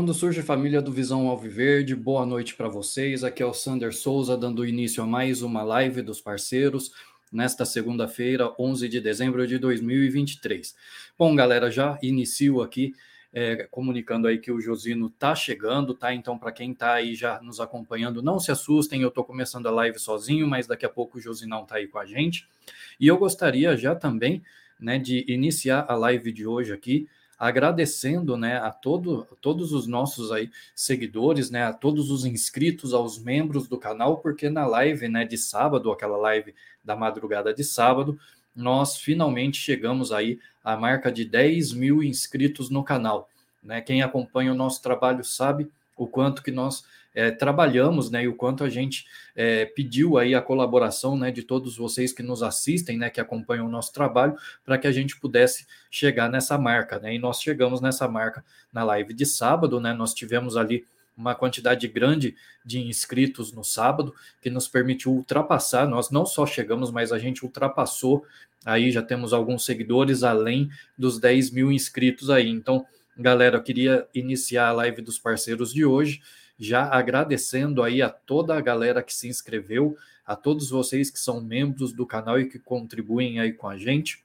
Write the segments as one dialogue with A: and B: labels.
A: Quando surge família do Visão Alviverde, boa noite para vocês. Aqui é o Sander Souza, dando início a mais uma live dos parceiros, nesta segunda-feira, 11 de dezembro de 2023. Bom, galera, já inicio aqui é, comunicando aí que o Josino está chegando, tá? Então, para quem está aí já nos acompanhando, não se assustem, eu estou começando a live sozinho, mas daqui a pouco o Josinão está aí com a gente. E eu gostaria já também, né, de iniciar a live de hoje aqui agradecendo, né, a todo, todos os nossos aí seguidores, né, a todos os inscritos, aos membros do canal, porque na live, né, de sábado, aquela live da madrugada de sábado, nós finalmente chegamos aí à marca de 10 mil inscritos no canal. Né? Quem acompanha o nosso trabalho sabe o quanto que nós é, trabalhamos, né, e o quanto a gente é, pediu aí a colaboração, né, de todos vocês que nos assistem, né, que acompanham o nosso trabalho, para que a gente pudesse chegar nessa marca, né, e nós chegamos nessa marca na live de sábado, né, nós tivemos ali uma quantidade grande de inscritos no sábado, que nos permitiu ultrapassar, nós não só chegamos, mas a gente ultrapassou, aí já temos alguns seguidores além dos 10 mil inscritos aí, então, galera, eu queria iniciar a live dos parceiros de hoje, já agradecendo aí a toda a galera que se inscreveu, a todos vocês que são membros do canal e que contribuem aí com a gente.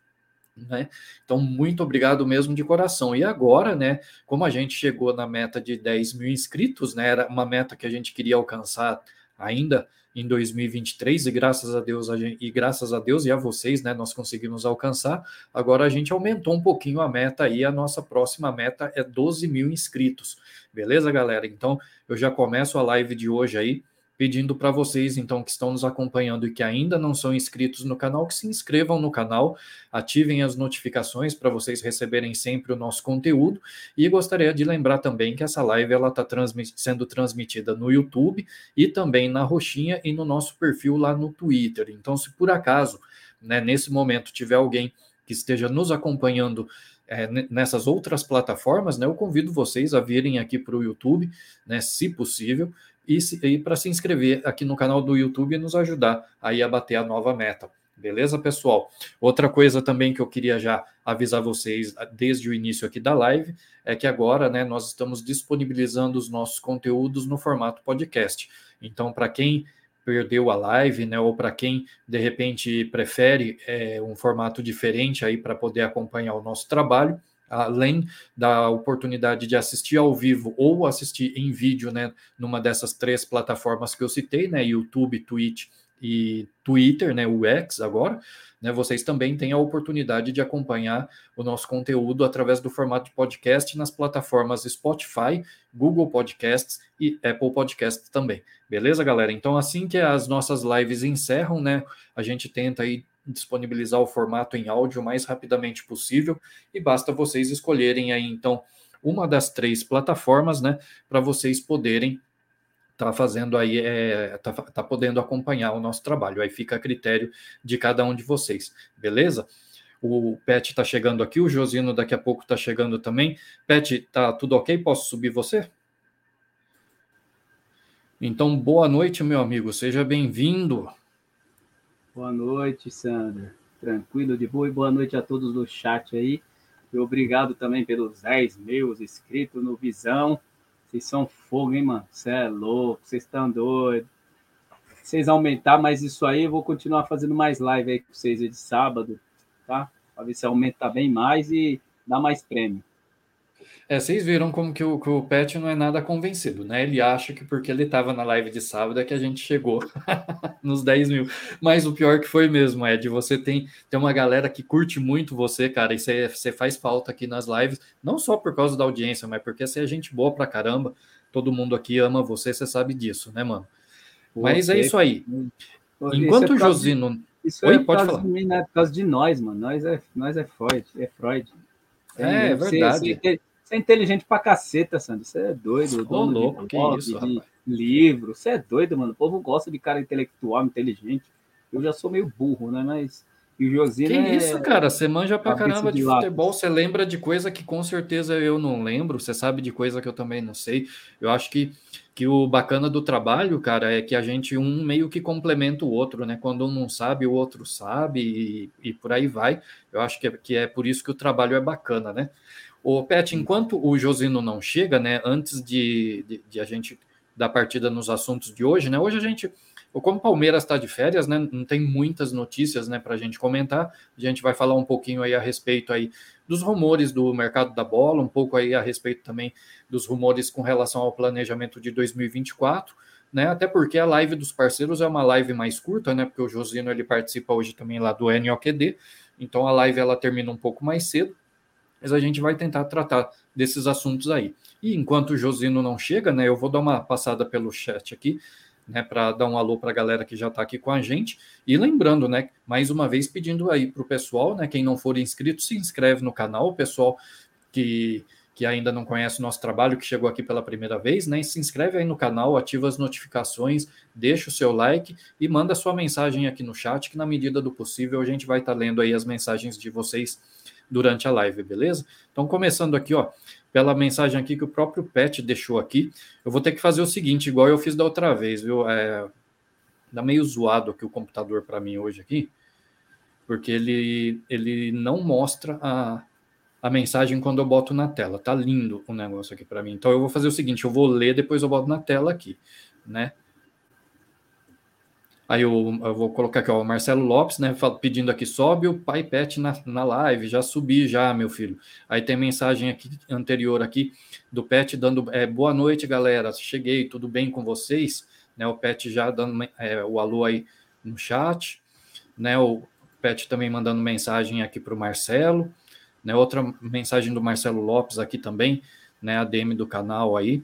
A: Né? Então, muito obrigado mesmo de coração. E agora, né, como a gente chegou na meta de 10 mil inscritos, né, era uma meta que a gente queria alcançar ainda em 2023 e graças a Deus a gente, e graças a Deus e a vocês, né, nós conseguimos alcançar. Agora a gente aumentou um pouquinho a meta e a nossa próxima meta é 12 mil inscritos. Beleza, galera? Então eu já começo a live de hoje aí pedindo para vocês, então, que estão nos acompanhando e que ainda não são inscritos no canal, que se inscrevam no canal, ativem as notificações para vocês receberem sempre o nosso conteúdo. E gostaria de lembrar também que essa live ela está transmit sendo transmitida no YouTube e também na Roxinha e no nosso perfil lá no Twitter. Então, se por acaso, né, nesse momento, tiver alguém que esteja nos acompanhando é, nessas outras plataformas, né, eu convido vocês a virem aqui para o YouTube, né, se possível, e, e para se inscrever aqui no canal do YouTube e nos ajudar aí a bater a nova meta. Beleza, pessoal? Outra coisa também que eu queria já avisar vocês desde o início aqui da live é que agora, né, nós estamos disponibilizando os nossos conteúdos no formato podcast. Então, para quem perdeu a live, né, ou para quem de repente prefere é, um formato diferente aí para poder acompanhar o nosso trabalho, além da oportunidade de assistir ao vivo ou assistir em vídeo, né, numa dessas três plataformas que eu citei, né, YouTube, Twitch e Twitter, né, o X agora, né, vocês também têm a oportunidade de acompanhar o nosso conteúdo através do formato de podcast nas plataformas Spotify, Google Podcasts e Apple Podcasts também. Beleza, galera? Então, assim que as nossas lives encerram, né, a gente tenta aí disponibilizar o formato em áudio o mais rapidamente possível e basta vocês escolherem aí então uma das três plataformas, né, para vocês poderem tá fazendo aí, é, tá, tá podendo acompanhar o nosso trabalho. Aí fica a critério de cada um de vocês, beleza? O Pet está chegando aqui, o Josino daqui a pouco está chegando também. Pet, tá tudo ok? Posso subir você? Então, boa noite, meu amigo. Seja bem-vindo.
B: Boa noite, Sandra. Tranquilo, de boa e boa noite a todos do chat aí. E obrigado também pelos 10 meus inscritos no Visão. Vocês são fogo, hein, mano? Você é louco, vocês estão doidos. Vocês aumentar mais isso aí, eu vou continuar fazendo mais live aí com vocês de sábado, tá? Para ver se aumenta bem mais e dá mais prêmio.
A: É, vocês viram como que o, que o Pet não é nada convencido, né? Ele acha que porque ele estava na live de sábado é que a gente chegou nos 10 mil. Mas o pior que foi mesmo, Ed, você tem, tem uma galera que curte muito você, cara, e você, você faz falta aqui nas lives, não só por causa da audiência, mas porque você é gente boa pra caramba. Todo mundo aqui ama você, você sabe disso, né, mano? Mas é isso aí. Enquanto o Josino.
B: Isso Oi, é pode falar. De mim, né? Por causa de nós, mano. Nós é, nós é Freud. É Freud.
A: É, é verdade.
B: Você, você é inteligente pra caceta, Sandro. Você é doido.
A: Ô, louco, de que isso,
B: de rapaz. livro. Você é doido, mano. O povo gosta de cara intelectual, inteligente. Eu já sou meio burro, né? Mas. E o Josino
A: que
B: é...
A: isso, cara? Você manja pra caramba de, de futebol. Você lembra de coisa que com certeza eu não lembro. Você sabe de coisa que eu também não sei. Eu acho que, que o bacana do trabalho, cara, é que a gente um meio que complementa o outro, né? Quando um não sabe, o outro sabe e, e por aí vai. Eu acho que é, que é por isso que o trabalho é bacana, né? O Pet, enquanto o Josino não chega, né, antes de, de, de, a gente dar partida nos assuntos de hoje, né, hoje a gente, como o Palmeiras está de férias, né, não tem muitas notícias, né, para a gente comentar, a gente vai falar um pouquinho aí a respeito aí dos rumores do mercado da bola, um pouco aí a respeito também dos rumores com relação ao planejamento de 2024, né, até porque a live dos parceiros é uma live mais curta, né, porque o Josino ele participa hoje também lá do NOQD, então a live ela termina um pouco mais cedo, mas a gente vai tentar tratar desses assuntos aí. E enquanto o Josino não chega, né, eu vou dar uma passada pelo chat aqui, né, para dar um alô para a galera que já está aqui com a gente. E lembrando, né, mais uma vez pedindo aí para o pessoal, né, quem não for inscrito, se inscreve no canal, o pessoal que, que ainda não conhece o nosso trabalho, que chegou aqui pela primeira vez, né, se inscreve aí no canal, ativa as notificações, deixa o seu like e manda sua mensagem aqui no chat, que na medida do possível a gente vai estar tá lendo aí as mensagens de vocês durante a live, beleza? Então, começando aqui, ó, pela mensagem aqui que o próprio Pet deixou aqui, eu vou ter que fazer o seguinte, igual eu fiz da outra vez, viu? É, dá meio zoado aqui o computador para mim hoje aqui, porque ele, ele não mostra a, a mensagem quando eu boto na tela. Tá lindo o negócio aqui para mim. Então eu vou fazer o seguinte, eu vou ler, depois eu boto na tela aqui, né? Aí eu, eu, vou colocar aqui, ó, o Marcelo Lopes, né, pedindo aqui, sobe o pai pet na, na live, já subi já, meu filho. Aí tem mensagem aqui anterior aqui do pet dando é, boa noite, galera, cheguei, tudo bem com vocês? Né, o pet já dando é, o alô aí no chat, né, o pet também mandando mensagem aqui para o Marcelo, né, outra mensagem do Marcelo Lopes aqui também, né, a DM do canal aí,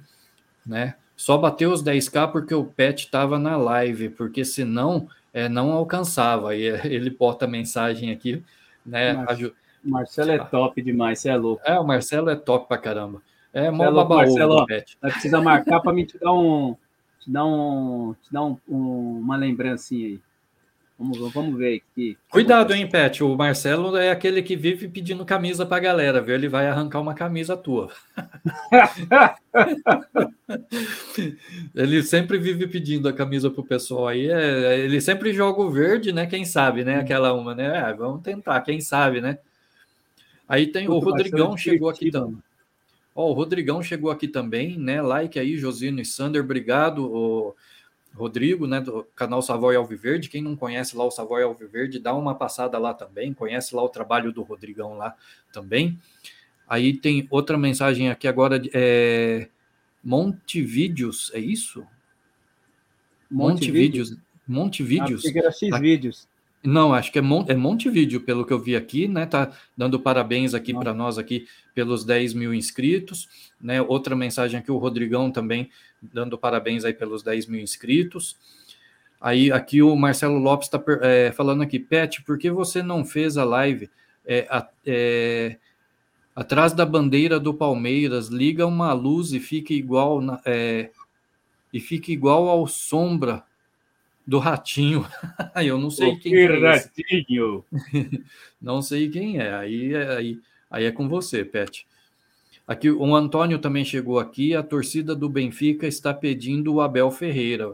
A: né, só bateu os 10k porque o Pet estava na live, porque senão é, não alcançava. E ele bota mensagem aqui, né?
B: Mar Marcelo é top demais, você é louco.
A: É, o Marcelo é top pra caramba. É mó é Marcelo,
B: Pet. Precisa marcar para mim te dar um, te dar um, te dar um, um, uma lembrancinha aí. Vamos, vamos ver aqui.
A: Cuidado, hein, Pet. O Marcelo é aquele que vive pedindo camisa pra galera, viu? Ele vai arrancar uma camisa tua. ele sempre vive pedindo a camisa pro pessoal aí. É, ele sempre joga o verde, né? Quem sabe, né? Aquela uma, né? É, vamos tentar, quem sabe, né? Aí tem Puta, o Rodrigão chegou aqui também. Ó, o Rodrigão chegou aqui também, né? Like aí, Josino e Sander, obrigado. O Rodrigo, né, do canal Savoy Alviverde. Quem não conhece lá o Savoy Alviverde, dá uma passada lá também, conhece lá o trabalho do Rodrigão lá também. Aí tem outra mensagem aqui agora, é Montevídeos, é isso? Montevídeos. Montevídeos.
B: Ah, era X vídeos.
A: Não, acho que é, Mon é Montevídeo, pelo que eu vi aqui, né? Tá dando parabéns aqui para nós aqui pelos 10 mil inscritos, né? Outra mensagem aqui, o Rodrigão também dando parabéns aí pelos 10 mil inscritos. Aí aqui o Marcelo Lopes está é, falando aqui, Pet, por que você não fez a live é, é, atrás da bandeira do Palmeiras? Liga uma luz e fica igual na, e fica igual ao sombra do Ratinho. eu não sei
B: o
A: quem é
B: Ratinho.
A: não sei quem é. Aí, aí, aí é com você, Pet. Aqui o Antônio também chegou aqui. A torcida do Benfica está pedindo o Abel Ferreira.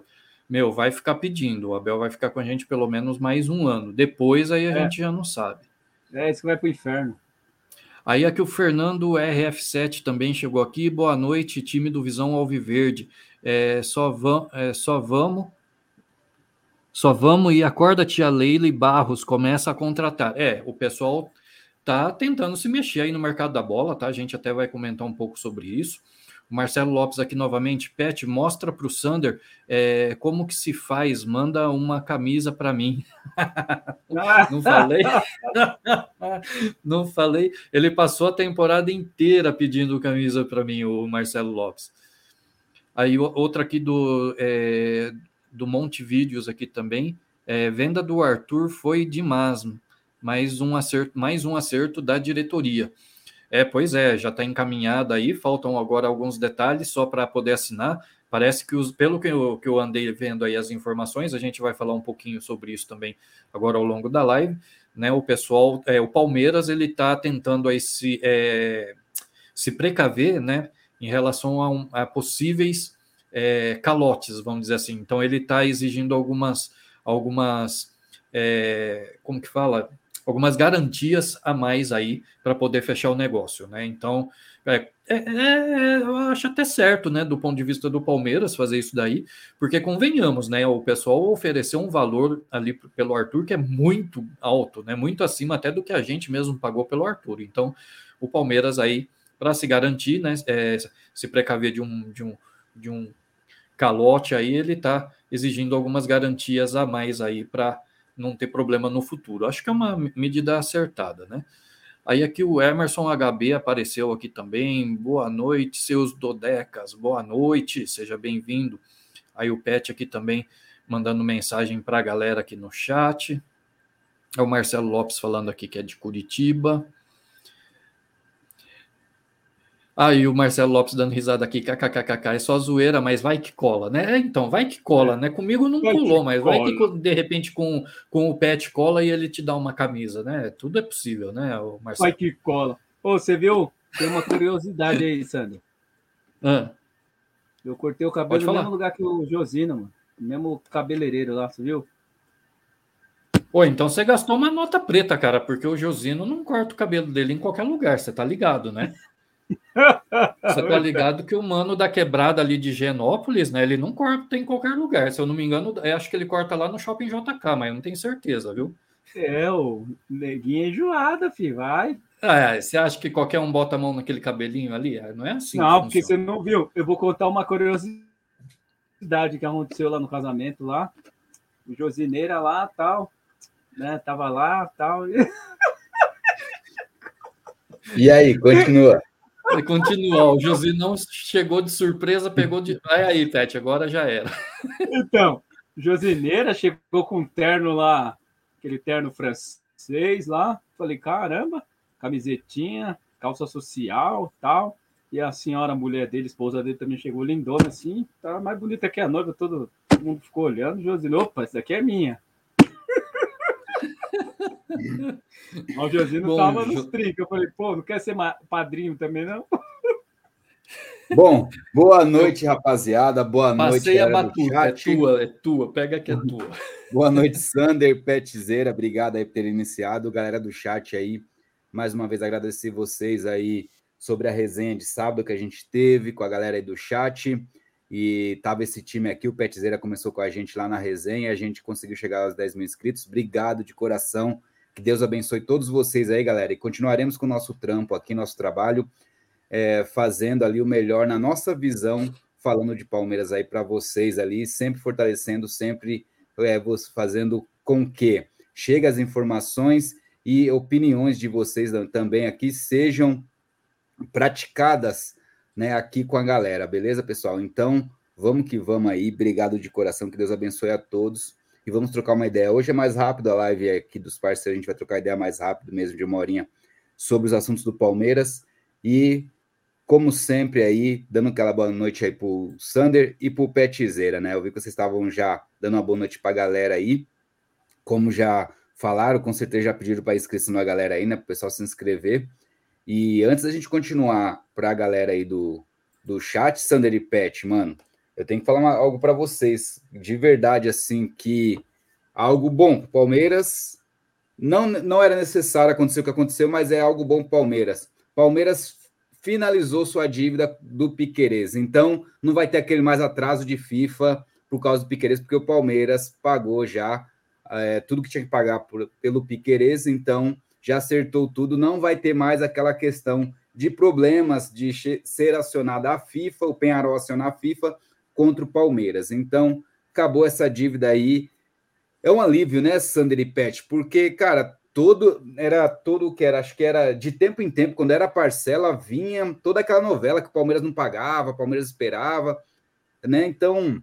A: Meu, vai ficar pedindo. O Abel vai ficar com a gente pelo menos mais um ano. Depois aí a é. gente já não sabe.
B: É, isso que vai para o inferno.
A: Aí aqui o Fernando RF7 também chegou aqui. Boa noite, time do Visão Alviverde. É, só, vam, é, só vamos. Só vamos e acorda tia Leila e Barros começa a contratar. É, o pessoal tá tentando se mexer aí no mercado da bola, tá? A gente até vai comentar um pouco sobre isso. O Marcelo Lopes aqui novamente, Pet, mostra para o Sander é, como que se faz, manda uma camisa para mim. Não falei? Não falei? Ele passou a temporada inteira pedindo camisa para mim, o Marcelo Lopes. Aí outra aqui do, é, do Monte Vídeos aqui também. É, venda do Arthur foi demais, mais um acerto, mais um acerto da diretoria. É, pois é, já está encaminhada aí, faltam agora alguns detalhes só para poder assinar. Parece que, os, pelo que eu, que eu andei vendo aí as informações, a gente vai falar um pouquinho sobre isso também agora ao longo da live. Né, o pessoal, é, o Palmeiras, ele está tentando aí se, é, se precaver, né, em relação a, um, a possíveis é, calotes, vamos dizer assim. Então, ele está exigindo algumas, algumas é, como que fala? algumas garantias a mais aí para poder fechar o negócio, né? Então, é, é, é, eu acho até certo, né, do ponto de vista do Palmeiras fazer isso daí, porque convenhamos, né, o pessoal ofereceu um valor ali pelo Arthur que é muito alto, né, muito acima até do que a gente mesmo pagou pelo Arthur. Então, o Palmeiras aí para se garantir, né, é, se precaver de um, de um, de um calote aí, ele está exigindo algumas garantias a mais aí para não ter problema no futuro. Acho que é uma medida acertada, né? Aí aqui o Emerson HB apareceu aqui também. Boa noite, seus dodecas. Boa noite, seja bem-vindo. Aí o Pet aqui também mandando mensagem para a galera aqui no chat. É o Marcelo Lopes falando aqui que é de Curitiba. Aí o Marcelo Lopes dando risada aqui, kkkk, é só zoeira, mas vai que cola, né? É, então, vai que cola, é. né? Comigo não vai colou, mas cola. vai que de repente com, com o pet cola e ele te dá uma camisa, né? Tudo é possível, né, o
B: Marcelo? Vai que cola. Ô, você viu? Tem uma curiosidade aí, Sandro.
A: Ah.
B: Eu cortei o cabelo no mesmo lugar que o Josino, mano. O mesmo cabeleireiro lá, você viu?
A: Pô, então você gastou uma nota preta, cara, porque o Josino não corta o cabelo dele em qualquer lugar, você tá ligado, né? Você tá ligado que o mano da quebrada ali de Genópolis, né? Ele não corta em qualquer lugar. Se eu não me engano, eu acho que ele corta lá no shopping JK, mas eu não tenho certeza, viu?
B: É, o neguinho é enjoada, filho, vai.
A: Ah, você acha que qualquer um bota a mão naquele cabelinho ali? Não é assim.
B: Não, porque você não viu. Eu vou contar uma curiosidade que aconteceu lá no casamento lá. O Josineira lá, tal, né? Tava lá, tal.
C: E aí, continua.
A: Continua, o Josi não chegou de surpresa, pegou de. Vai aí, Tete, agora já era.
B: Então, Josineira chegou com um terno lá, aquele terno francês lá. Falei, caramba, camisetinha, calça social tal. E a senhora, a mulher dele, esposa dele, também chegou lindona assim, tá mais bonita que a noiva, todo, mundo ficou olhando. Josino, opa, essa daqui é minha. O Josino Bom, tava nos trinca. Eu falei, pô, não quer ser padrinho também, não?
C: Bom, boa noite, rapaziada. Boa noite.
A: Passei a batuta, é tua, é tua, pega que é tua.
C: boa noite, Sander, Petzeira. Obrigado aí por ter iniciado. Galera do chat aí, mais uma vez agradecer vocês aí sobre a resenha de sábado que a gente teve com a galera aí do chat. E tava esse time aqui, o Petzeira começou com a gente lá na resenha, a gente conseguiu chegar aos 10 mil inscritos. Obrigado de coração. Que Deus abençoe todos vocês aí, galera. E continuaremos com o nosso trampo aqui, nosso trabalho, é, fazendo ali o melhor na nossa visão, falando de Palmeiras aí para vocês ali, sempre fortalecendo, sempre é, fazendo com que chegue as informações e opiniões de vocês também aqui sejam praticadas né, aqui com a galera, beleza, pessoal? Então, vamos que vamos aí. Obrigado de coração, que Deus abençoe a todos. E vamos trocar uma ideia. Hoje é mais rápido a live aqui dos parceiros, a gente vai trocar ideia mais rápido mesmo, de uma horinha, sobre os assuntos do Palmeiras. E, como sempre, aí, dando aquela boa noite aí pro Sander e pro Petzeira, né? Eu vi que vocês estavam já dando uma boa noite para a galera aí. Como já falaram, com certeza já pediram para inscrição na galera aí, né? Para o pessoal se inscrever. E antes da gente continuar para a galera aí do, do chat, Sander e Pet, mano, eu tenho que falar uma, algo para vocês, de verdade, assim, que algo bom para Palmeiras. Não, não era necessário acontecer o que aconteceu, mas é algo bom para Palmeiras. Palmeiras finalizou sua dívida do Piquerez. Então, não vai ter aquele mais atraso de FIFA por causa do Piquerez, porque o Palmeiras pagou já é, tudo que tinha que pagar por, pelo Piquerez, então já acertou tudo. Não vai ter mais aquela questão de problemas de ser acionada a FIFA, o Penharol acionar a FIFA contra o Palmeiras. Então, acabou essa dívida aí. É um alívio, né, Sander Pet? Porque, cara, todo era todo que era, acho que era de tempo em tempo, quando era parcela, vinha toda aquela novela que o Palmeiras não pagava, o Palmeiras esperava, né? Então,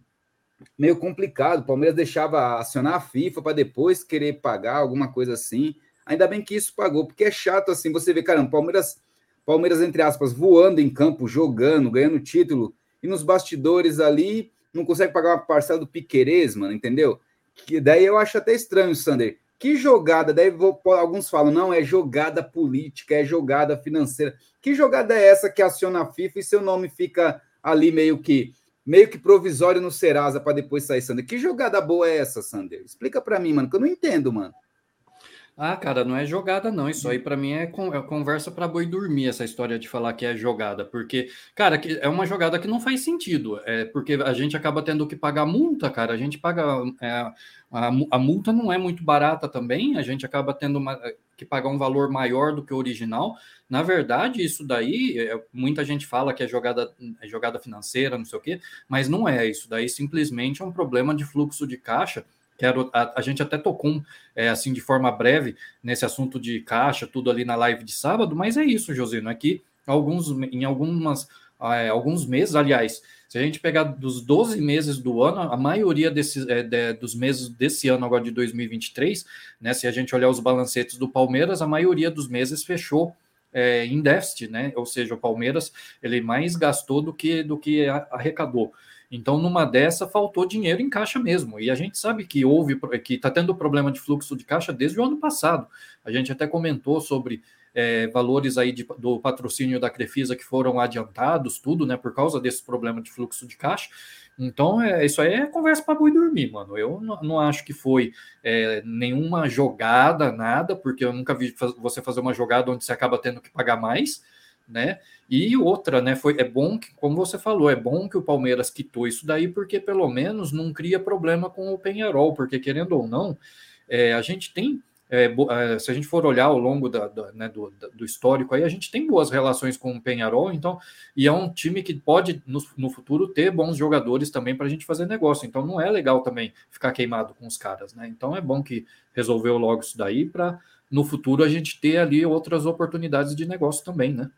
C: meio complicado. O Palmeiras deixava acionar a FIFA para depois querer pagar alguma coisa assim. Ainda bem que isso pagou, porque é chato assim, você vê, caramba, Palmeiras, Palmeiras entre aspas, voando em campo, jogando, ganhando título, e nos bastidores ali não consegue pagar uma parcela do Piquerez, mano, entendeu? Que daí eu acho até estranho, Sander que jogada? Daí vou, alguns falam, não, é jogada política, é jogada financeira. Que jogada é essa que aciona a FIFA e seu nome fica ali meio que meio que provisório no Serasa para depois sair, Sander? Que jogada boa é essa, Sander? Explica para mim, mano, que eu não entendo, mano.
A: Ah, cara, não é jogada, não. Isso aí para mim é, con é conversa para boi dormir, essa história de falar que é jogada. Porque, cara, é uma jogada que não faz sentido. É porque a gente acaba tendo que pagar multa, cara. A gente paga. É, a, a, multa não é muito barata também. A gente acaba tendo uma, é, que pagar um valor maior do que o original. Na verdade, isso daí, é, muita gente fala que é jogada, é jogada financeira, não sei o quê, mas não é. Isso daí simplesmente é um problema de fluxo de caixa Quero, a, a, gente até tocou é, assim de forma breve nesse assunto de caixa, tudo ali na live de sábado, mas é isso, Josino, é que alguns, em algumas, é, alguns meses, aliás, se a gente pegar dos 12 meses do ano, a maioria desses, é, de, dos meses desse ano, agora de 2023, né, se a gente olhar os balancetes do Palmeiras, a maioria dos meses fechou é, em déficit, né? Ou seja, o Palmeiras ele mais gastou do que do que arrecadou. Então, numa dessa, faltou dinheiro em caixa mesmo. E a gente sabe que houve, que está tendo problema de fluxo de caixa desde o ano passado. A gente até comentou sobre é, valores aí de, do patrocínio da Crefisa que foram adiantados, tudo, né, por causa desse problema de fluxo de caixa. Então, é, isso aí é conversa para boi dormir, mano. Eu não, acho que foi é, nenhuma jogada, nada, porque eu nunca vi você fazer uma jogada onde você acaba tendo que pagar mais né? E outra, né? Foi é bom que, como você falou, é bom que o Palmeiras quitou isso daí, porque pelo menos não cria problema com o Penharol, porque querendo ou não, é, a gente tem. É, é se a gente for olhar ao longo da, da, né, do, do, histórico aí, a gente tem boas relações com o Penharol, então, e é um time que pode no, no futuro ter bons jogadores também para a gente fazer negócio. Então não é legal também ficar queimado com os caras, né? Então é bom que resolveu logo isso daí para no futuro a gente ter ali outras oportunidades de negócio também, né?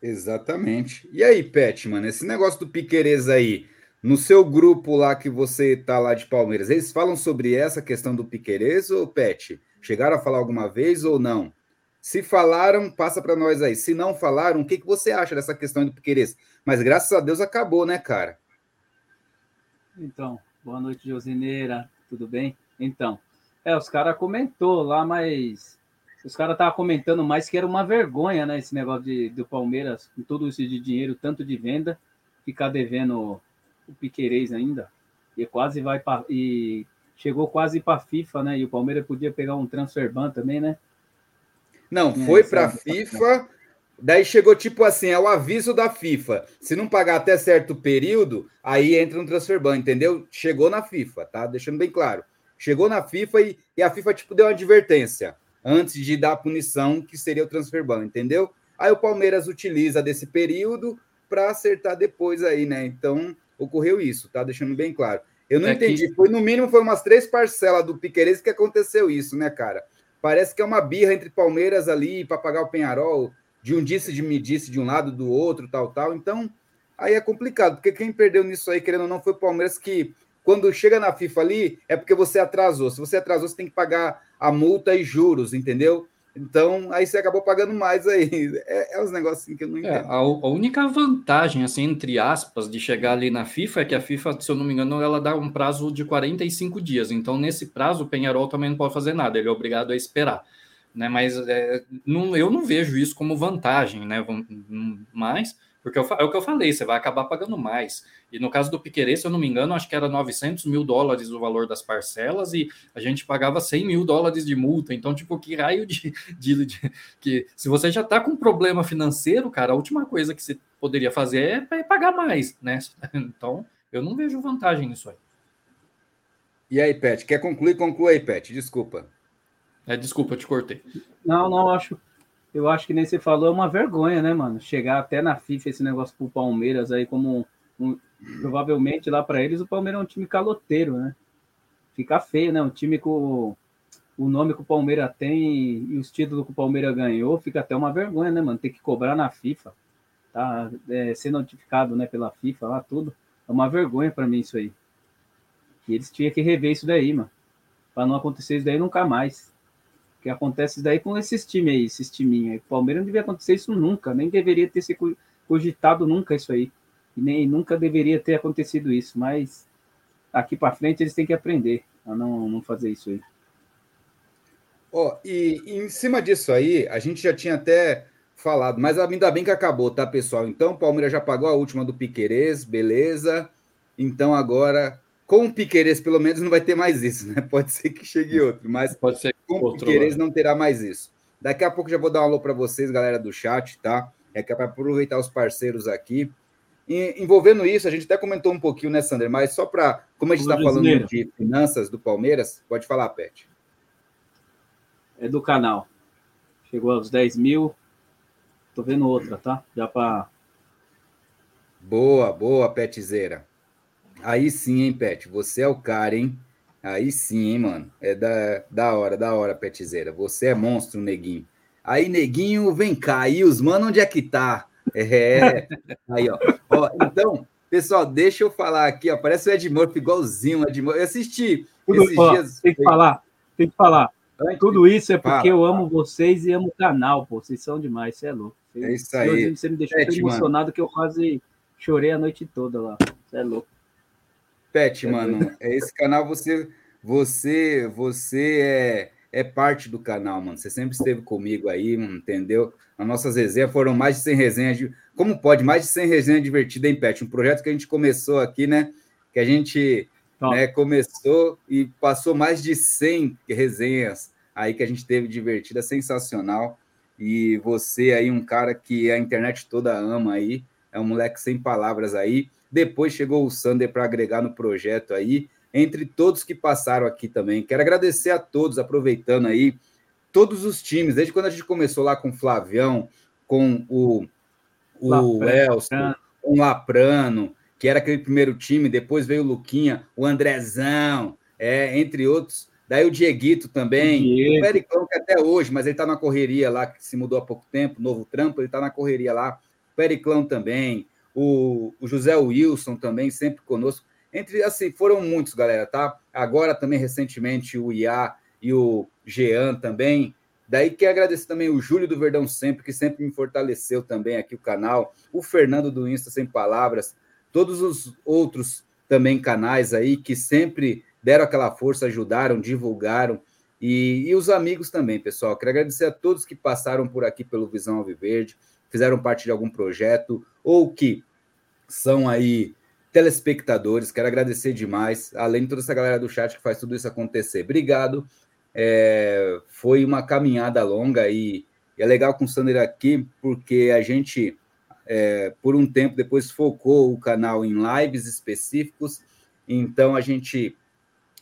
C: Exatamente. E aí, Pet, mano, esse negócio do Piquerez aí, no seu grupo lá que você tá lá de Palmeiras, eles falam sobre essa questão do Piquerez ou Pet? Chegaram a falar alguma vez ou não? Se falaram, passa para nós aí. Se não falaram, o que, que você acha dessa questão do Piquerez? Mas graças a Deus acabou, né, cara?
B: Então, boa noite, Josineira. Tudo bem? Então, é, os caras comentou lá, mas os caras estavam comentando mais que era uma vergonha, né? Esse negócio de, do Palmeiras, com todo isso de dinheiro, tanto de venda, ficar devendo o Piquerez ainda. E quase vai para. E chegou quase para a FIFA, né? E o Palmeiras podia pegar um transfer ban também, né?
C: Não, foi para a FIFA. Daí chegou tipo assim, é o aviso da FIFA. Se não pagar até certo período, aí entra no transfer ban, entendeu? Chegou na FIFA, tá? Deixando bem claro. Chegou na FIFA e, e a FIFA tipo deu uma advertência antes de dar a punição, que seria o transfer ban, entendeu? Aí o Palmeiras utiliza desse período para acertar depois aí, né? Então, ocorreu isso, tá? Deixando bem claro. Eu não é entendi. Que... Foi no mínimo foi umas três parcelas do Piqueires que aconteceu isso, né, cara? Parece que é uma birra entre Palmeiras ali para pagar o Penharol, de um disse de me disse de um lado do outro, tal, tal. Então, aí é complicado, porque quem perdeu nisso aí, querendo ou não, foi o Palmeiras que quando chega na FIFA ali, é porque você atrasou. Se você atrasou, você tem que pagar a multa e juros, entendeu? Então, aí você acabou pagando mais aí. É, é uns negócios que eu não é, entendo. É,
A: a, a, única vantagem, assim, entre aspas, de chegar ali na FIFA é que a FIFA, se eu não me engano, ela dá um prazo de 45 dias. Então, nesse prazo, o Penharol também não pode fazer nada, ele é obrigado a esperar. Né? Mas é, não, eu não vejo isso como vantagem, né? Mas porque eu, é o que eu falei, você vai acabar pagando mais. E no caso do Piquerez, se eu não me engano, acho que era 900 mil dólares o valor das parcelas e a gente pagava 100 mil dólares de multa. Então, tipo, que raio de. de, de que Se você já está com problema financeiro, cara, a última coisa que você poderia fazer é, é pagar mais, né? Então, eu não vejo vantagem nisso aí.
C: E aí, Pet, quer concluir? Conclui aí, Pet, desculpa.
A: É, desculpa, eu te cortei.
B: Não, não, acho eu acho que nem você falou, é uma vergonha, né, mano? Chegar até na FIFA esse negócio pro Palmeiras aí, como um, um, provavelmente lá para eles o Palmeiras é um time caloteiro, né? Fica feio, né? Um time com o nome que o Palmeiras tem e os títulos que o Palmeiras ganhou, fica até uma vergonha, né, mano? Tem que cobrar na FIFA, tá? É, ser notificado, né, pela FIFA lá, tudo. É uma vergonha para mim isso aí. E eles tinham que rever isso daí, mano. Para não acontecer isso daí nunca mais que acontece daí com esses times aí, esses timinhos aí. O Palmeiras não devia acontecer isso nunca, nem deveria ter se cogitado nunca isso aí. E nem nunca deveria ter acontecido isso, mas aqui para frente eles têm que aprender a não, não fazer isso aí.
C: Ó, oh, e, e em cima disso aí, a gente já tinha até falado, mas ainda bem que acabou, tá, pessoal? Então, o Palmeiras já pagou a última do Piquerez, beleza. Então, agora com o Piqueires, pelo menos, não vai ter mais isso, né? Pode ser que chegue outro, mas
A: Pode ser
C: com o Piqueires não terá mais isso. Daqui a pouco já vou dar um alô para vocês, galera do chat, tá? É que é para aproveitar os parceiros aqui. E, envolvendo isso, a gente até comentou um pouquinho, né, Sander? Mas só para. Como a gente está falando de finanças do Palmeiras, pode falar, Pet.
B: É do canal. Chegou aos 10 mil. Tô vendo outra, tá? Já para.
C: Boa, boa, Petzeira. Aí sim, hein, Pet? Você é o cara, hein? Aí sim, hein, mano? É da, da hora, da hora, Petzeira. Você é monstro, neguinho. Aí, neguinho, vem cá. E os mano, onde é que tá? É. Aí, ó. ó. Então, pessoal, deixa eu falar aqui, ó. Parece o Ed Murphy, igualzinho o Ed Murphy. Eu assisti
B: Tudo, esses ó, dias. Tem que falar, tem que falar. Tudo isso é porque Fala. eu amo vocês e amo o canal, pô. Vocês são demais, você é louco.
C: é isso aí.
B: Você me deixou Pet, emocionado mano. que eu quase chorei a noite toda lá. Você é louco.
C: Pet, é mano, é esse canal você você você é é parte do canal, mano. Você sempre esteve comigo aí, entendeu? As nossas resenhas foram mais de 100 resenhas. De... Como pode? Mais de 100 resenhas divertidas, hein, Pet? Um projeto que a gente começou aqui, né? Que a gente né, começou e passou mais de 100 resenhas aí que a gente teve divertida, sensacional. E você aí, um cara que a internet toda ama aí, é um moleque sem palavras aí. Depois chegou o Sander para agregar no projeto aí, entre todos que passaram aqui também. Quero agradecer a todos, aproveitando aí, todos os times, desde quando a gente começou lá com o Flavião, com o, o Elson, com o Laprano, que era aquele primeiro time, depois veio o Luquinha, o Andrezão, é, entre outros. Daí o Dieguito também, Diego. o Pericão, que até hoje, mas ele está na correria lá, que se mudou há pouco tempo, novo trampo, ele está na correria lá. O Periclão também, o, o José Wilson também, sempre conosco. Entre, assim, foram muitos, galera, tá? Agora também, recentemente, o Iá e o Jean também. Daí que agradecer também o Júlio do Verdão Sempre, que sempre me fortaleceu também aqui o canal. O Fernando do Insta Sem Palavras. Todos os outros também canais aí que sempre deram aquela força, ajudaram, divulgaram. E, e os amigos também, pessoal. Quero agradecer a todos que passaram por aqui pelo Visão Alviverde, fizeram parte de algum projeto, ou que são aí telespectadores. Quero agradecer demais, além de toda essa galera do chat que faz tudo isso acontecer. Obrigado. É, foi uma caminhada longa e, e, é legal com o Sander aqui, porque a gente, é, por um tempo, depois focou o canal em lives específicos. Então a gente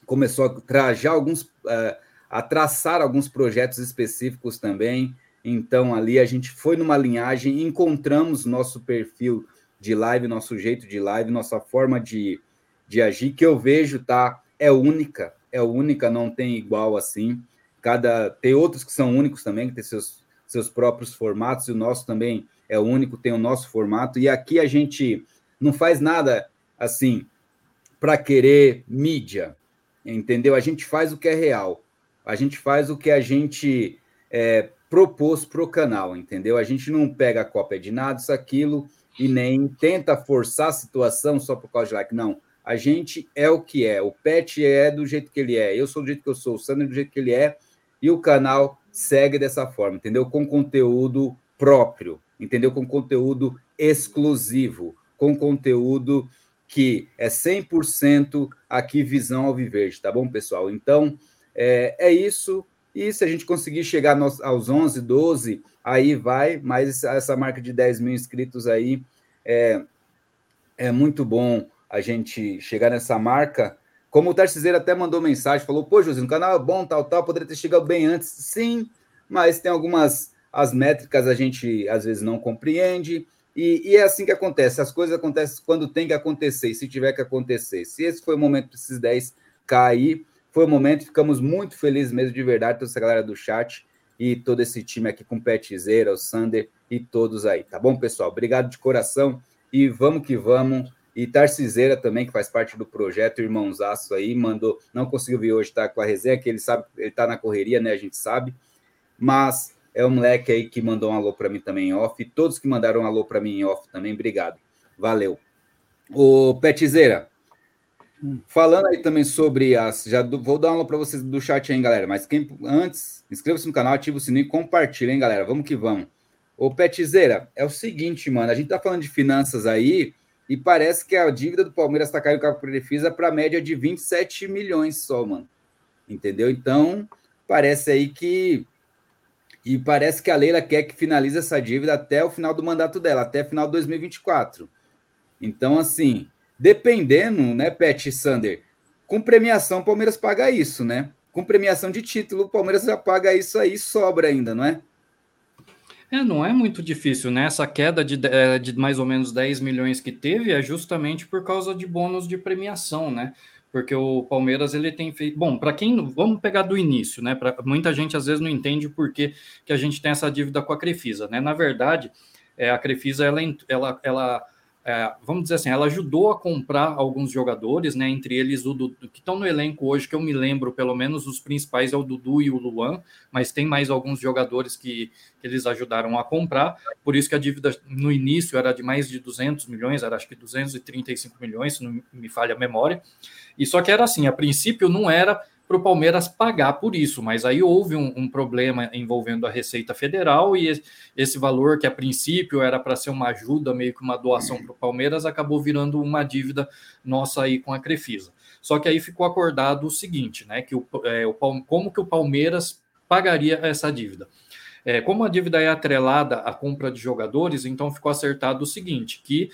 C: começou a trajar alguns, uh, a traçar alguns projetos específicos também. Então ali a gente foi numa linhagem, encontramos nosso perfil de live, nosso jeito de live, nossa forma de, de agir, que eu vejo, tá? É única, é única, não tem igual assim. Cada tem outros que são únicos também, que tem seus, seus próprios formatos, e o nosso também é único, tem o nosso formato. E aqui a gente não faz nada assim para querer mídia, entendeu? A gente faz o que é real, a gente faz o que a gente é, propôs para o canal, entendeu? A gente não pega a cópia de nada, isso, aquilo, e nem tenta forçar a situação só por causa de like. Não, a gente é o que é. O Pet é do jeito que ele é. Eu sou do jeito que eu sou. O Sandro é do jeito que ele é. E o canal segue dessa forma, entendeu? Com conteúdo próprio, entendeu? Com conteúdo exclusivo, com conteúdo que é 100% aqui visão ao viverde, tá bom, pessoal? Então, é, é isso. E se a gente conseguir chegar aos 11, 12, aí vai. Mas essa marca de 10 mil inscritos aí é, é muito bom a gente chegar nessa marca. Como o Tarciseiro até mandou mensagem, falou: pô, José, o canal é bom, tal, tal, poderia ter chegado bem antes. Sim, mas tem algumas as métricas a gente às vezes não compreende. E, e, é assim que acontece. As coisas acontecem quando tem que acontecer, se tiver que acontecer. Se esse foi o momento para esses 10 cair, foi o momento. Ficamos muito felizes mesmo, de verdade, toda essa galera do chat e todo esse time aqui com o Petzeira, o Sander e todos aí. Tá bom, pessoal? Obrigado de coração e vamos que vamos. E Tarciseira também, que faz parte do projeto, irmãozaço aí, mandou, não conseguiu vir hoje, tá com a resenha, que ele sabe, ele tá na correria, né? A gente sabe. Mas é um moleque aí que mandou um alô para mim também em off. E todos que mandaram um alô para mim em off também, obrigado. Valeu. O Petizeira. Falando aí também sobre as. Já do, vou dar um alô para vocês do chat aí, galera. Mas quem antes, inscreva-se no canal, ativa o sininho e compartilha, hein, galera. Vamos que vamos. Ô, Petizeira, é o seguinte, mano. A gente tá falando de finanças aí e parece que a dívida do Palmeiras tá caindo com a Prefisa para média de 27 milhões só, mano. Entendeu? Então, parece aí que e parece que a Leila quer que finalize essa dívida até o final do mandato dela, até final de 2024. Então, assim, dependendo, né, Pet Sander, com premiação o Palmeiras paga isso, né? Com premiação de título, o Palmeiras já paga isso aí, sobra ainda, não é?
A: É, não é muito difícil, né? Essa queda de, de mais ou menos 10 milhões que teve é justamente por causa de bônus de premiação, né? porque o Palmeiras ele tem feito. Bom, para quem. Vamos pegar do início, né? Pra, muita gente às vezes não entende por que, que a gente tem essa dívida com a Crefisa, né? Na verdade, é, a Crefisa ela, ela, ela é, vamos dizer assim, ela ajudou a comprar alguns jogadores, né? Entre eles o Dudu, que estão no elenco hoje, que eu me lembro, pelo menos os principais é o Dudu e o Luan, mas tem mais alguns jogadores que, que eles ajudaram a comprar. Por isso que a dívida no início era de mais de 200 milhões, era acho que 235 milhões, se não me falha a memória. E só que era assim, a princípio não era para o Palmeiras pagar por isso, mas aí houve um, um, problema envolvendo a Receita Federal e esse valor que a princípio era para ser uma ajuda, meio que uma doação para o Palmeiras, acabou virando uma dívida nossa aí com a Crefisa. Só que aí ficou acordado o seguinte, né? Que o, é, o como que o Palmeiras pagaria essa dívida? É, como a dívida é atrelada à compra de jogadores, então ficou acertado o seguinte: que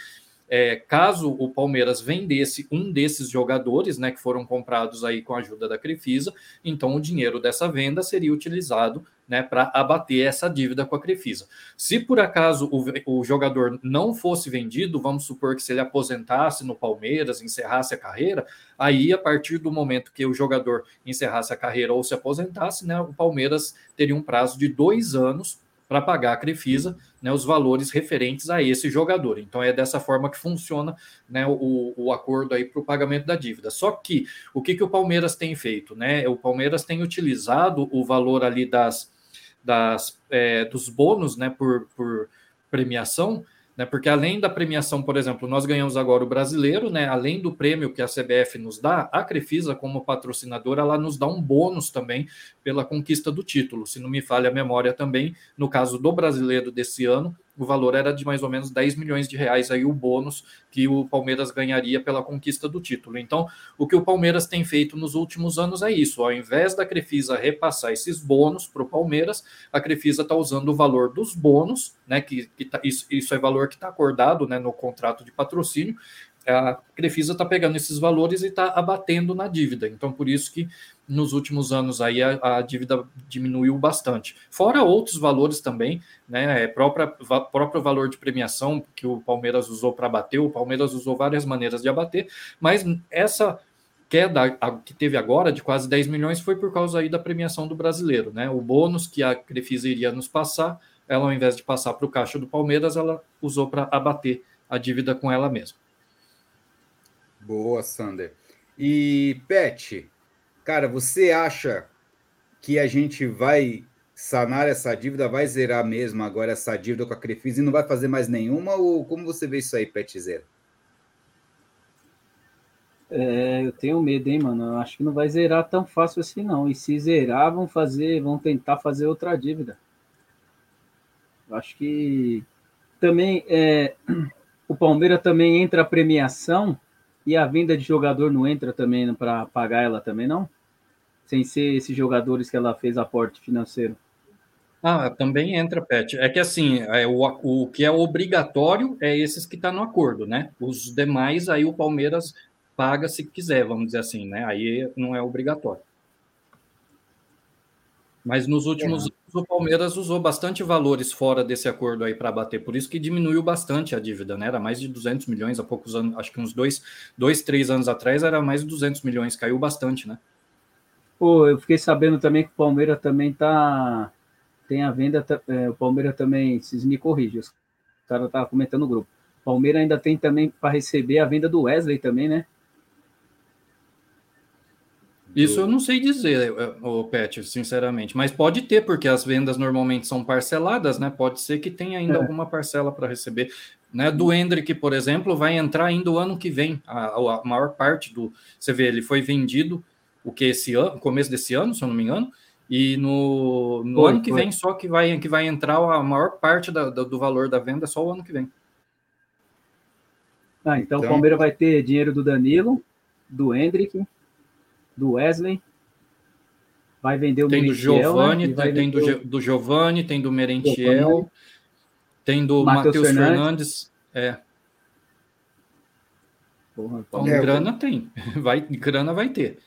A: é, caso o Palmeiras vendesse um desses jogadores, né, que foram comprados aí com a ajuda da Crefisa, então o dinheiro dessa venda seria utilizado né, para abater essa dívida com a Crefisa. Se por acaso o, o, jogador não fosse vendido, vamos supor que se ele aposentasse no Palmeiras, encerrasse a carreira, aí a partir do momento que o jogador encerrasse a carreira ou se aposentasse, né, o Palmeiras teria um prazo de dois anos para pagar a Crefisa né, os valores referentes a esse jogador. Então é dessa forma que funciona né, o, o acordo aí para o pagamento da dívida. Só que o que, que o Palmeiras tem feito? Né? O Palmeiras tem utilizado o valor ali das, das é, dos bônus né, por, por premiação né? Porque além da premiação, por exemplo, nós ganhamos agora o brasileiro, né? Além do prêmio que a CBF nos dá, a Crefisa, como patrocinadora, ela nos dá um bônus também pela conquista do título. Se não me falha a memória também, no caso do brasileiro desse ano, o valor era de mais ou menos 10 milhões de reais aí o bônus que o Palmeiras ganharia pela conquista do título. Então, o que o Palmeiras tem feito nos últimos anos é isso. Ao invés da Crefisa repassar esses bônus para o Palmeiras, a Crefisa está usando o valor dos bônus, né? Que, que tá, isso, isso é valor que está acordado né, no contrato de patrocínio, a Crefisa está pegando esses valores e está abatendo na dívida. Então, por isso que nos últimos anos aí a, a, dívida diminuiu bastante. Fora outros valores também, né? É própria, próprio valor de premiação que o Palmeiras usou para abater, o Palmeiras usou várias maneiras de abater, mas essa queda que teve agora de quase 10 milhões foi por causa aí da premiação do brasileiro, né? O bônus que a Crefisa iria nos passar, ela ao invés de passar para o caixa do Palmeiras, ela usou para abater a dívida com ela mesma.
C: Boa, Sander. E Pet, cara, você acha que a gente vai sanar essa dívida? Vai zerar mesmo agora essa dívida com a Crefisa e não vai fazer mais nenhuma? Ou como você vê isso aí, Petizera?
B: É, eu tenho medo, hein, mano? Eu acho que não vai zerar tão fácil assim, não. E se zerar, vão fazer, vão tentar fazer outra dívida. Eu acho que também é, o Palmeiras também entra a premiação e a venda de jogador não entra também para pagar ela também, não? Sem ser esses jogadores que ela fez aporte financeiro.
A: Ah, também entra, Pet. É que assim, é, o, o que é obrigatório é esses que estão tá no acordo, né? Os demais, aí o Palmeiras paga se quiser, vamos dizer assim, né? Aí não é obrigatório. Mas nos últimos é. anos o Palmeiras usou bastante valores fora desse acordo aí para bater, por isso que diminuiu bastante a dívida, né? Era mais de 200 milhões há poucos anos, acho que uns dois, dois três anos atrás era mais de 200 milhões, caiu bastante, né?
B: Pô, eu fiquei sabendo também que o Palmeiras também tá tem a venda, é, o Palmeiras também, se me corrige, os caras estavam comentando no grupo. O Palmeiras ainda tem também para receber a venda do Wesley também, né?
A: Isso eu não sei dizer, o Pet, sinceramente, mas pode ter, porque as vendas normalmente são parceladas, né? Pode ser que tenha ainda é. alguma parcela para receber. Né? Do Hendrick, por exemplo, vai entrar ainda o ano que vem. A, a, maior parte do. Você vê, ele foi vendido o que esse ano, começo desse ano, se eu não me engano, e no, no foi, ano que foi. vem só que vai, que vai entrar a maior parte da, do valor da venda só o ano que vem.
B: Ah, então, então o Palmeiras vai ter dinheiro do Danilo, do Hendrick, do Wesley. Vai vender o
A: tem Merentiel. Do Giovani, né? Tem, tem do, do Giovanni, tem do Merentiel, tem do Matheus Fernandes. Fernandes. É. Porra, então, é, grana tem. Vai, grana vai ter.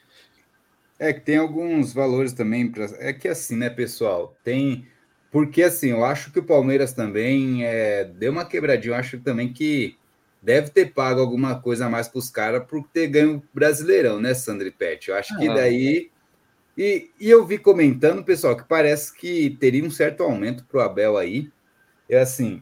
C: É que tem alguns valores também. Pra... É que assim, né, pessoal? Tem. Porque assim, eu acho que o Palmeiras também é... deu uma quebradinha. Eu acho também que deve ter pago alguma coisa a mais para os caras por ter ganho Brasileirão, né, Sandro Pet? Eu acho ah, que daí. E, e eu vi comentando, pessoal, que parece que teria um certo aumento para o Abel aí. É assim,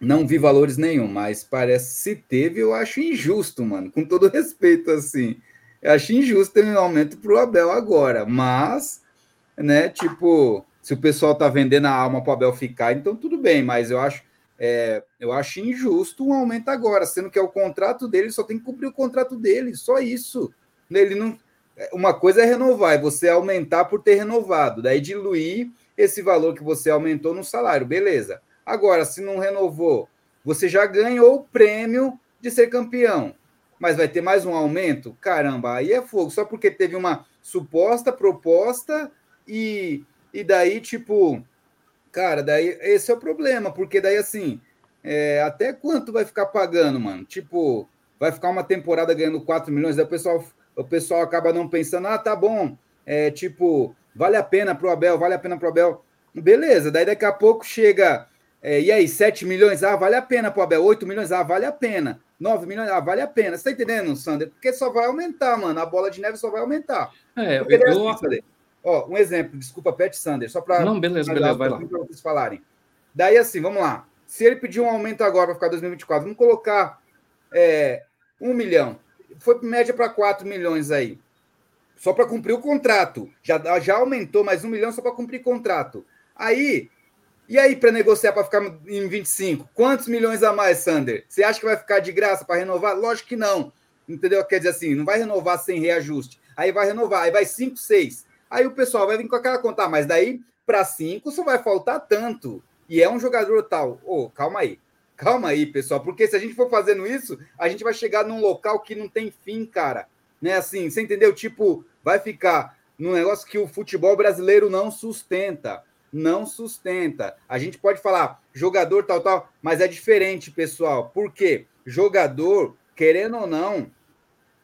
C: não vi valores nenhum, mas parece se teve, eu acho injusto, mano. Com todo respeito, assim. Eu acho injusto ter um aumento para o Abel agora, mas, né, tipo, se o pessoal tá vendendo a alma para o Abel ficar, então tudo bem, mas eu acho é, eu acho injusto um aumento agora, sendo que é o contrato dele, só tem que cumprir o contrato dele, só isso. Ele não. É, uma coisa é renovar, é você aumentar por ter renovado, daí diluir esse valor que você aumentou no salário, beleza. Agora, se não renovou, você já ganhou o prêmio de ser campeão, mas vai ter mais um aumento? Caramba, aí é fogo, só porque teve uma suposta proposta e, e daí, tipo, Cara, daí esse é o problema, porque daí assim, é, até quanto vai ficar pagando, mano? Tipo, vai ficar uma temporada ganhando 4 milhões, daí o pessoal, o pessoal acaba não pensando, ah, tá bom, é tipo, vale a pena pro Abel, vale a pena pro Abel. Beleza, daí daqui a pouco chega, é, e aí, 7 milhões, ah, vale a pena pro Abel, 8 milhões, ah, vale a pena. 9 milhões, ah, vale a pena. Você tá entendendo, Sander? Porque só vai aumentar, mano. A bola de neve só vai aumentar.
A: É, eu, eu,
C: assim, Ó, um exemplo, desculpa, Pet Sander, só para.
A: Não, beleza, beleza, vai lá. Para
C: vocês falarem. Daí, assim, vamos lá. Se ele pedir um aumento agora para ficar 2024, vamos colocar é, um milhão. Foi média para 4 milhões aí. Só para cumprir o contrato. Já, já aumentou mais um milhão só para cumprir contrato. Aí, e aí para negociar para ficar em 25? Quantos milhões a mais, Sander? Você acha que vai ficar de graça para renovar? Lógico que não. Entendeu? Quer dizer assim, não vai renovar sem reajuste. Aí vai renovar, aí vai 5, 6. Aí o pessoal vai vir com aquela conta, ah, mas daí para cinco só vai faltar tanto. E é um jogador tal. Ô, oh, calma aí. Calma aí, pessoal, porque se a gente for fazendo isso, a gente vai chegar num local que não tem fim, cara. Né? Assim, você entendeu? Tipo, vai ficar num negócio que o futebol brasileiro não sustenta. Não sustenta. A gente pode falar jogador tal, tal, mas é diferente, pessoal. Por quê? Jogador, querendo ou não,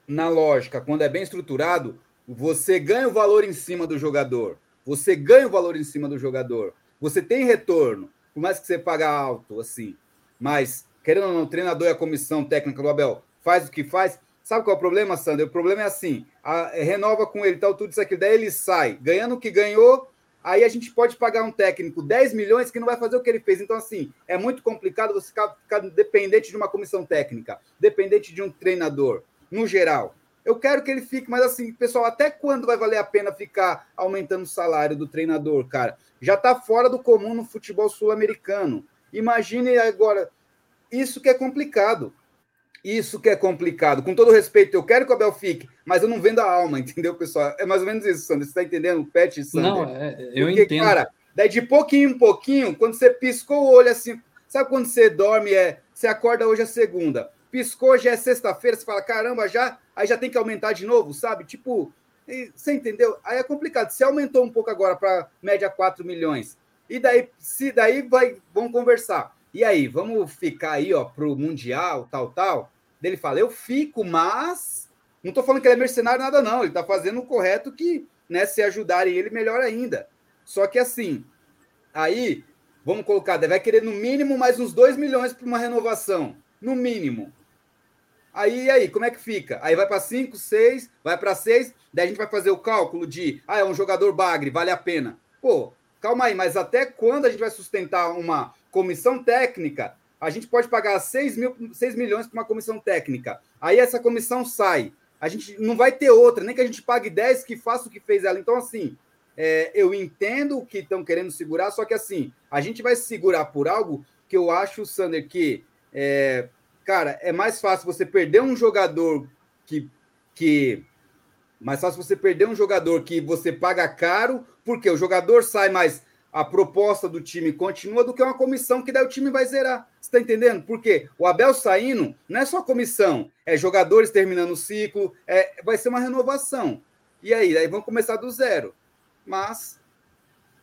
C: na lógica, quando é bem estruturado, você ganha o valor em cima do jogador. Você ganha o valor em cima do jogador. Você tem retorno, por mais que você pague alto, assim. Mas, querendo ou não, o treinador e a comissão técnica do Abel faz o que faz. Sabe qual é o problema, Sander? O problema é assim: a, é, renova com ele, tal, tudo isso aqui, daí ele sai, ganhando o que ganhou. Aí a gente pode pagar um técnico 10 milhões que não vai fazer o que ele fez. Então, assim, é muito complicado você ficar, ficar dependente de uma comissão técnica, dependente de um treinador, no geral. Eu quero que ele fique, mas assim, pessoal, até quando vai valer a pena ficar aumentando o salário do treinador, cara? Já está fora do comum no futebol sul-americano. Imagine agora, isso que é complicado. Isso que é complicado. Com todo respeito, eu quero que o Abel fique, mas eu não vendo a alma, entendeu, pessoal? É mais ou menos isso, Sandro. Você está entendendo? Pet Sander.
A: Não, é, eu Porque, entendo. Cara,
C: daí de pouquinho em pouquinho, quando você piscou o olho assim, sabe quando você dorme, é, você acorda hoje é segunda, piscou, já é sexta-feira, você fala, caramba, já, aí já tem que aumentar de novo, sabe? Tipo, você entendeu? Aí é complicado. Se aumentou um pouco agora para média 4 milhões, e daí, se daí vai, vamos conversar. E aí, vamos ficar aí, ó, pro Mundial, tal, tal. Ele fala, eu fico, mas não tô falando que ele é mercenário, nada, não. Ele tá fazendo o correto que, né, se ajudarem ele, melhor ainda. Só que assim, aí, vamos colocar, vai querer no mínimo mais uns 2 milhões para uma renovação. No mínimo. Aí, aí, como é que fica? Aí vai para 5, 6, vai para 6, daí a gente vai fazer o cálculo de, ah, é um jogador bagre, vale a pena. Pô, calma aí, mas até quando a gente vai sustentar uma comissão técnica? A gente pode pagar 6, mil, 6 milhões para uma comissão técnica. Aí essa comissão sai. A gente não vai ter outra, nem que a gente pague 10 que faça o que fez ela. Então, assim, é, eu entendo o que estão querendo segurar, só que assim, a gente vai segurar por algo que eu acho, Sander, que é, cara, é mais fácil você perder um jogador que. que mais fácil você perder um jogador que você paga caro, porque o jogador sai, mas a proposta do time continua, do que uma comissão que daí o time vai zerar. Você está entendendo? Porque o Abel saindo não é só comissão, é jogadores terminando o ciclo, é, vai ser uma renovação. E aí, aí vão começar do zero. Mas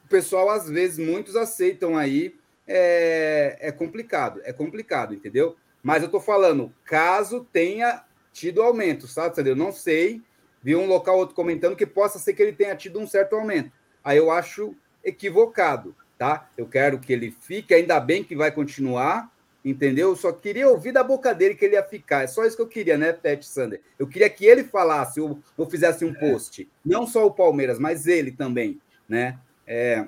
C: o pessoal, às vezes, muitos aceitam aí. É, é complicado, é complicado, entendeu? Mas eu estou falando, caso tenha tido aumento, sabe, Eu não sei. Vi um local outro comentando que possa ser que ele tenha tido um certo aumento. Aí eu acho equivocado, tá? Eu quero que ele fique, ainda bem que vai continuar, entendeu? Eu só queria ouvir da boca dele que ele ia ficar. É só isso que eu queria, né, Pet Sander? Eu queria que ele falasse ou, ou fizesse um post. Não só o Palmeiras, mas ele também, né? É,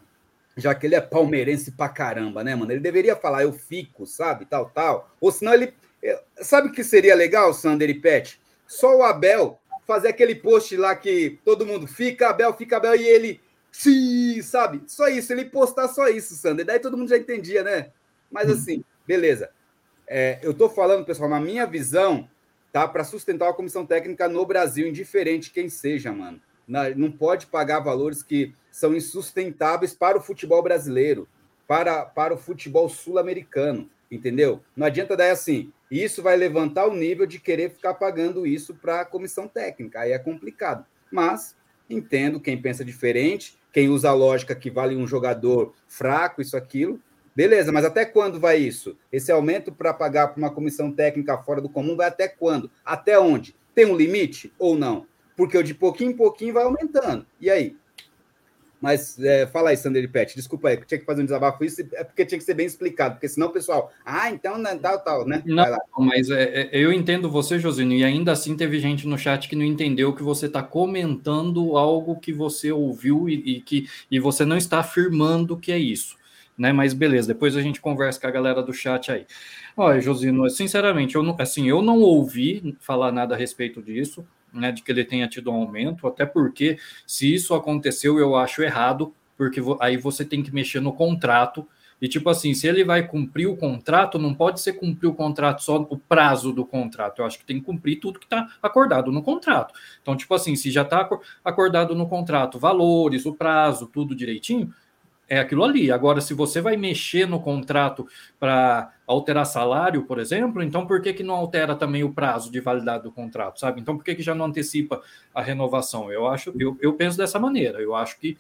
C: já que ele é palmeirense pra caramba, né, mano? Ele deveria falar, eu fico, sabe? Tal, tal. Ou senão ele. É, sabe o que seria legal, Sander e Pet? Só o Abel fazer aquele post lá que todo mundo fica, Abel, fica Abel, e ele. Sim, sabe? Só isso, ele postar só isso, Sander. Daí todo mundo já entendia, né? Mas assim, beleza. É, eu tô falando, pessoal, na minha visão, tá? Para sustentar a comissão técnica no Brasil, indiferente quem seja, mano. Não pode pagar valores que são insustentáveis para o futebol brasileiro, para, para o futebol sul-americano, entendeu? Não adianta daí assim, isso vai levantar o nível de querer ficar pagando isso para a comissão técnica, aí é complicado. Mas entendo quem pensa diferente, quem usa a lógica que vale um jogador fraco, isso, aquilo, beleza, mas até quando vai isso? Esse aumento para pagar para uma comissão técnica fora do comum vai até quando? Até onde? Tem um limite ou não? Porque de pouquinho em pouquinho vai aumentando. E aí? Mas é, fala aí, Sander Pet, desculpa aí, tinha que fazer um desabafo isso, é porque tinha que ser bem explicado, porque senão o pessoal, ah, então né, tal, tal, né?
A: Não, mas é, é, eu entendo você, Josino, e ainda assim teve gente no chat que não entendeu que você está comentando algo que você ouviu e, e, que e você não está afirmando que é isso. Né, mas beleza, depois a gente conversa com a galera do chat aí. Olha, Josino, sinceramente, eu não, assim, eu não ouvi falar nada a respeito disso né, de que ele tenha tido um aumento, até porque se isso aconteceu, eu acho errado, porque aí você tem que mexer no contrato. E tipo assim, se ele vai cumprir o contrato, não pode ser cumprir o contrato só o prazo do contrato. Eu acho que tem que cumprir tudo que está acordado no contrato. Então, tipo assim, se já está acordado no contrato, valores, o prazo, tudo direitinho, é aquilo ali. Agora, se você vai mexer no contrato para alterar salário, por exemplo, então por que, que não altera também o prazo de validade do contrato, sabe? Então por que, que já não antecipa a renovação? Eu acho, eu, eu penso dessa maneira. Eu acho que,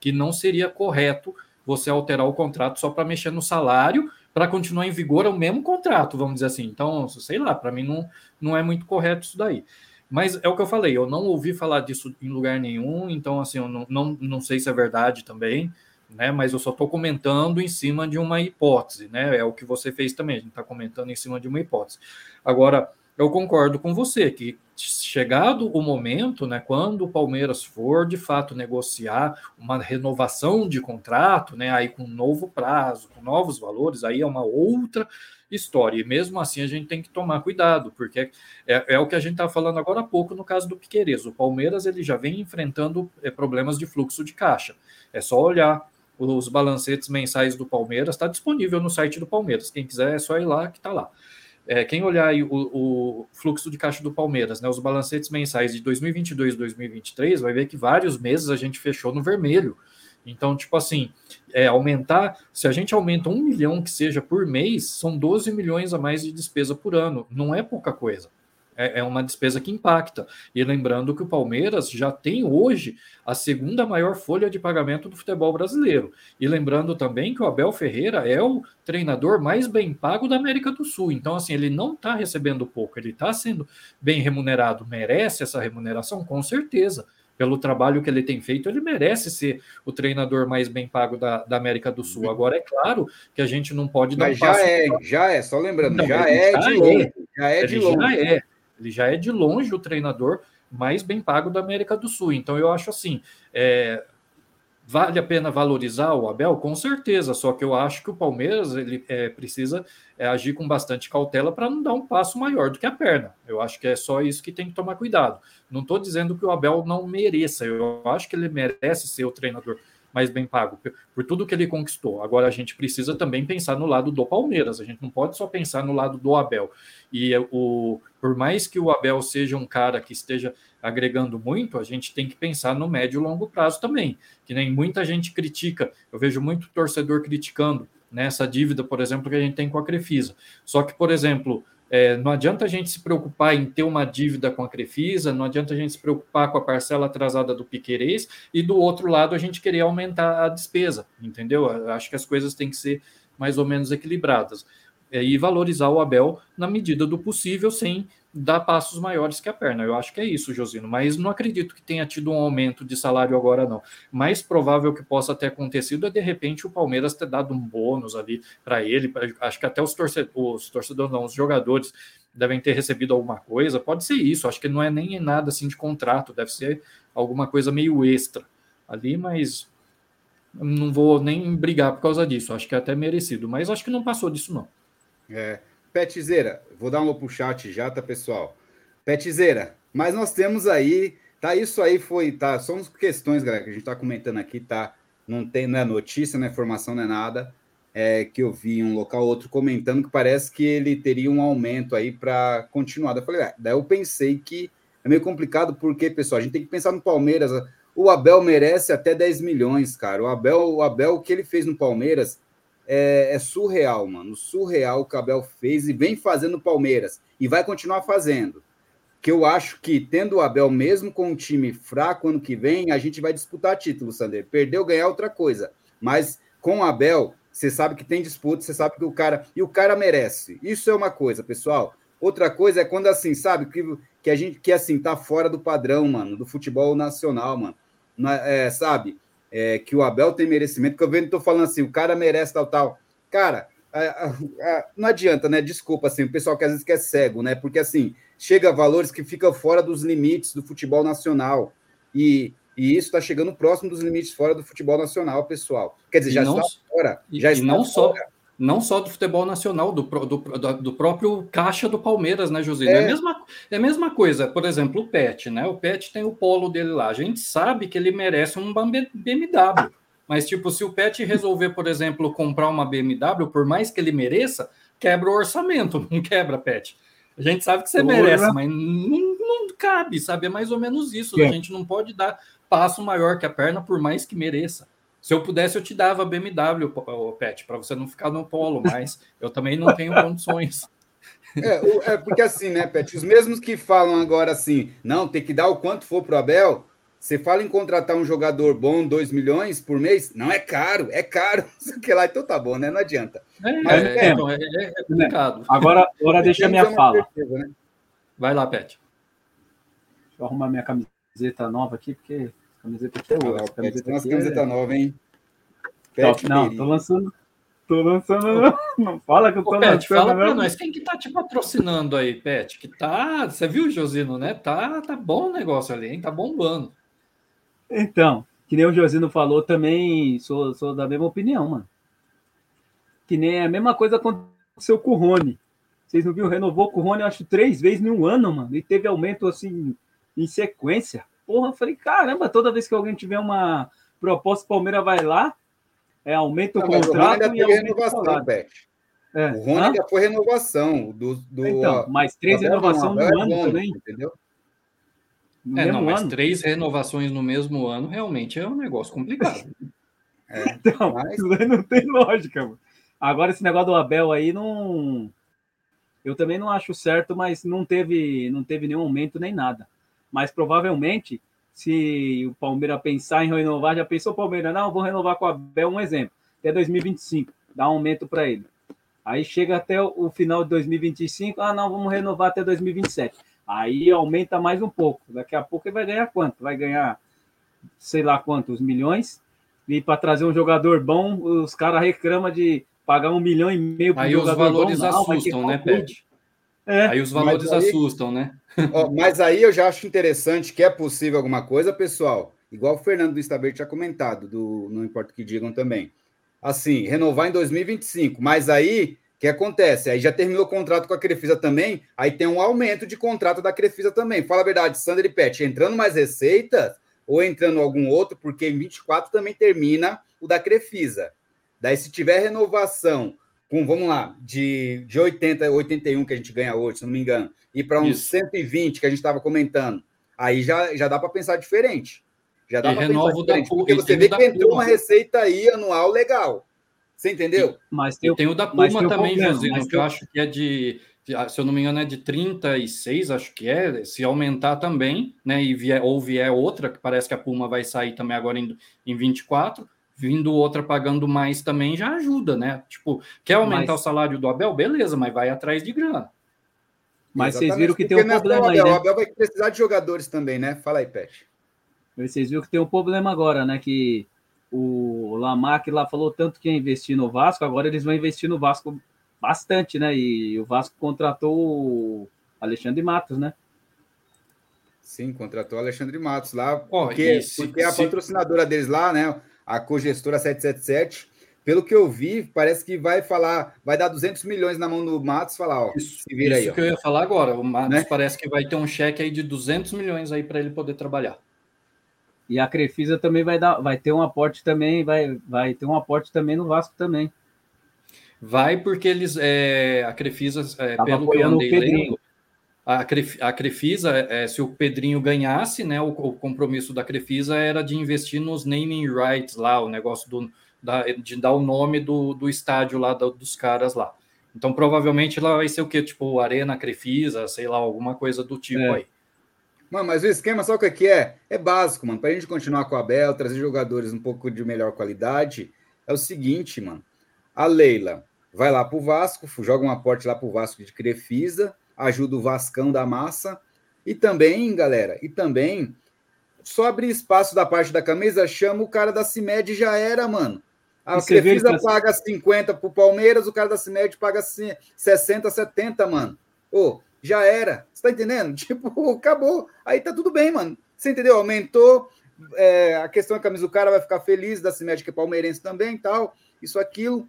A: que não seria correto você alterar o contrato só para mexer no salário para continuar em vigor o mesmo contrato, vamos dizer assim. Então, sei lá, para mim não, não é muito correto isso daí. Mas é o que eu falei, eu não ouvi falar disso em lugar nenhum, então assim, eu não, não, não sei se é verdade também né? Mas eu só estou comentando em cima de uma hipótese, né? É o que você fez também, a gente está comentando em cima de uma hipótese. Agora, eu concordo com você que chegado o momento, né, quando o Palmeiras for de fato negociar uma renovação de contrato, né, aí com um novo prazo, com novos valores, aí é uma outra história. E mesmo assim a gente tem que tomar cuidado, porque é, é o que a gente estava falando agora há pouco no caso do Piqueires. O Palmeiras ele já vem enfrentando é, problemas de fluxo de caixa. É só olhar os balancetes mensais do Palmeiras, está disponível no site do Palmeiras. Quem quiser é só ir lá que está lá. É, quem olhar o, o, fluxo de caixa do Palmeiras, né, os balancetes mensais de 2022 e 2023, vai ver que vários meses a gente fechou no vermelho. Então, tipo assim, é, aumentar, se a gente aumenta um milhão que seja por mês, são 12 milhões a mais de despesa por ano. Não é pouca coisa é, é uma despesa que impacta. E lembrando que o Palmeiras já tem hoje a segunda maior folha de pagamento do futebol brasileiro. E lembrando também que o Abel Ferreira é o treinador mais bem pago da América do Sul. Então, assim, ele não está recebendo pouco, ele está sendo bem remunerado, merece essa remuneração, com certeza pelo trabalho que ele tem feito, ele merece ser o treinador mais bem pago da, da América do Sul. Agora, é claro que a gente não pode dar
C: Mas um já é, já é, só lembrando, não, já, é já, de longe, é, já é de longe. Já é.
A: Ele já é de longe o treinador mais bem pago da América do Sul. Então eu acho assim, é, vale a pena valorizar o Abel, com certeza. Só que eu acho que o Palmeiras ele é, precisa é, agir com bastante cautela para não dar um passo maior do que a perna. Eu acho que é só isso que tem que tomar cuidado. Não estou dizendo que o Abel não mereça. Eu acho que ele merece ser o treinador mais bem pago por tudo que ele conquistou. Agora a gente precisa também pensar no lado do Palmeiras. A gente não pode só pensar no lado do Abel. E o por mais que o Abel seja um cara que esteja agregando muito, a gente tem que pensar no médio e longo prazo também. Que nem muita gente critica. Eu vejo muito torcedor criticando nessa dívida, por exemplo, que a gente tem com a Crefisa. Só que, por exemplo, é, não adianta a gente se preocupar em ter uma dívida com a Crefisa, não adianta a gente se preocupar com a parcela atrasada do Piquerez e do outro lado a gente querer aumentar a despesa, entendeu? Acho que as coisas têm que ser mais ou menos equilibradas. É, e valorizar o Abel na medida do possível, sem dar passos maiores que a perna. Eu acho que é isso, Josino, mas não acredito que tenha tido um aumento de salário agora, não. Mais provável que possa ter acontecido é, de repente, o Palmeiras ter dado um bônus ali para ele. Acho que até os torcedores, os torcedores, não, os jogadores devem ter recebido alguma coisa. Pode ser isso, acho que não é nem nada assim de contrato, deve ser alguma coisa meio extra ali, mas não vou nem brigar por causa disso. Acho que é até merecido, mas acho que não passou disso, não.
C: É. Petizeira, vou dar um pro chat já, tá, pessoal? Petizeira, mas nós temos aí, tá? Isso aí foi, tá? São questões, galera, que a gente tá comentando aqui, tá? Não tem, não é notícia, não é informação, não é nada. É, que eu vi um local outro comentando que parece que ele teria um aumento aí para continuar. Eu falei, é, daí eu pensei que é meio complicado, porque, pessoal, a gente tem que pensar no Palmeiras. O Abel merece até 10 milhões, cara. O Abel, o Abel, o que ele fez no Palmeiras é, é, surreal, mano. Surreal o Abel fez e vem fazendo Palmeiras. E vai continuar fazendo. Que eu acho que, tendo o Abel, mesmo com um time fraco ano que vem, a gente vai disputar título, Sander. Perder ou ganhar é outra coisa. Mas com o Abel, você sabe que tem disputa, você sabe que o cara. E o cara merece. Isso é uma coisa, pessoal. Outra coisa é quando assim, sabe, que, que a gente que assim tá fora do padrão, mano, do futebol nacional, mano. É, sabe? É, que o Abel tem merecimento, que eu vendo, tô falando assim, o cara merece tal, tal. Cara, a, a, a, não adianta, né? Desculpa, assim, o pessoal que às vezes quer cego, né? Porque assim, chega a valores que ficam fora dos limites do futebol nacional. E, e isso está chegando próximo dos limites fora do futebol nacional, pessoal. Quer dizer, já não, está fora. Já
A: e está não fora. só não só do futebol nacional, do, do, do próprio caixa do Palmeiras, né, José? É. é. a, mesma, é a mesma coisa, por exemplo, o Pet, né? O Pet tem o polo dele lá. A gente sabe que ele merece um BMW. Mas, tipo, se o Pet resolver, por exemplo, comprar uma BMW, por mais que ele mereça, quebra o orçamento, não quebra, Pet. A gente sabe que você merece, mas não, não, cabe, sabe? É mais ou menos isso. A gente não pode dar passo maior que a perna, por mais que mereça. Se eu pudesse, eu te dava BMW, Pet, para você não ficar no polo, mas eu também não tenho condições.
C: É, é, porque assim, né, Pet? Os mesmos que falam agora assim, não, tem que dar o quanto for pro Abel. Você fala em contratar um jogador bom, 2 milhões por mês? Não é caro, é caro. que lá, então tá bom, né? Não adianta.
A: É, Mas, é, é, é, é complicado.
B: Agora, agora deixa a minha fala. Certeza, né?
A: Vai lá, Pet.
B: Deixa eu arrumar minha camiseta nova aqui, porque Camiseta aqui é outra. Ah,
C: camiseta tem umas camiseta é... nova, hein?
B: Pet não, tô lançando. Tô lançando, não. Não fala que eu tô Ô, Pet, lançando.
A: Fala pra nós, quem que tá te patrocinando aí, Pet? Que tá. Você viu, Josino, né? Tá, tá bom o negócio ali, hein? Tá bombando.
B: Então, que nem o Josino falou, também sou, sou da mesma opinião, mano. Que nem a mesma coisa aconteceu com o Rony. Vocês não viram? Renovou com o Rony, acho, três vezes em um ano, mano. E teve aumento, assim, em sequência. Porra, eu falei, caramba, toda vez que alguém tiver uma proposta, o Palmeiras vai lá, é, aumenta o não, contrato
C: o e aumenta renovação, o Pet. É. O Rony ainda foi renovação. Do, do,
B: então, mais três renovações no ano é também.
A: Entendeu? No é, não, mas ano. três renovações no mesmo ano realmente é um negócio complicado.
B: é, então, mas... não tem lógica. Mano. Agora, esse negócio do Abel aí não. Eu também não acho certo, mas não teve, não teve nenhum aumento nem nada. Mas provavelmente, se o Palmeiras pensar em renovar, já pensou o Palmeiras, não, vou renovar com o Abel, um exemplo, até 2025, dá um aumento para ele. Aí chega até o final de 2025, ah, não, vamos renovar até 2027. Aí aumenta mais um pouco. Daqui a pouco ele vai ganhar quanto? Vai ganhar sei lá quantos milhões. E para trazer um jogador bom, os caras reclamam de pagar um milhão e meio
A: para Aí os valores bom, assustam, não, né, Pet? É, aí os valores aí, assustam, né?
C: Ó, mas aí eu já acho interessante que é possível alguma coisa, pessoal. Igual o Fernando do Estabelo tinha comentado, do Não Importa o que digam também. Assim, renovar em 2025. Mas aí que acontece? Aí já terminou o contrato com a Crefisa também, aí tem um aumento de contrato da Crefisa também. Fala a verdade, Sandra e Pet, entrando mais receitas ou entrando algum outro, porque em 24 também termina o da Crefisa. Daí, se tiver renovação com, vamos lá, de, de 80, 81 que a gente ganha hoje, se não me engano, e para uns Isso. 120 que a gente estava comentando, aí já, já dá para pensar diferente. Já dá para pensar diferente, porque você vê que entrou uma receita aí anual legal. Você entendeu?
A: Mas tem, tem o da Puma também, Josino, que eu acho que é de, ah, se eu não me engano, é de 36, acho que é. Se aumentar também, né? E vier, ou vier outra, que parece que a Puma vai sair também agora em, em 24, vindo outra pagando mais também já ajuda, né? Tipo, quer aumentar mas... o salário do Abel? Beleza, mas vai atrás de grana.
B: Mas Exatamente, vocês viram que tem um é problema aí, né?
C: O Abel vai precisar de jogadores também, né? Fala aí, Pet.
B: Vocês viram que tem um problema agora, né? Que o Lamarck lá falou tanto que ia investir no Vasco, agora eles vão investir no Vasco bastante, né? E o Vasco contratou o Alexandre Matos, né?
C: Sim, contratou o Alexandre Matos lá, porque, oh, porque a patrocinadora deles lá, né? A Cogestora 777, pelo que eu vi, parece que vai falar, vai dar 200 milhões na mão do Matos, falar, ó,
A: isso, se vira isso aí. Isso que ó. eu ia falar agora, o Matos né? parece que vai ter um cheque aí de 200 milhões aí para ele poder trabalhar.
B: E a Crefisa também vai dar, vai ter um aporte também, vai, vai ter um aporte também no Vasco também.
A: Vai porque eles, é, a Crefisa, é, pelo que eu andei lendo, a, Crefisa, é, se o Pedrinho ganhasse, né, o, o, compromisso da Crefisa era de investir nos naming rights lá, o negócio do, da, de dar o nome do, do estádio lá do, dos caras lá. Então, provavelmente lá vai ser o quê? Tipo, Arena Crefisa, sei lá, alguma coisa do tipo é. aí.
C: Mano, mas o esquema, só o que é? É básico, mano. Para a gente continuar com a Bel, trazer jogadores um pouco de melhor qualidade, é o seguinte, mano. A Leila vai lá pro Vasco, joga um aporte lá pro Vasco de Crefisa, ajuda o Vascão da massa. E também, galera, e também, só abrir espaço da parte da camisa, chama o cara da CIMED já era, mano. A Crefisa tá... paga 50 pro Palmeiras, o cara da CIMED paga 60, 70, mano. Ô, já era. Você tá entendendo? Tipo, acabou. Aí tá tudo bem, mano. Você entendeu? Aumentou. É, a questão da camisa do cara vai ficar feliz, da Cimédia que é palmeirense também tal. Isso, aquilo.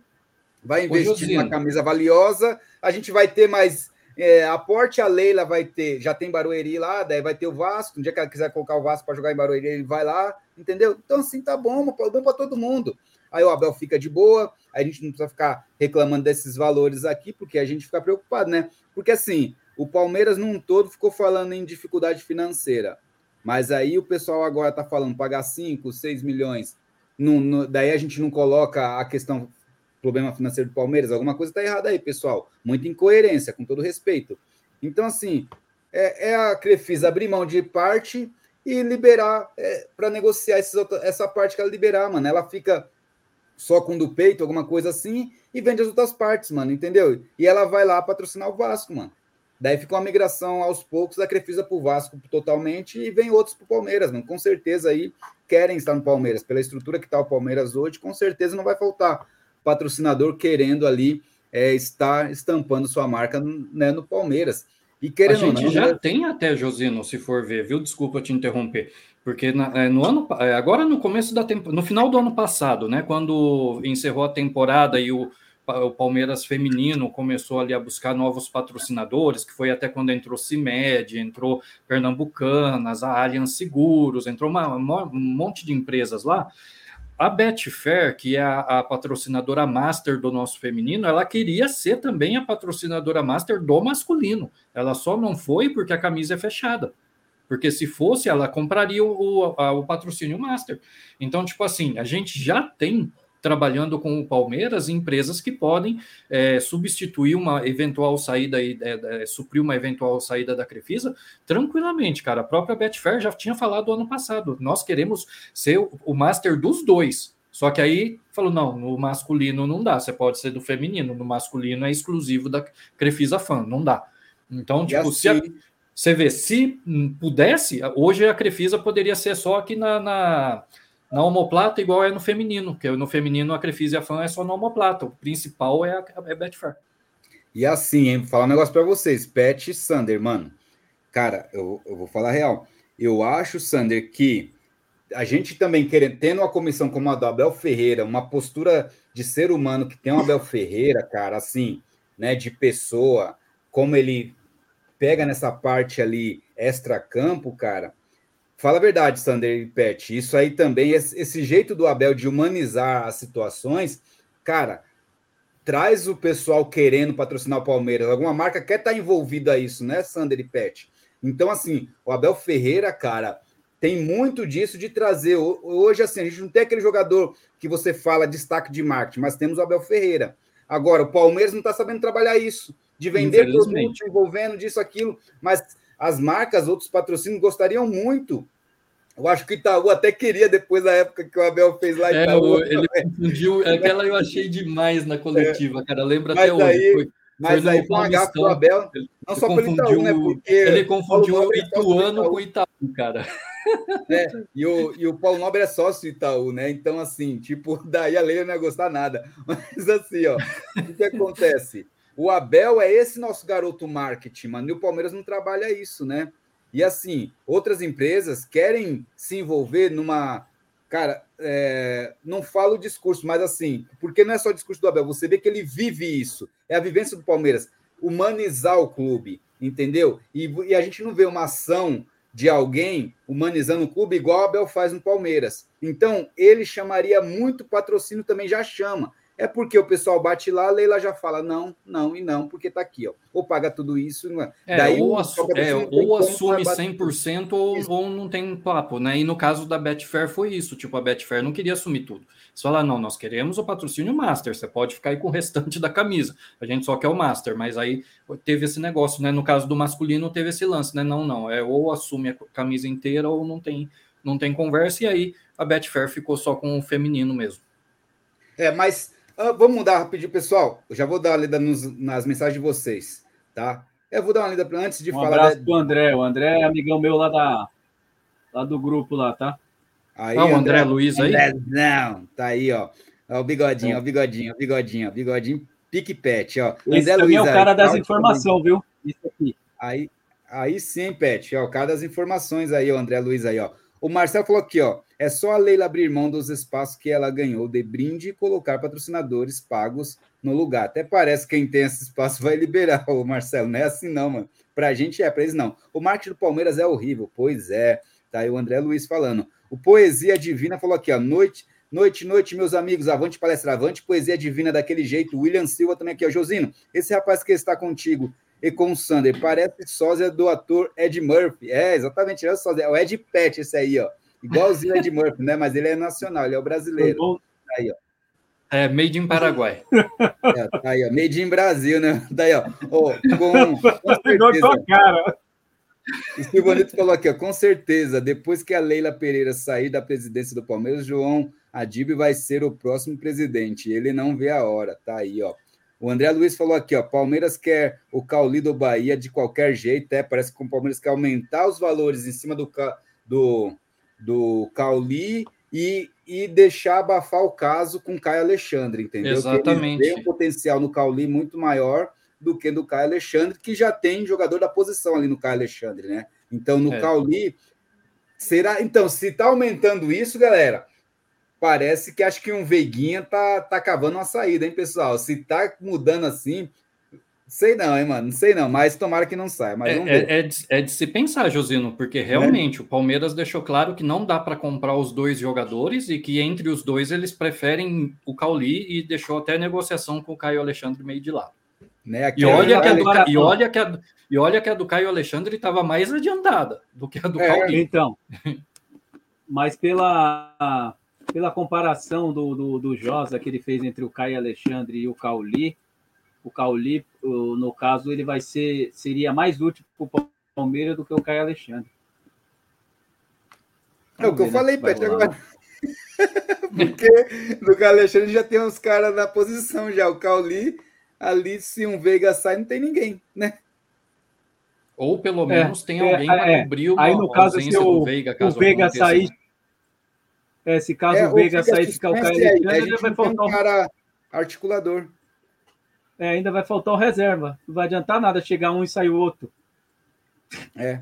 C: Vai investir numa camisa valiosa. A gente vai ter mais é, aporte. A Leila vai ter. Já tem Barueri lá, daí vai ter o Vasco. Um dia que ela quiser colocar o Vasco para jogar em Barueri, ele vai lá. Entendeu? Então, assim, tá bom, bom para todo mundo. Aí o Abel fica de boa, a gente não precisa ficar reclamando desses valores aqui, porque a gente fica preocupado, né? Porque assim, o Palmeiras, num todo, ficou falando em dificuldade financeira. Mas aí o pessoal agora está falando pagar 5, 6 milhões. Daí a gente não coloca a questão problema financeiro do Palmeiras. Alguma coisa está errada aí, pessoal. Muita incoerência, com todo respeito. Então, assim, é, é a Crefisa abrir mão de parte e liberar é, para negociar esses, essa parte que ela liberar, mano. Ela fica só com do peito, alguma coisa assim, e vende as outras partes, mano, entendeu? E ela vai lá patrocinar o Vasco, mano. Daí ficou uma migração aos poucos da Crefisa para o Vasco totalmente e vem outros para o Palmeiras, mano. Com certeza aí querem estar no Palmeiras. Pela estrutura que está o Palmeiras hoje, com certeza não vai faltar patrocinador querendo ali é, estar estampando sua marca né, no Palmeiras.
A: E querendo a gente não, já né? tem até, Josino, se for ver, viu? Desculpa te interromper. Porque na, é, no ano, agora no começo da temporada, no final do ano passado, né? Quando encerrou a temporada e o, o Palmeiras feminino começou ali a buscar novos patrocinadores, que foi até quando entrou CIMED, entrou Pernambucanas, a Allianz Seguros, entrou uma, um monte de empresas lá. A Betfair, que é a, a, patrocinadora master do nosso feminino, ela queria ser também a patrocinadora master do masculino. Ela só não foi porque a camisa é fechada. Porque se fosse, ela compraria o, a, o patrocínio master. Então, tipo assim, a gente já tem trabalhando com o Palmeiras empresas que podem é, substituir uma eventual saída e é, é, suprir uma eventual saída da Crefisa tranquilamente, cara. A própria Betfair já tinha falado ano passado. Nós queremos ser o, o master dos dois. Só que aí falou: não, no masculino não dá, você pode ser do feminino, no masculino é exclusivo da Crefisa Fan, não dá. Então, tipo, assim, se a, assim você vê, se pudesse, hoje a Crefisa poderia ser só aqui na, na, na homoplata, igual é no feminino, porque no feminino a Crefisa e a FAN é só na homoplata, o principal é a é Betfair.
C: E assim, hein, vou falar um negócio para vocês, Pet Sander, mano, cara, eu, eu vou falar real, eu acho, Sander, que a gente também querendo, tendo uma comissão como a do Abel Ferreira, uma postura de ser humano que tem o Abel Ferreira, cara, assim, né, de pessoa, como ele pega nessa parte ali extra-campo, cara, fala a verdade, Sander e Pet, isso aí também, esse, esse jeito do Abel de humanizar as situações, cara, traz o pessoal querendo patrocinar o Palmeiras, alguma marca quer estar tá envolvida a isso, né, Sander e Pet? Então, assim, o Abel Ferreira, cara, tem muito disso de trazer. Hoje, assim, a gente não tem aquele jogador que você fala destaque de marketing, mas temos o Abel Ferreira. Agora, o Palmeiras não está sabendo trabalhar isso de vender produto envolvendo disso, aquilo, mas as marcas, outros patrocínios gostariam muito. Eu acho que o Itaú até queria, depois da época que o Abel fez lá.
A: É, Itaú, ele confundiu. Aquela eu achei demais na coletiva, é. cara. Lembra mas até aí, hoje. Foi,
C: mas foi aí H com o Abel, não só pelo Itaú, né? Porque
A: ele confundiu o Ituano com o Itaú, cara.
C: É, e, o, e o Paulo Nobre é sócio Itaú, né? Então, assim, tipo, daí a Leila não ia gostar nada. Mas assim, ó, o que acontece? O Abel é esse nosso garoto marketing, mano. E o Palmeiras não trabalha isso, né? E assim, outras empresas querem se envolver numa. Cara, é... não falo o discurso, mas assim, porque não é só o discurso do Abel, você vê que ele vive isso. É a vivência do Palmeiras. Humanizar o clube, entendeu? E, e a gente não vê uma ação de alguém humanizando o clube igual o Abel faz no Palmeiras. Então, ele chamaria muito patrocínio, também já chama. É porque o pessoal bate lá, a Leila já fala não, não e não, porque tá aqui, ó. Ou paga tudo isso, não é?
A: é Daí ou, assu é, ou assume 100% ou, ou não tem papo, né? E no caso da Betfair foi isso, tipo, a Betfair não queria assumir tudo. Você fala, não, nós queremos o patrocínio Master, você pode ficar aí com o restante da camisa. A gente só quer o Master, mas aí teve esse negócio, né? No caso do masculino teve esse lance, né? Não, não, é ou assume a camisa inteira ou não tem, não tem conversa, e aí a Betfair ficou só com o feminino mesmo.
C: É, mas Uh, vamos mudar rapidinho, pessoal. Eu já vou dar uma lida nos, nas mensagens de vocês, tá? Eu vou dar uma lida antes de
B: um
C: falar.
B: Um abraço da... pro André. O André é amigão meu lá, da, lá do grupo lá, tá?
A: Aí, ah, o André, André Luiz aí? André,
C: não, tá aí, ó. ó o bigodinho, ó, o bigodinho, o bigodinho, o bigodinho, pique pet, ó.
B: Esse André Luiz é o cara aí, das tá informações, viu? Isso
C: aqui. Aí, aí sim, Pet, ó, o cara das informações aí, o André Luiz aí, ó. O Marcelo falou aqui, ó. É só a Leila abrir mão dos espaços que ela ganhou de brinde e colocar patrocinadores pagos no lugar. Até parece que quem tem esse espaço vai liberar, o Marcelo. Não é assim, não, mano. Pra gente é, pra eles não. O marketing do Palmeiras é horrível. Pois é. Tá aí o André Luiz falando. O Poesia Divina falou aqui, ó. Noite, noite, noite, meus amigos. Avante, palestra, avante. Poesia Divina daquele jeito. William Silva também aqui, ó. Josino, esse rapaz que está contigo e com o Sander parece sósia do ator Ed Murphy. É, exatamente. É o, sósia, é o Ed Pet, esse aí, ó. Igualzinho Ed Murphy, né? Mas ele é nacional, ele é o brasileiro. Aí, ó.
A: É, made in Paraguai.
C: É, tá aí, ó. Made in Brasil, né? Daí, ó. Oh, com, com certeza. cara. O Silvanito falou aqui, ó, com certeza, depois que a Leila Pereira sair da presidência do Palmeiras, João Adib vai ser o próximo presidente. Ele não vê a hora, tá aí, ó. O André Luiz falou aqui, ó, Palmeiras quer o Cauli do Bahia de qualquer jeito, é, parece que o Palmeiras quer aumentar os valores em cima do, do, do Cauli e, e deixar abafar o caso com o Caio Alexandre, entendeu?
A: Exatamente.
C: Tem um potencial no Cauli muito maior do que no Caio Alexandre, que já tem jogador da posição ali no Caio Alexandre, né? Então, no é. Cauli, será. Então, se está aumentando isso, galera, parece que acho que um Veiguinha tá, tá cavando uma saída, hein, pessoal? Se tá mudando assim, sei não, hein, mano? Não sei não, mas tomara que não saia. Mas
A: é, é, é, de, é, de, se pensar, Josino, porque realmente é. o Palmeiras deixou claro que não dá para comprar os dois jogadores e que entre os dois eles preferem o Cauli e deixou até negociação com o Caio Alexandre meio de lado. Né? E, olha que a do, e, olha que a, e olha que a do Caio Alexandre estava mais adiantada do que a do
B: é, Cauli. Então, mas pela pela comparação do, do, do Josa que ele fez entre o Caio Alexandre e o Cauli, o Cauli, no caso, ele vai ser seria mais útil para o Palmeiras do que o Caio Alexandre.
C: É o que eu falei, Pet, agora. Porque no Caio Alexandre já tem uns caras na posição já. O Cauli, ali, se um Veiga sai, não tem ninguém, né?
A: Ou pelo é, menos é, tem alguém é,
B: para cobrir uma Aí, no caso, se o, Veiga, o Veiga sair, é, se caso é, o Veiga sair e ficar o Caio Alexandre, vai faltar um
C: cara articulador.
B: É, ainda vai faltar o reserva. Não vai adiantar nada chegar um e sair o outro.
C: É.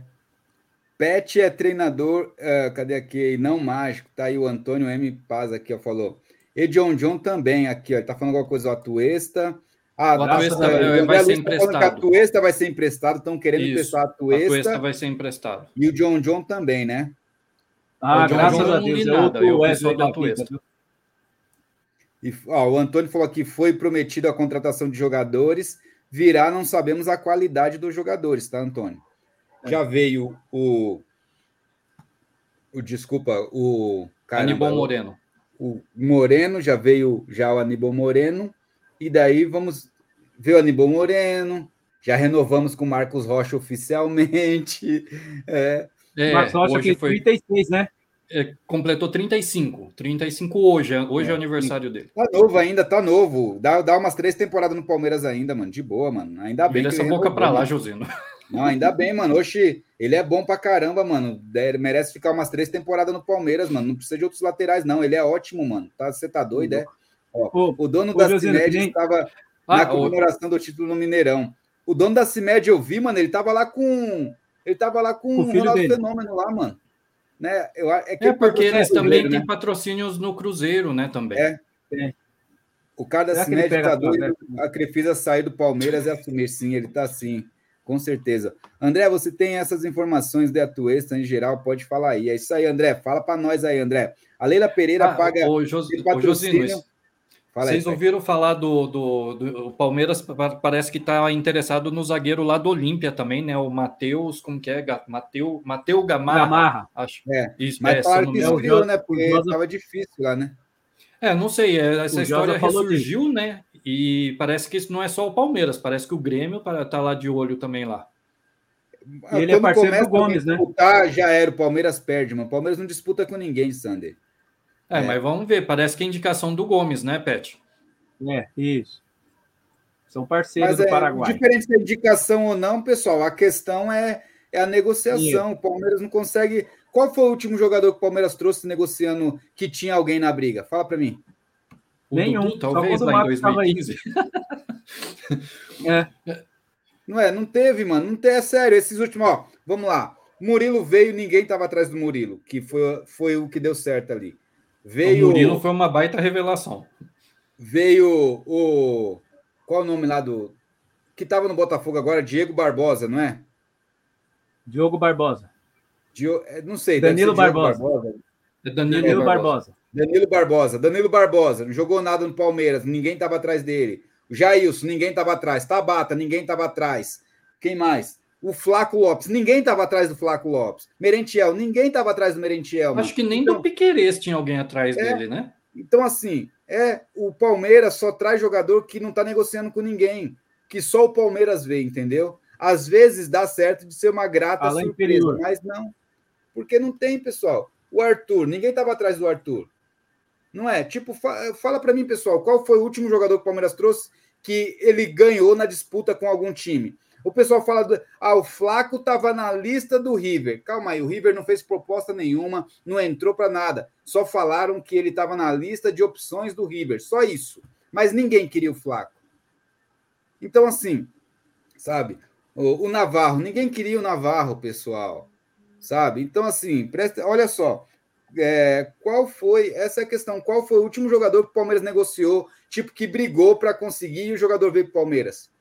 C: Pet é treinador, uh, cadê aqui? Não mágico. Tá aí o Antônio M. Paz aqui, ó, falou. E John John também aqui, ó. Ele tá falando alguma coisa, o Atuesta.
A: Ah, o Atuesta vai, vai ser emprestado.
C: a Atuesta vai ser emprestado, estão querendo Isso. emprestar a Atuesta. A Atuesta
A: vai ser emprestado.
C: E o John John também, né?
B: Ah, graças John a Deus. É
A: eu Wesley da.
C: E, ó, o Antônio falou que foi prometido a contratação de jogadores, virá, não sabemos a qualidade dos jogadores, tá, Antônio? É. Já veio o. O desculpa, o.
A: Caramba, Aníbal Moreno.
C: O, o Moreno, já veio já o Aníbal Moreno, e daí vamos ver o Aníbal Moreno, já renovamos com o Marcos Rocha oficialmente. É,
B: é, Marcos Rocha que foi 36, né?
A: É, completou 35. 35 hoje. Hoje é, é o aniversário dele.
C: Tá novo ainda, tá novo. Dá, dá umas três temporadas no Palmeiras ainda, mano. De boa, mano. Ainda bem.
A: Vira essa boca pra lá, Josino.
C: Não, ainda bem, mano. Oxi, ele é bom pra caramba, mano. Ele merece ficar umas três temporadas no Palmeiras, mano. Não precisa de outros laterais, não. Ele é ótimo, mano. Tá, você tá doido, é? Ó, o dono da CIMED estava ah, na comemoração o... do título no Mineirão. O dono da CIMED, eu vi, mano, ele tava lá com. Ele tava lá com o Ronaldo dele. Fenômeno lá, mano. Né?
A: Eu, é, é porque eles também têm né? patrocínios no Cruzeiro, né? Também.
C: É. é. O cara da Cimed tá doido. A Crefisa sair do Palmeiras e assumir, sim, ele tá assim, com certeza. André, você tem essas informações de Atuesta em geral, pode falar aí. É isso aí, André. Fala para nós aí, André. A Leila Pereira ah, paga.
A: O, Jos... o Josino, Fala Vocês aí, ouviram falar do, do, do, Palmeiras? Parece que está interessado no zagueiro lá do Olímpia também, né? O Matheus, como que é? Mateu, Mateu Gamarra. Gamarra.
C: Acho. É. Isso, mas é, claro que esfriou, né? Porque estava difícil lá, né?
A: É, não sei. É, essa o história ressurgiu, né? E parece que isso não é só o Palmeiras, parece que o Grêmio está lá de olho também lá.
C: E ele é parceiro do Gomes, né? Disputar, já era, o Palmeiras perde, mano. O Palmeiras não disputa com ninguém, Sander.
A: É, é, mas vamos ver. Parece que é indicação do Gomes, né, Pet?
B: É, isso. São parceiros mas do é, Paraguai.
C: Diferente da indicação ou não, pessoal, a questão é, é a negociação. O Palmeiras não consegue. Qual foi o último jogador que o Palmeiras trouxe negociando que tinha alguém na briga? Fala para mim.
A: O Nenhum, Dudu, talvez lá em 2015.
C: é. Não é, não teve, mano. Não tem, é sério. Esses últimos, ó, vamos lá. Murilo veio, ninguém estava atrás do Murilo, que foi, foi o que deu certo ali. Veio.
A: O Murilo foi uma baita revelação.
C: Veio o. Qual o nome lá do. Que estava no Botafogo agora? Diego Barbosa, não é?
B: Diogo Barbosa.
C: Dio... É, não sei.
B: Danilo Barbosa. Barbosa.
C: É Danilo, Danilo Barbosa. Barbosa. Danilo Barbosa. Danilo Barbosa. Não jogou nada no Palmeiras, ninguém estava atrás dele. O Jailson, ninguém estava atrás. Tabata, ninguém estava atrás. Quem mais? O Flaco Lopes. Ninguém estava atrás do Flaco Lopes. Merentiel, ninguém estava atrás do Merentiel.
A: Mano. Acho que nem então, do Piquerez tinha alguém atrás
C: é,
A: dele, né?
C: Então, assim, é o Palmeiras só traz jogador que não está negociando com ninguém, que só o Palmeiras vê, entendeu? Às vezes dá certo de ser uma grata Além surpresa, inferior. mas não. Porque não tem, pessoal. O Arthur, ninguém estava atrás do Arthur. Não é? Tipo, fala para mim, pessoal, qual foi o último jogador que o Palmeiras trouxe que ele ganhou na disputa com algum time? O pessoal fala do. Ah, o Flaco estava na lista do River. Calma aí, o River não fez proposta nenhuma, não entrou para nada. Só falaram que ele estava na lista de opções do River. Só isso. Mas ninguém queria o Flaco. Então, assim, sabe? O, o Navarro, ninguém queria o Navarro, pessoal. Sabe? Então, assim, presta, olha só. é, qual foi essa é a questão? Qual foi o último jogador que o Palmeiras negociou, tipo que brigou para conseguir e o jogador veio para o Palmeiras?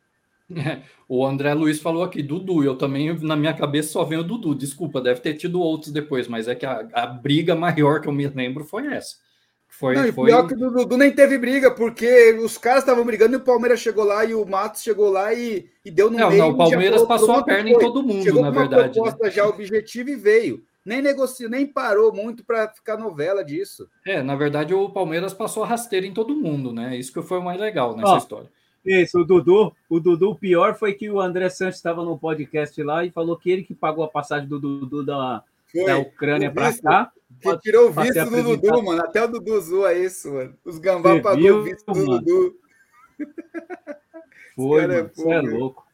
A: É, o André Luiz falou aqui, Dudu. Eu também, na minha cabeça, só venho o Dudu. Desculpa, deve ter tido outros depois, mas é que a, a briga maior que eu me lembro foi essa. Foi,
C: não,
A: foi...
C: pior que o Dudu nem teve briga, porque os caras estavam brigando e o Palmeiras chegou lá e o Matos chegou lá e, e deu no
A: não,
C: meio.
A: Não, o Palmeiras passou a perna foi. em todo mundo,
C: chegou
A: na
C: uma
A: verdade.
C: Uma proposta né? já objetiva e veio. Nem negociou, nem parou muito para ficar novela disso.
A: É, na verdade, o Palmeiras passou a rasteira em todo mundo, né? Isso que foi o mais legal nessa história.
B: Isso, o Dudu, o Dudu, o pior foi que o André Santos estava no podcast lá e falou que ele que pagou a passagem do Dudu da, da Ucrânia para cá.
C: Que tirou o visto do Dudu, mano. Até o Dudu zoa isso, mano. Os gambá pagou o visto do mano? Dudu.
B: Foi, mano. É, Isso é louco.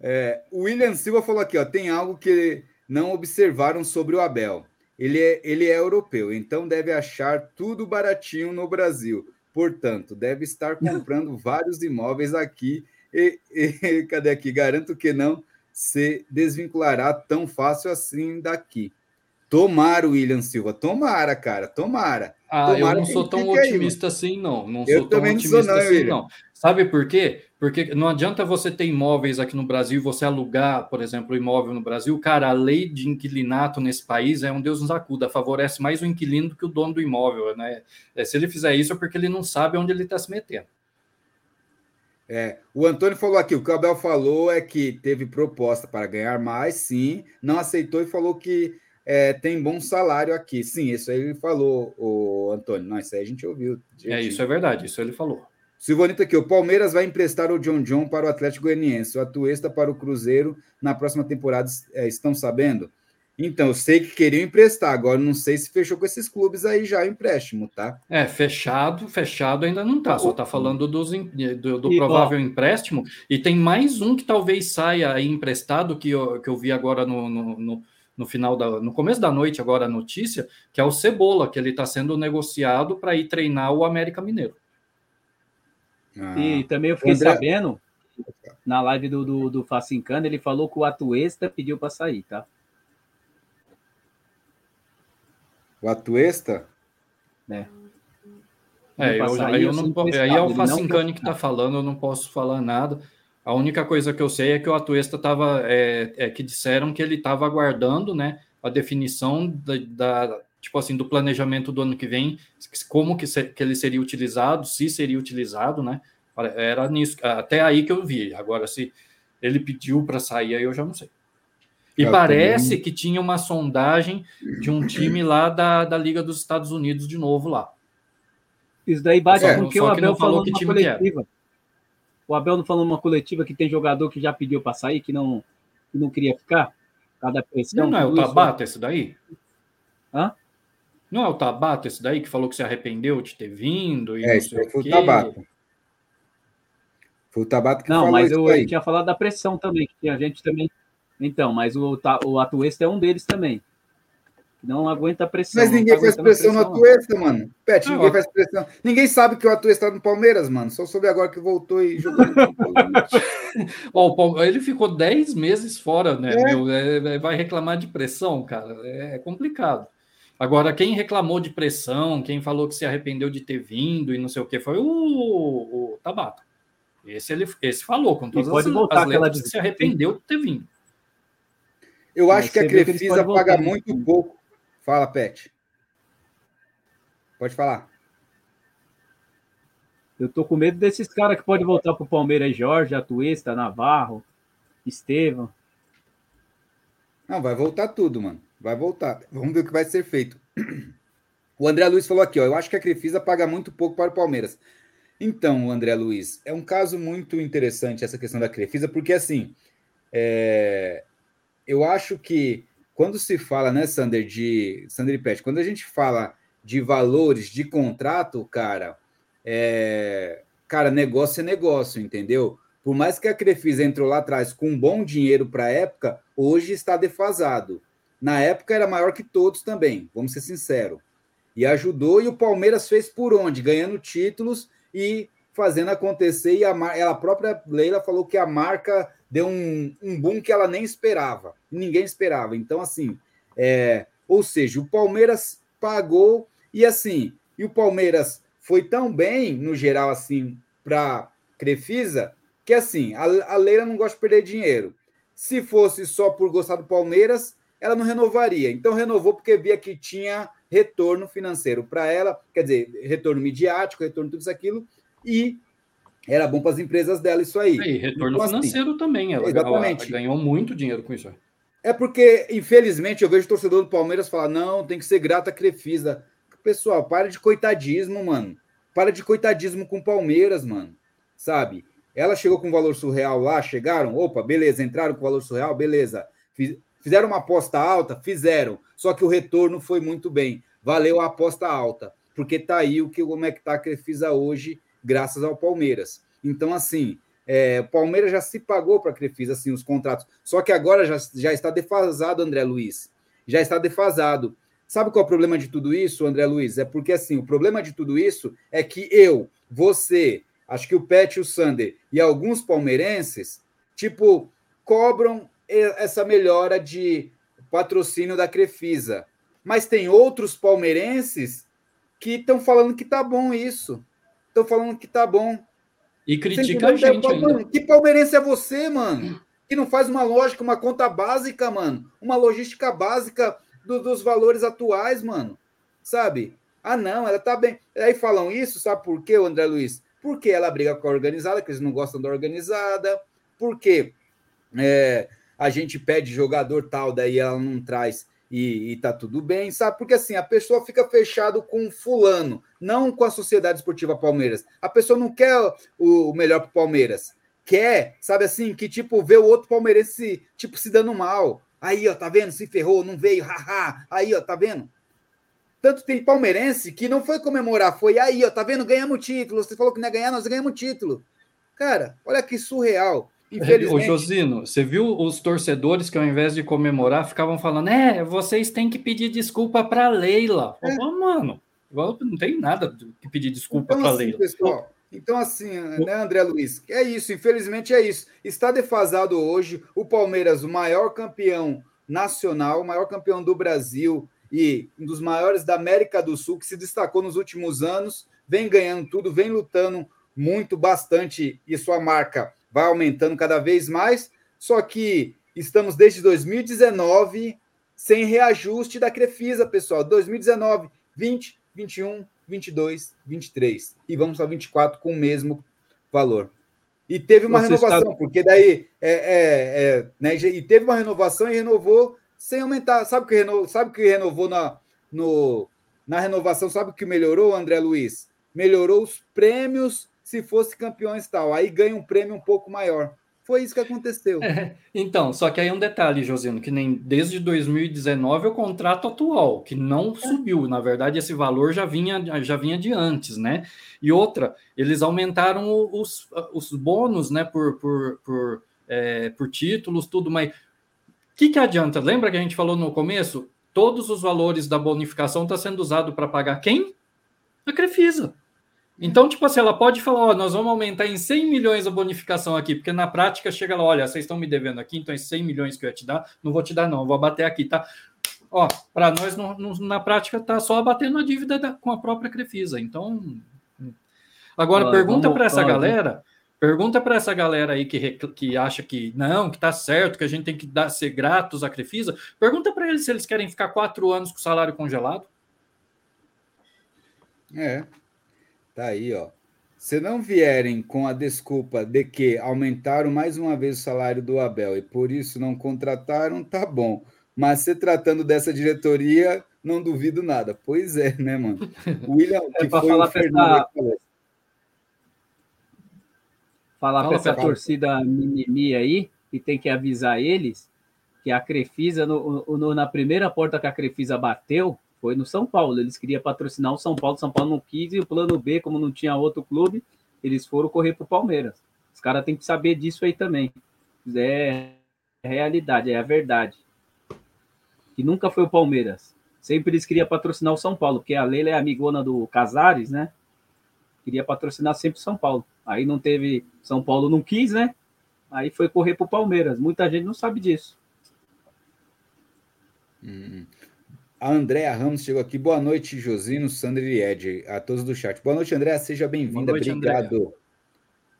C: É, o William Silva falou aqui, ó. Tem algo que não observaram sobre o Abel. Ele é, ele é europeu, então deve achar tudo baratinho no Brasil. Portanto, deve estar comprando vários imóveis aqui. E, e cadê aqui? Garanto que não se desvinculará tão fácil assim daqui. Tomara, William Silva. Tomara, cara. Tomara.
A: Ah, eu não sou tão otimista aí, assim, não. Não eu sou tão otimista
C: não sou, não,
A: assim,
C: William.
A: não. Sabe por quê? Porque não adianta você ter imóveis aqui no Brasil e você alugar, por exemplo, imóvel no Brasil. Cara, a lei de inquilinato nesse país é um Deus nos acuda, favorece mais o inquilino do que o dono do imóvel, né? É, se ele fizer isso é porque ele não sabe onde ele está se metendo.
C: É, o Antônio falou aqui, o que o Abel falou é que teve proposta para ganhar mais, sim, não aceitou e falou que é, tem bom salário aqui. Sim, isso aí ele falou, o Antônio. Não, isso aí a gente ouviu. Gente.
A: É, isso é verdade, isso ele falou.
C: Silvanito aqui, o Palmeiras vai emprestar o John John para o Atlético Goianiense, o Atuesta para o Cruzeiro na próxima temporada, é, estão sabendo? Então, eu sei que queriam emprestar, agora não sei se fechou com esses clubes aí já o empréstimo, tá?
A: É, fechado, fechado ainda não tá, só tá falando dos, do, do provável empréstimo, e tem mais um que talvez saia aí emprestado, que eu, que eu vi agora no, no, no no final da, no começo da noite agora a notícia que é o Cebola que ele está sendo negociado para ir treinar o América Mineiro.
B: Ah, e também eu fiquei André... sabendo na live do do, do Facincano ele falou que o Atuesta pediu para sair, tá?
C: O Atuesta?
A: É. É, eu, sair, aí, eu não, aí é o Facincani que está falando, eu não posso falar nada. A única coisa que eu sei é que o Atuesta estava, é, é, que disseram que ele estava aguardando, né, a definição da, da, tipo assim, do planejamento do ano que vem, como que, se, que ele seria utilizado, se seria utilizado, né, era nisso, até aí que eu vi. Agora, se ele pediu para sair, aí eu já não sei. E parece também. que tinha uma sondagem de um time lá da, da Liga dos Estados Unidos de novo lá.
B: Isso daí bate é, com o que o Abel falou que time coletiva. O Abel não falou numa coletiva que tem jogador que já pediu para sair, que não, que não queria ficar? Cada pressão.
A: Não, não é o Tabata esse daí?
B: Hã?
A: Não é o Tabata esse daí que falou que se arrependeu de ter vindo? E
C: é, isso foi o Tabata. Foi o Tabata que
B: não,
C: falou
B: mas eu, eu, tinha falado da pressão também, que a gente também. Então, mas o, o Atuesta é um deles também. Não aguenta pressão.
C: Mas ninguém tá faz pressão, pressão no Atuesta, mano. Pet, ninguém faz pressão. Ninguém sabe que o Atuesta tá no Palmeiras, mano. Só soube agora que voltou e jogou.
A: oh, ele ficou 10 meses fora, né? É. Meu, é, é, vai reclamar de pressão, cara. É complicado. Agora, quem reclamou de pressão, quem falou que se arrependeu de ter vindo e não sei o que, foi o, o Tabata. Esse ele esse falou com todas
B: pode as, voltar as letras
A: que se arrependeu de ter vindo.
C: Eu acho Mas que a Crefisa paga muito pouco Fala, Pet. Pode falar.
B: Eu tô com medo desses caras que podem voltar pro Palmeiras, Jorge, Atuesta, Navarro, Estevam.
C: Não, vai voltar tudo, mano. Vai voltar. Vamos ver o que vai ser feito. O André Luiz falou aqui, ó. Eu acho que a Crefisa paga muito pouco para o Palmeiras. Então, André Luiz, é um caso muito interessante essa questão da Crefisa, porque assim, é... eu acho que quando se fala, né, Sander, de Sander Pet, quando a gente fala de valores de contrato, cara, é, cara, negócio é negócio, entendeu? Por mais que a Crefisa entrou lá atrás com um bom dinheiro para a época, hoje está defasado. Na época era maior que todos também, vamos ser sinceros. E ajudou, e o Palmeiras fez por onde? Ganhando títulos e fazendo acontecer. E a, ela própria Leila falou que a marca deu um, um boom que ela nem esperava, ninguém esperava. Então, assim, é, Ou seja, o Palmeiras pagou e assim, e o Palmeiras foi tão bem, no geral, assim, para Crefisa, que assim, a, a Leila não gosta de perder dinheiro. Se fosse só por gostar do Palmeiras, ela não renovaria. Então renovou porque via que tinha retorno financeiro para ela, quer dizer, retorno midiático, retorno tudo isso aquilo, e era bom para as empresas dela isso aí.
A: E retorno então, assim, financeiro assim, também, ela,
C: exatamente.
A: Ela ganhou muito dinheiro com isso.
C: É porque, infelizmente, eu vejo torcedor do Palmeiras falar: não, tem que ser grata a Crefisa. Pessoal, para de coitadismo, mano. Para de coitadismo com o Palmeiras, mano. Sabe? Ela chegou com valor surreal lá, chegaram, opa, beleza, entraram com valor surreal, beleza. Fizeram uma aposta alta? Fizeram. Só que o retorno foi muito bem. Valeu a aposta alta. Porque tá aí o que como é que tá a Crefisa hoje, graças ao Palmeiras. Então, assim, é, o Palmeiras já se pagou para a Crefisa, assim, os contratos. Só que agora já, já está defasado, André Luiz. Já está defasado. Sabe qual é o problema de tudo isso, André Luiz? É porque, assim, o problema de tudo isso é que eu, você, acho que o Pet, o Sander e alguns palmeirenses, tipo, cobram essa melhora de patrocínio da Crefisa. Mas tem outros palmeirenses que estão falando que tá bom isso. Estão falando que tá bom.
A: E critica a gente ainda.
C: Que palmeirense é você, mano? Que não faz uma lógica, uma conta básica, mano. Uma logística básica do, dos valores atuais, mano. Sabe? Ah, não, ela tá bem. Aí falam isso, sabe por quê, André Luiz? Porque ela briga com a organizada, que eles não gostam da organizada. Porque é, a gente pede jogador tal, daí ela não traz e, e tá tudo bem, sabe? Porque assim, a pessoa fica fechado com fulano, não com a Sociedade Esportiva Palmeiras. A pessoa não quer o, o melhor pro Palmeiras. Quer, sabe assim, que tipo, vê o outro palmeirense tipo se dando mal. Aí, ó, tá vendo? Se ferrou, não veio, haha. Aí, ó, tá vendo? Tanto tem palmeirense que não foi comemorar, foi aí, ó, tá vendo? Ganhamos título. Você falou que não ia ganhar, nós ganhamos título. Cara, olha que surreal.
A: Infelizmente... Ô, Josino, você viu os torcedores que ao invés de comemorar ficavam falando, é, vocês têm que pedir desculpa para Leila. É. Mano, não tem nada que pedir desculpa então, para assim, Leila.
C: Pessoal, então, assim, né, André Luiz? É isso, infelizmente é isso. Está defasado hoje o Palmeiras, o maior campeão nacional, o maior campeão do Brasil e um dos maiores da América do Sul, que se destacou nos últimos anos, vem ganhando tudo, vem lutando muito, bastante, e sua marca vai aumentando cada vez mais, só que estamos desde 2019 sem reajuste da Crefisa, pessoal. 2019, 20, 21, 22, 23 e vamos para 24 com o mesmo valor. E teve uma Você renovação, está... porque daí é, é, é, né, e teve uma renovação e renovou sem aumentar. Sabe o que renovou, sabe que renovou na, no, na renovação? Sabe o que melhorou, André Luiz? Melhorou os prêmios se fosse campeões tal. Aí ganha um prêmio um pouco maior. Foi isso que aconteceu.
A: É, então, só que aí um detalhe, Josino, que nem desde 2019 é o contrato atual, que não é. subiu. Na verdade, esse valor já vinha, já vinha de antes, né? E outra, eles aumentaram os, os bônus, né, por, por, por, é, por títulos, tudo, mas o que, que adianta? Lembra que a gente falou no começo? Todos os valores da bonificação estão tá sendo usados para pagar quem? A Crefisa. Então, tipo assim, ela pode falar, ó, nós vamos aumentar em 100 milhões a bonificação aqui, porque na prática chega lá, olha, vocês estão me devendo aqui, então esses 100 milhões que eu ia te dar, não vou te dar não, vou abater aqui, tá? Ó, para nós, no, no, na prática, tá só abatendo a dívida da, com a própria Crefisa, então... Agora, pergunta para essa galera, pergunta para essa galera aí que, que acha que não, que tá certo, que a gente tem que dar, ser gratos à Crefisa, pergunta para eles se eles querem ficar quatro anos com o salário congelado.
C: É, Tá aí, ó. Se não vierem com a desculpa de que aumentaram mais uma vez o salário do Abel e por isso não contrataram, tá bom. Mas se tratando dessa diretoria, não duvido nada. Pois é, né, mano?
B: O William, é que foi falar o Fernando. Essa... Falar para essa torcida mimimi aí, e tem que avisar eles que a Crefisa, no, no, na primeira porta que a Crefisa bateu, foi no São Paulo. Eles queriam patrocinar o São Paulo, São Paulo não quis, e o plano B, como não tinha outro clube, eles foram correr para o Palmeiras. Os caras têm que saber disso aí também. É realidade, é a verdade. Que nunca foi o Palmeiras. Sempre eles queriam patrocinar o São Paulo, porque a Leila é amigona do Casares, né? Queria patrocinar sempre o São Paulo. Aí não teve. São Paulo não quis, né? Aí foi correr para o Palmeiras. Muita gente não sabe disso.
C: Hum. A Andréa Ramos chegou aqui. Boa noite, Josino, Sandra e Ed, a todos do chat. Boa noite, Andréa. Seja bem-vinda. Obrigado. Andréa.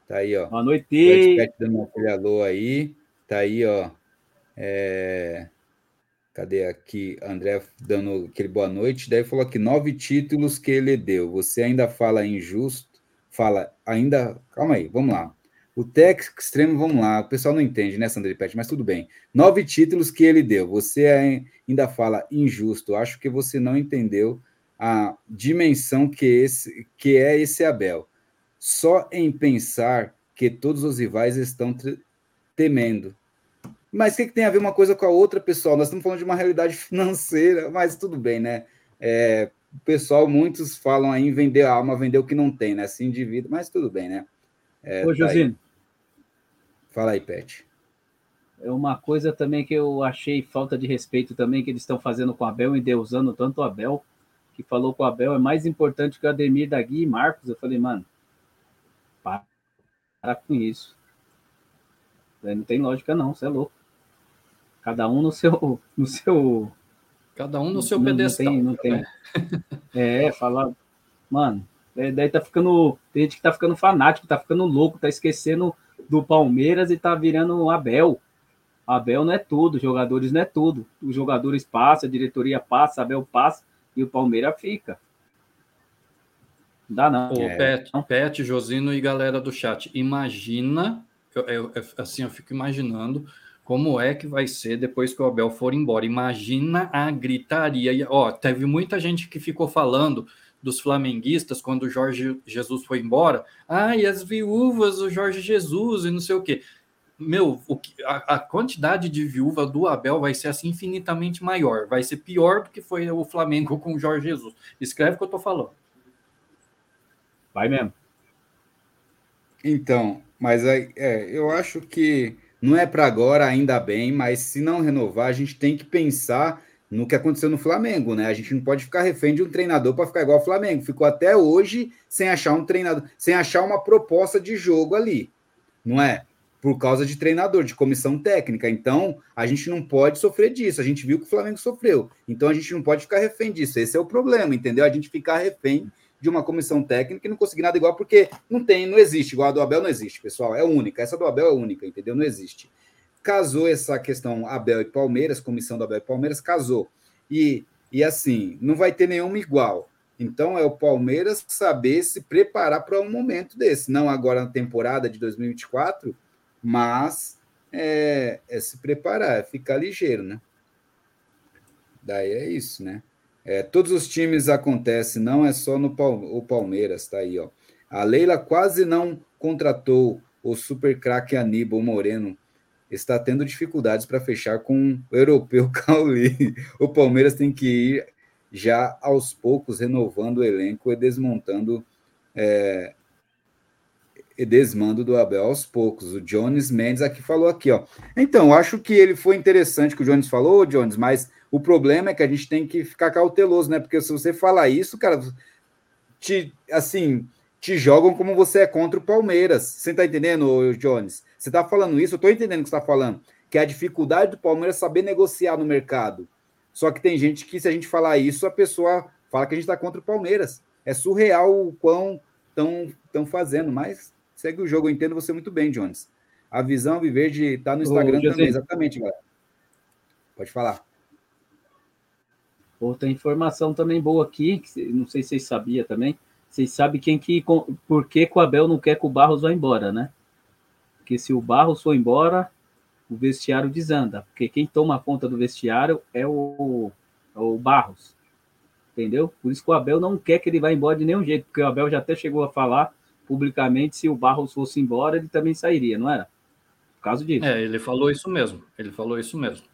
C: Tá aí, ó.
B: Boa noite.
C: O dando aquele alô aí. Tá aí, ó. É... Cadê aqui? André dando aquele boa noite. Daí falou aqui: nove títulos que ele deu. Você ainda fala injusto? Fala, ainda. Calma aí, vamos lá. O Tex extremo, vamos lá. O pessoal não entende, né, Sandra Pet? Mas tudo bem. Nove títulos que ele deu. Você ainda fala injusto. Acho que você não entendeu a dimensão que, esse, que é esse Abel. Só em pensar que todos os rivais estão temendo. Mas o que, que, tem a ver uma coisa com a outra, pessoal? Nós estamos falando de uma realidade financeira, mas tudo bem, né? É, o pessoal, muitos falam aí em vender a alma, vender o que não tem, né? Se indivíduo, mas tudo bem, né?
B: É, Ô, tá Josino.
C: Fala aí, Pet.
B: É uma coisa também que eu achei falta de respeito também que eles estão fazendo com o Abel e deusando tanto o Abel, que falou que o Abel é mais importante que o Ademir da Gui e Marcos. Eu falei, mano, para, para com isso. Não tem lógica não, você é louco. Cada um no seu, no seu
A: Cada um no seu não, pedestal.
B: Não tem, não tem. É, falar, mano, é, daí tá ficando. Tem gente que tá ficando fanático, tá ficando louco, tá esquecendo do Palmeiras e tá virando Abel. Abel não é tudo, jogadores não é tudo. Os jogadores passam, a diretoria passa, Abel passa e o Palmeiras fica.
A: Não dá não. Ô, é. Pet, Pet, Josino e galera do chat, imagina, eu, eu, assim, eu fico imaginando como é que vai ser depois que o Abel for embora. Imagina a gritaria. Ó, teve muita gente que ficou falando dos flamenguistas quando o Jorge Jesus foi embora. Ah, e as viúvas do Jorge Jesus e não sei o quê. Meu, o que, a, a, quantidade de viúva do Abel vai ser assim infinitamente maior. Vai ser pior do que foi o Flamengo com o Jorge Jesus. Escreve o que eu tô falando.
B: Vai mesmo.
C: Então, mas é, é eu acho que não é para agora, ainda bem, mas se não renovar, a gente tem que pensar no que aconteceu no Flamengo, né? A gente não pode ficar refém de um treinador para ficar igual o Flamengo. Ficou até hoje sem achar um treinador, sem achar uma proposta de jogo ali, não é? Por causa de treinador, de comissão técnica. Então, a gente não pode sofrer disso. A gente viu que o Flamengo sofreu. Então, a gente não pode ficar refém disso. Esse é o problema, entendeu? A gente ficar refém de uma comissão técnica e não conseguir nada igual, porque não tem, não existe. Igual a do Abel não existe, pessoal. É única. Essa do Abel é única, entendeu? Não existe casou essa questão Abel e Palmeiras, comissão do Abel e Palmeiras, casou. E, e assim, não vai ter nenhuma igual. Então é o Palmeiras saber se preparar para um momento desse, não agora na temporada de 2024, mas é, é se preparar, é ficar ligeiro, né? Daí é isso, né? É, todos os times acontecem, não é só no o Palmeiras, tá aí, ó. A Leila quase não contratou o super craque Aníbal Moreno está tendo dificuldades para fechar com o europeu Cauli. O Palmeiras tem que ir já aos poucos renovando o elenco e desmontando é, e desmando do Abel aos poucos. O Jones Mendes aqui falou aqui, ó. Então, acho que ele foi interessante que o Jones falou, Jones, mas o problema é que a gente tem que ficar cauteloso, né? Porque se você falar isso, cara, te assim, te jogam como você é contra o Palmeiras. Você tá entendendo, Jones? Você está falando isso, eu estou entendendo o que você está falando, que é a dificuldade do Palmeiras saber negociar no mercado. Só que tem gente que, se a gente falar isso, a pessoa fala que a gente está contra o Palmeiras. É surreal o quão estão fazendo, mas segue o jogo, eu entendo você muito bem, Jones. A visão Viverde está no Instagram Ô, também, exatamente, galera. Pode falar.
B: Outra informação também boa aqui, que não sei se vocês sabiam também. Vocês sabem quem que, por que o Abel não quer que o Barros vá embora, né? Porque se o Barros for embora, o vestiário desanda. Porque quem toma conta do vestiário é o, é o Barros. Entendeu? Por isso que o Abel não quer que ele vá embora de nenhum jeito. Porque o Abel já até chegou a falar publicamente se o Barros fosse embora, ele também sairia, não era? Por causa disso.
A: É, ele falou isso mesmo. Ele falou isso mesmo.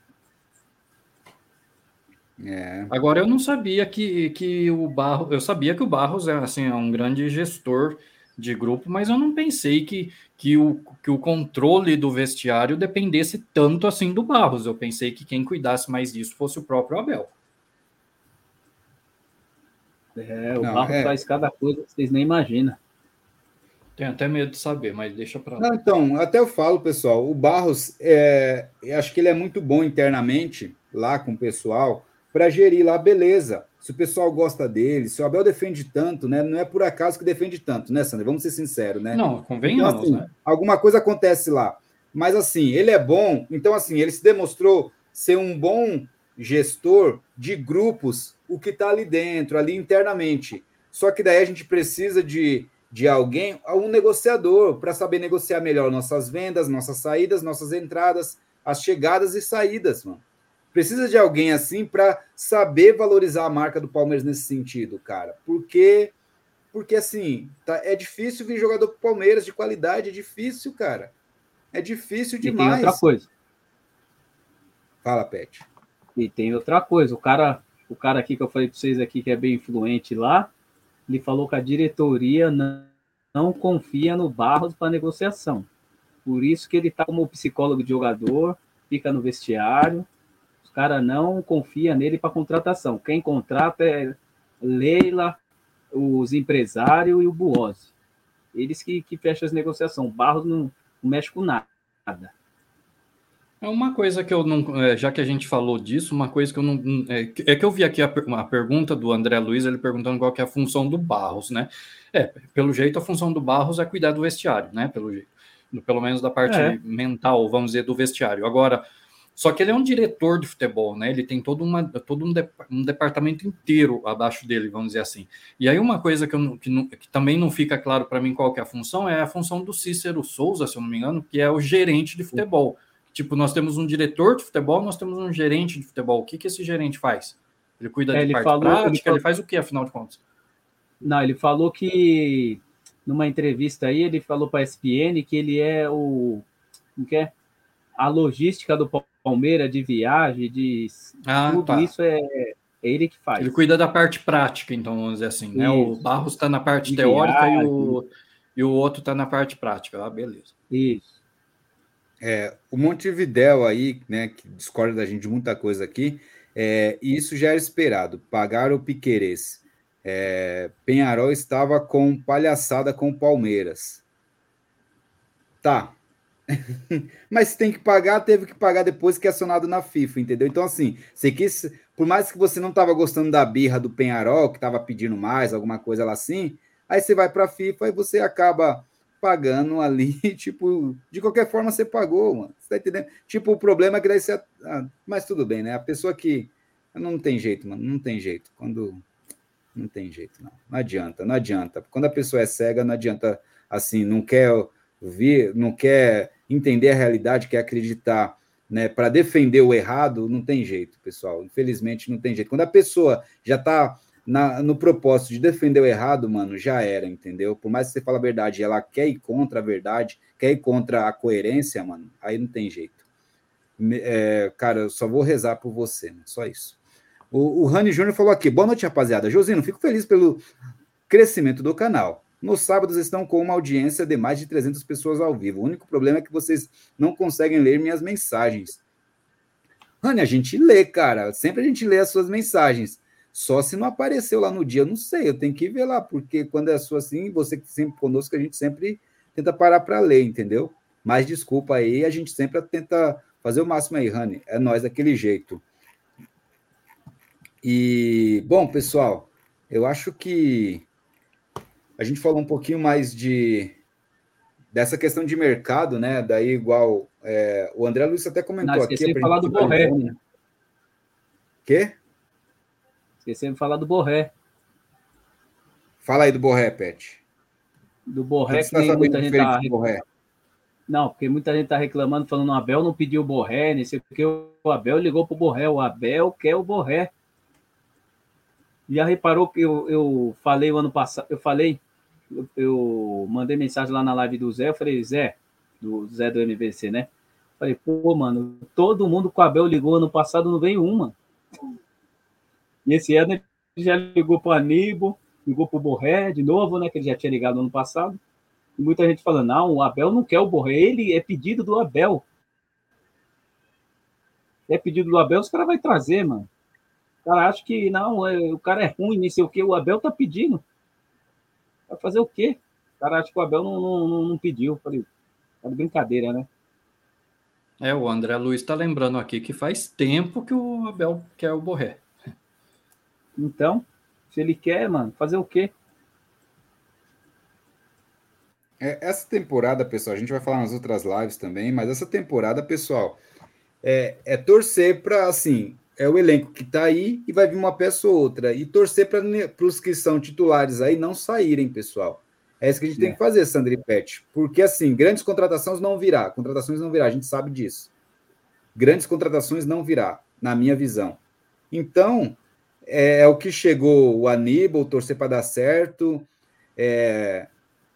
A: É. Agora eu não sabia que, que o Barros, eu sabia que o Barros é assim é um grande gestor de grupo, mas eu não pensei que, que, o, que o controle do vestiário dependesse tanto assim do Barros. Eu pensei que quem cuidasse mais disso fosse o próprio Abel.
B: É, o não, Barros é... faz cada coisa que vocês nem imaginam.
A: Tenho até medo de saber, mas deixa para lá.
C: Então, até eu falo, pessoal, o Barros, é, acho que ele é muito bom internamente lá com o pessoal, para gerir lá, beleza. Se o pessoal gosta dele, se o Abel defende tanto, né? Não é por acaso que defende tanto, né, Sandra? Vamos ser sinceros, né?
A: Não, convenhamos, então,
C: assim,
A: né?
C: Alguma coisa acontece lá. Mas assim, ele é bom, então assim, ele se demonstrou ser um bom gestor de grupos, o que está ali dentro, ali internamente. Só que daí a gente precisa de, de alguém, um negociador, para saber negociar melhor nossas vendas, nossas saídas, nossas entradas, as chegadas e saídas, mano. Precisa de alguém assim para saber valorizar a marca do Palmeiras nesse sentido, cara. Porque, porque assim, tá, é difícil vir jogador pro Palmeiras de qualidade, é difícil, cara. É difícil demais.
B: E tem outra coisa.
C: Fala, Pet.
B: E tem outra coisa. O cara, o cara aqui que eu falei para vocês aqui que é bem influente lá, ele falou que a diretoria não, não confia no Barros para negociação. Por isso que ele está como psicólogo de jogador, fica no vestiário, os caras não confiam nele para contratação. Quem contrata é Leila, os empresários e o Buozzi. Eles que, que fecham as negociações. O Barros não, não mexe com nada.
A: É uma coisa que eu não. É, já que a gente falou disso, uma coisa que eu não. É, é que eu vi aqui a, a, pergunta do André Luiz, ele perguntando qual que é a função do Barros, né? É, pelo jeito, a função do Barros é cuidar do vestiário, né? Pelo jeito. Pelo menos da parte é. mental, vamos dizer, do vestiário. Agora, só que ele é um diretor de futebol, né? Ele tem todo, uma, todo um, de, um departamento inteiro abaixo dele, vamos dizer assim. E aí uma coisa que, eu, que, não, que também não fica claro para mim qual é a função é a função do Cícero Souza, se eu não me engano, que é o gerente de futebol. Tipo, nós temos um diretor de futebol, nós temos um gerente de futebol. O que, que esse gerente faz? Ele cuida é, de parte falou, prática, ele, falou... ele faz o que, afinal de contas?
B: Não, ele falou que numa entrevista aí, ele falou para a ESPN que ele é o. Como que é? A logística do Palmeiras de viagem, de ah, tudo tá. isso é, é, ele que faz.
A: Ele cuida da parte prática, então, vamos dizer assim, né? O Barros está na parte de teórica viagem. e, o, e o outro está na parte prática. Ah, beleza.
B: Isso.
C: É, o Montevidéu aí, né, que discorda da gente de muita coisa aqui, é, e isso já era esperado. Pagar o Piquerez. É, Penharol estava com palhaçada com o Palmeiras. Tá, Mas tem que pagar, teve que pagar depois que é acionado na FIFA, entendeu? Então, assim, você quis, por mais que você não estava gostando da birra do Penharol, que estava pedindo mais, alguma coisa lá assim, aí você vai para a FIFA e você acaba pagando ali, tipo, de qualquer forma você pagou, mano. Você tá entendendo? Tipo, o problema é que daí você. Ah, mas tudo bem, né? A pessoa que. Não tem jeito, mano, não tem jeito. Quando. Não tem jeito, não. Não adianta, não adianta. Quando a pessoa é cega, não adianta, assim, não quer ver, não quer entender a realidade, quer acreditar, né, para defender o errado, não tem jeito, pessoal. Infelizmente, não tem jeito. Quando a pessoa já está no propósito de defender o errado, mano, já era, entendeu? Por mais que você fale a verdade, ela quer ir contra a verdade, quer ir contra a coerência, mano, aí não tem jeito. É, cara, eu só vou rezar por você, né? só isso. O, o Rani Júnior falou aqui: boa noite, rapaziada. Josino, fico feliz pelo crescimento do canal. Nos sábados estão com uma audiência de mais de 300 pessoas ao vivo. O único problema é que vocês não conseguem ler minhas mensagens. Rani, a gente lê, cara. Sempre a gente lê as suas mensagens. Só se não apareceu lá no dia, eu não sei. Eu tenho que ver lá, porque quando é sua assim, você que sempre conosco, a gente sempre tenta parar para ler, entendeu? Mas desculpa aí, a gente sempre tenta fazer o máximo aí, Rani. É nós daquele jeito. E, bom, pessoal, eu acho que a gente falou um pouquinho mais de dessa questão de mercado, né? Daí, igual é, o André Luiz até comentou Não, aqui.
B: Esqueci de falar do Borré.
C: Quê?
B: Esqueci de falar do Borré.
C: Fala aí do Borré, Pet.
B: Do Borré, que, que muita gente tá... Borré? Não, porque muita gente tá reclamando, falando o Abel não pediu o Borré, nem sei porque o Abel ligou pro Borré. O Abel quer o Borré. Já reparou que eu, eu falei o ano passado, eu falei eu, eu, mandei mensagem lá na live do Zé, eu falei, Zé, do Zé do MVC, né? Falei, pô, mano, todo mundo com a Abel ligou ano passado, não veio uma. E esse ano ele já ligou para o Aníbal, ligou para o Borré de novo, né? Que ele já tinha ligado ano passado. E muita gente falando, não, o Abel não quer o Borré, ele é pedido do Abel. É pedido do Abel, os caras vão trazer, mano. O cara acha que não, é, o cara é ruim, nem sei o que, o Abel tá pedindo. Vai fazer o quê? O cara acha que o Abel não, não, não pediu. Falei, tá de brincadeira, né?
A: É, o André Luiz está lembrando aqui que faz tempo que o Abel quer o Borré.
B: Então, se ele quer, mano, fazer o quê?
C: É, essa temporada, pessoal, a gente vai falar nas outras lives também, mas essa temporada, pessoal, é, é torcer para, assim, é o elenco que está aí e vai vir uma peça ou outra. E torcer para os que são titulares aí não saírem, pessoal. É isso que a gente é. tem que fazer, Sandri Pet. Porque, assim, grandes contratações não virá. Contratações não virá, a gente sabe disso. Grandes contratações não virá, na minha visão. Então, é, é o que chegou o Aníbal, torcer para dar certo. É,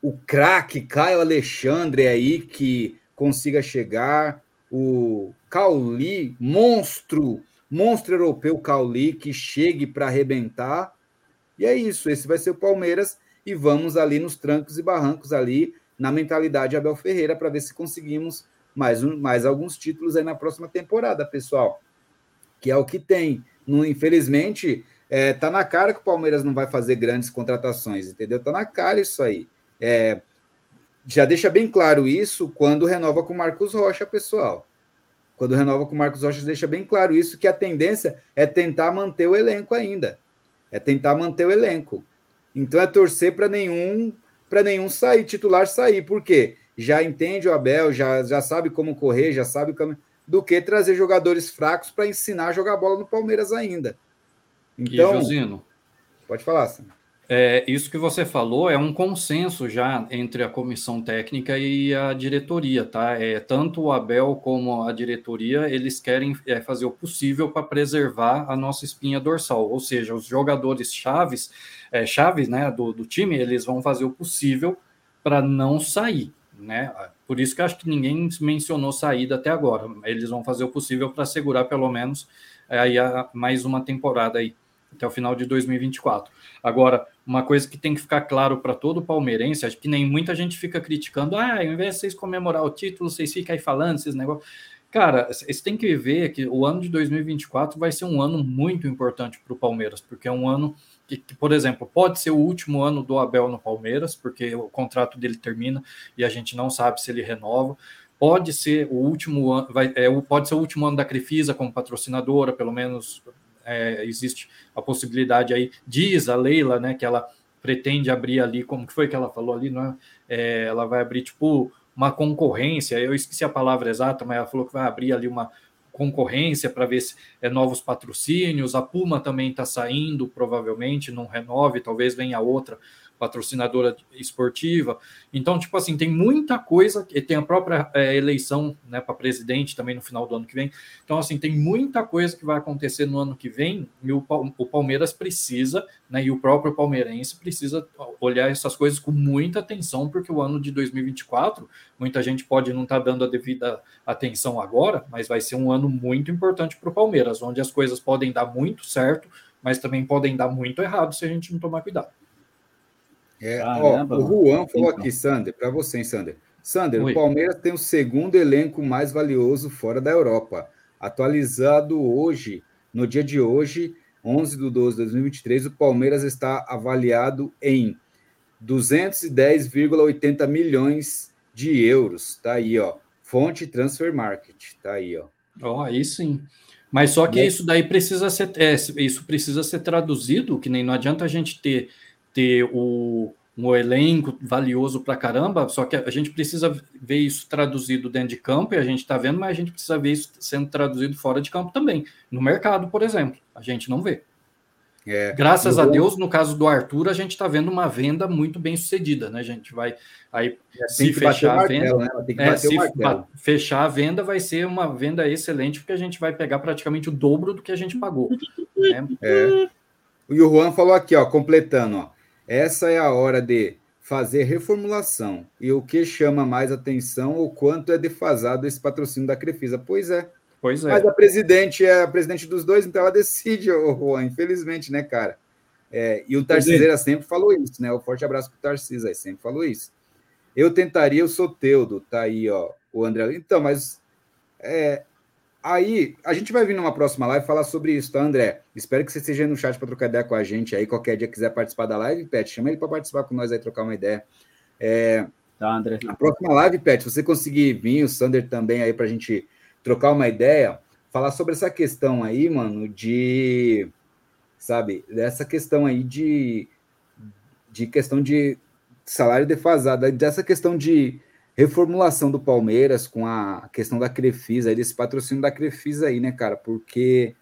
C: o craque Caio Alexandre aí que consiga chegar. O Cauli, monstro monstro europeu Cauli que chegue para arrebentar. E é isso, esse vai ser o Palmeiras e vamos ali nos trancos e barrancos ali na mentalidade Abel Ferreira para ver se conseguimos mais, um, mais alguns títulos aí na próxima temporada, pessoal. Que é o que tem. No, infelizmente, é, tá na cara que o Palmeiras não vai fazer grandes contratações, entendeu? Tá na cara isso aí. É, já deixa bem claro isso quando renova com o Marcos Rocha, pessoal quando renova com o Marcos Rocha, deixa bem claro isso, que a tendência é tentar manter o elenco ainda. É tentar manter o elenco. Então é torcer para nenhum para nenhum sair, titular sair. Por quê? Já entende o Abel, já, já sabe como correr, já sabe o caminho. Do que trazer jogadores fracos para ensinar a jogar bola no Palmeiras ainda.
A: Então, e, Josino,
C: pode falar, Sam.
A: É, isso que você falou é um consenso já entre a comissão técnica e a diretoria, tá? É, tanto o Abel como a diretoria, eles querem é, fazer o possível para preservar a nossa espinha dorsal, ou seja, os jogadores chaves, é, chaves né, do, do time, eles vão fazer o possível para não sair, né? Por isso que acho que ninguém mencionou saída até agora. Eles vão fazer o possível para segurar pelo menos é, aí mais uma temporada aí até o final de 2024. Agora, uma coisa que tem que ficar claro para todo palmeirense, acho que nem muita gente fica criticando, ah, ao invés de vocês comemorar o título, vocês ficam aí falando esses negócios. Cara, vocês têm que ver que o ano de 2024 vai ser um ano muito importante para o Palmeiras, porque é um ano que, que, por exemplo, pode ser o último ano do Abel no Palmeiras, porque o contrato dele termina e a gente não sabe se ele renova. Pode ser o último ano, vai, é, pode ser o último ano da Crefisa como patrocinadora, pelo menos é, existe a possibilidade aí, diz a Leila, né, que ela pretende abrir ali, como que foi que ela falou ali, não é? é ela vai abrir tipo uma concorrência, eu esqueci a palavra exata, mas ela falou que vai abrir ali uma concorrência para ver se é novos patrocínios, a Puma também está saindo, provavelmente, não renove, talvez venha outra patrocinadora esportiva. Então, tipo assim, tem muita coisa, e tem a própria é, eleição né, para presidente também no final do ano que vem. Então, assim, tem muita coisa que vai acontecer no ano que vem, e o, o Palmeiras precisa, né, e o próprio palmeirense precisa olhar essas coisas com muita atenção, porque o ano de 2024, muita gente pode não estar tá dando a devida atenção agora, mas vai ser um ano muito importante para o Palmeiras, onde as coisas podem dar muito certo, mas também podem dar muito errado se a gente não tomar cuidado.
C: É, Caramba, ó, o Juan falou então. aqui, Sander, para você, hein, Sander. Sander, Oi. o Palmeiras tem o segundo elenco mais valioso fora da Europa. Atualizado hoje, no dia de hoje, 11 de 12 de 2023, o Palmeiras está avaliado em 210,80 milhões de euros. Tá aí, ó. Fonte Transfer Market. Tá aí, ó.
A: Ó, oh, aí sim. Mas só que isso daí precisa ser, é, isso precisa ser traduzido, que nem não adianta a gente ter ter o, um elenco valioso para caramba, só que a gente precisa ver isso traduzido dentro de campo, e a gente está vendo, mas a gente precisa ver isso sendo traduzido fora de campo também. No mercado, por exemplo, a gente não vê. É, Graças a Deus, no caso do Arthur, a gente está vendo uma venda muito bem sucedida, né? A gente vai aí é, se fechar a venda, né? é, se fechar a venda, vai ser uma venda excelente, porque a gente vai pegar praticamente o dobro do que a gente pagou.
C: Né? É. O Juan falou aqui, ó, completando, ó. Essa é a hora de fazer reformulação. E o que chama mais atenção, o quanto é defasado esse patrocínio da Crefisa. Pois é. Pois é. Mas a presidente é a presidente dos dois, então ela decide, Juan, infelizmente, né, cara? É, e o Tarciseira sempre falou isso, né? Um forte abraço para o Tarcísio aí, sempre falou isso. Eu tentaria o Soteudo, tá aí, ó, o André. Então, mas é, Aí, a gente vai vir numa próxima live falar sobre isso, tá, André? Espero que você esteja no chat para trocar ideia com a gente aí. Qualquer dia quiser participar da live, Pet, chama ele para participar com nós aí, trocar uma ideia. É, tá, André. Na próxima live, Pet, se você conseguir vir, o Sander também aí para a gente trocar uma ideia, falar sobre essa questão aí, mano, de sabe? Dessa questão aí de, de questão de salário defasado, dessa questão de reformulação do Palmeiras com a questão da Crefisa, desse patrocínio da Crefisa aí, né, cara? Porque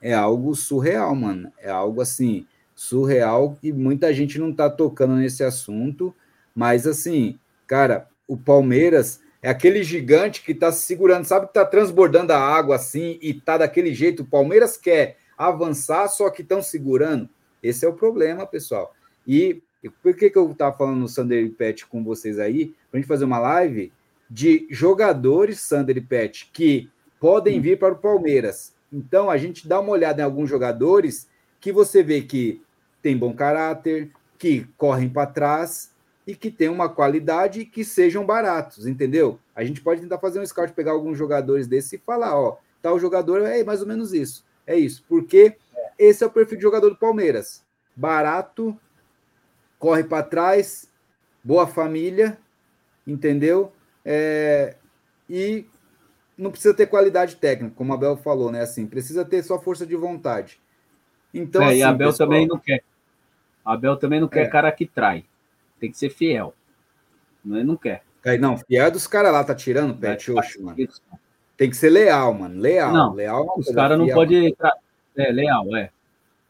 C: é algo surreal, mano. É algo assim, surreal e muita gente não tá tocando nesse assunto, mas assim, cara, o Palmeiras é aquele gigante que tá segurando, sabe que tá transbordando a água assim e tá daquele jeito. O Palmeiras quer avançar, só que estão segurando. Esse é o problema, pessoal. E por que, que eu estava falando no Sander Pet com vocês aí? Para a gente fazer uma live de jogadores, Sander e Pet, que podem vir para o Palmeiras. Então, a gente dá uma olhada em alguns jogadores que você vê que tem bom caráter, que correm para trás e que tem uma qualidade e que sejam baratos, entendeu? A gente pode tentar fazer um scout, pegar alguns jogadores desses e falar, ó, tal jogador é mais ou menos isso. É isso, porque esse é o perfil de jogador do Palmeiras. Barato, corre para trás, boa família, entendeu? É, e não precisa ter qualidade técnica, como a Abel falou, né? Assim, precisa ter só força de vontade.
B: Então, é, assim, e a assim, Abel pessoal, também não quer. A Abel também não quer é. cara que trai. Tem que ser fiel. Não, não quer.
C: É, não, fiel é dos caras lá, tá tirando pet hoje, mano. Tem que ser leal, mano. Leal.
B: Não,
C: leal
B: é os caras não podem. É, leal, é.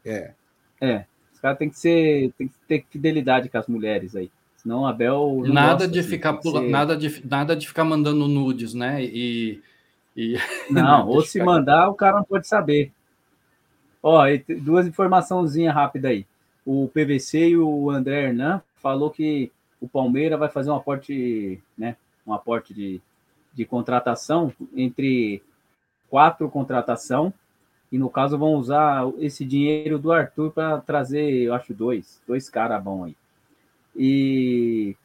C: É.
B: É caras têm que ser, tem que ter fidelidade com as mulheres aí. Senão a Bel
A: nada de assim, ficar pula, ser... nada de nada de ficar mandando nudes, né? E, e...
B: não, ou se mandar o cara não pode saber. Ó, duas informaçãozinhas rápidas aí. O PVC e o André Hernan falou que o Palmeiras vai fazer um aporte, né? Um aporte de, de contratação entre quatro contratação e no caso vão usar esse dinheiro do Arthur para trazer, eu acho, dois, dois caras bons aí. E,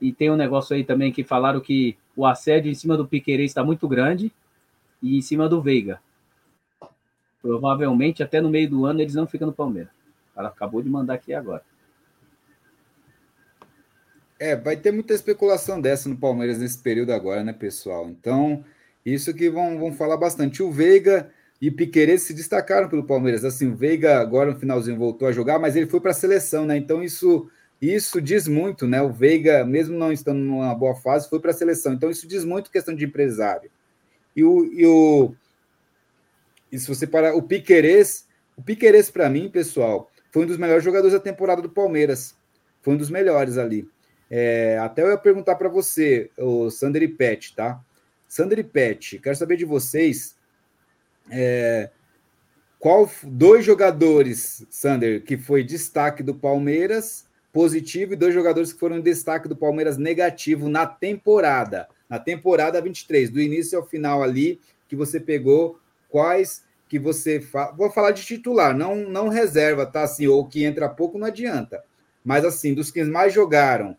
B: e tem um negócio aí também que falaram que o assédio em cima do Piquerez está muito grande e em cima do Veiga. Provavelmente até no meio do ano eles não ficam no Palmeiras. Cara acabou de mandar aqui agora.
C: É, vai ter muita especulação dessa no Palmeiras nesse período agora, né, pessoal? Então, isso que vão, vão falar bastante. O Veiga, e Piqueires se destacaram pelo Palmeiras. Assim, o Veiga agora no finalzinho voltou a jogar, mas ele foi para a seleção, né? Então isso isso diz muito, né? O Veiga, mesmo não estando numa boa fase, foi para a seleção. Então isso diz muito questão de empresário. E o e, o, e se você parar, o Piqueires, o Piqueires para mim, pessoal, foi um dos melhores jogadores da temporada do Palmeiras. Foi um dos melhores ali. É, até eu ia perguntar para você, o Sander e Pet, tá? Sander e Pet, quero saber de vocês é, qual dois jogadores, Sander, que foi destaque do Palmeiras positivo e dois jogadores que foram destaque do Palmeiras negativo na temporada, na temporada 23, do início ao final ali que você pegou, quais que você fa... vou falar de titular, não não reserva, tá assim, ou que entra pouco não adianta. Mas assim, dos que mais jogaram,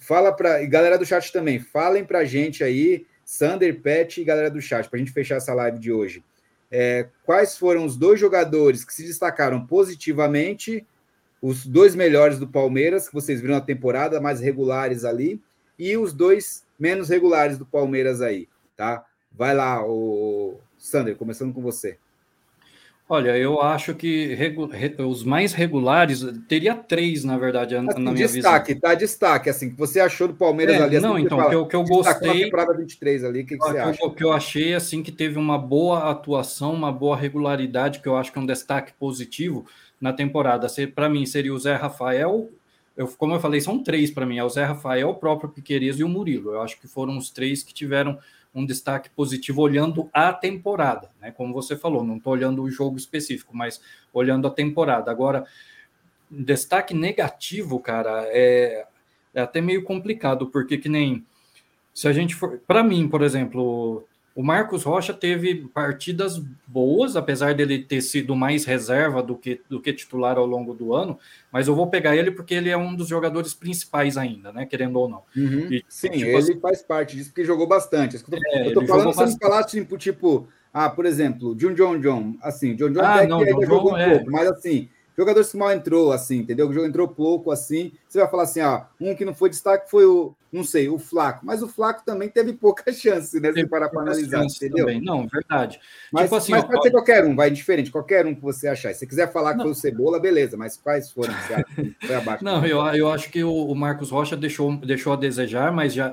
C: fala para e galera do chat também, falem pra gente aí, Sander, Pet e galera do chat, pra gente fechar essa live de hoje é, quais foram os dois jogadores que se destacaram positivamente, os dois melhores do Palmeiras, que vocês viram na temporada, mais regulares ali, e os dois menos regulares do Palmeiras aí, tá? Vai lá, o Sander, começando com você.
A: Olha, eu acho que os mais regulares teria três, na verdade, assim, na minha
C: destaque, visão. tá? Destaque, assim, que você achou do Palmeiras é, ali? Assim,
A: não, então, o que eu, que eu gostei. Na
C: temporada 23 ali, o que, que você acha?
A: O que eu achei, assim, que teve uma boa atuação, uma boa regularidade, que eu acho que é um destaque positivo na temporada. Para mim, seria o Zé Rafael. Eu, como eu falei, são três para mim: é o Zé Rafael, o próprio Piqueires e o Murilo. Eu acho que foram os três que tiveram um destaque positivo olhando a temporada, né? Como você falou, não estou olhando o jogo específico, mas olhando a temporada. Agora, destaque negativo, cara, é, é até meio complicado, porque que nem se a gente for, para mim, por exemplo, o Marcos Rocha teve partidas boas, apesar dele ter sido mais reserva do que, do que titular ao longo do ano, mas eu vou pegar ele porque ele é um dos jogadores principais ainda, né? Querendo ou não.
C: Uhum. E, Sim, tipo, ele assim, faz parte disso, porque jogou bastante. Eu tô, é, eu tô falando se falasse, tipo, tipo, ah, por exemplo, John John John, assim, John John ah,
A: não, que John
C: jogou
A: um é...
C: pouco, mas assim, jogadores que mal entrou, assim, entendeu? O jogo entrou pouco, assim. Você vai falar assim, ó, um que não foi destaque foi o, não sei, o Flaco. Mas o Flaco também teve pouca chance, né? Se parar para analisar, entendeu? Também.
A: Não, verdade.
C: Mas, tipo assim, mas pode ó, ser qualquer um, vai diferente, qualquer um que você achar. Se você quiser falar não. que foi o Cebola, beleza, mas quais foram que você acha foi abaixo?
A: Não, eu, eu acho que o, o Marcos Rocha deixou, deixou a desejar, mas já,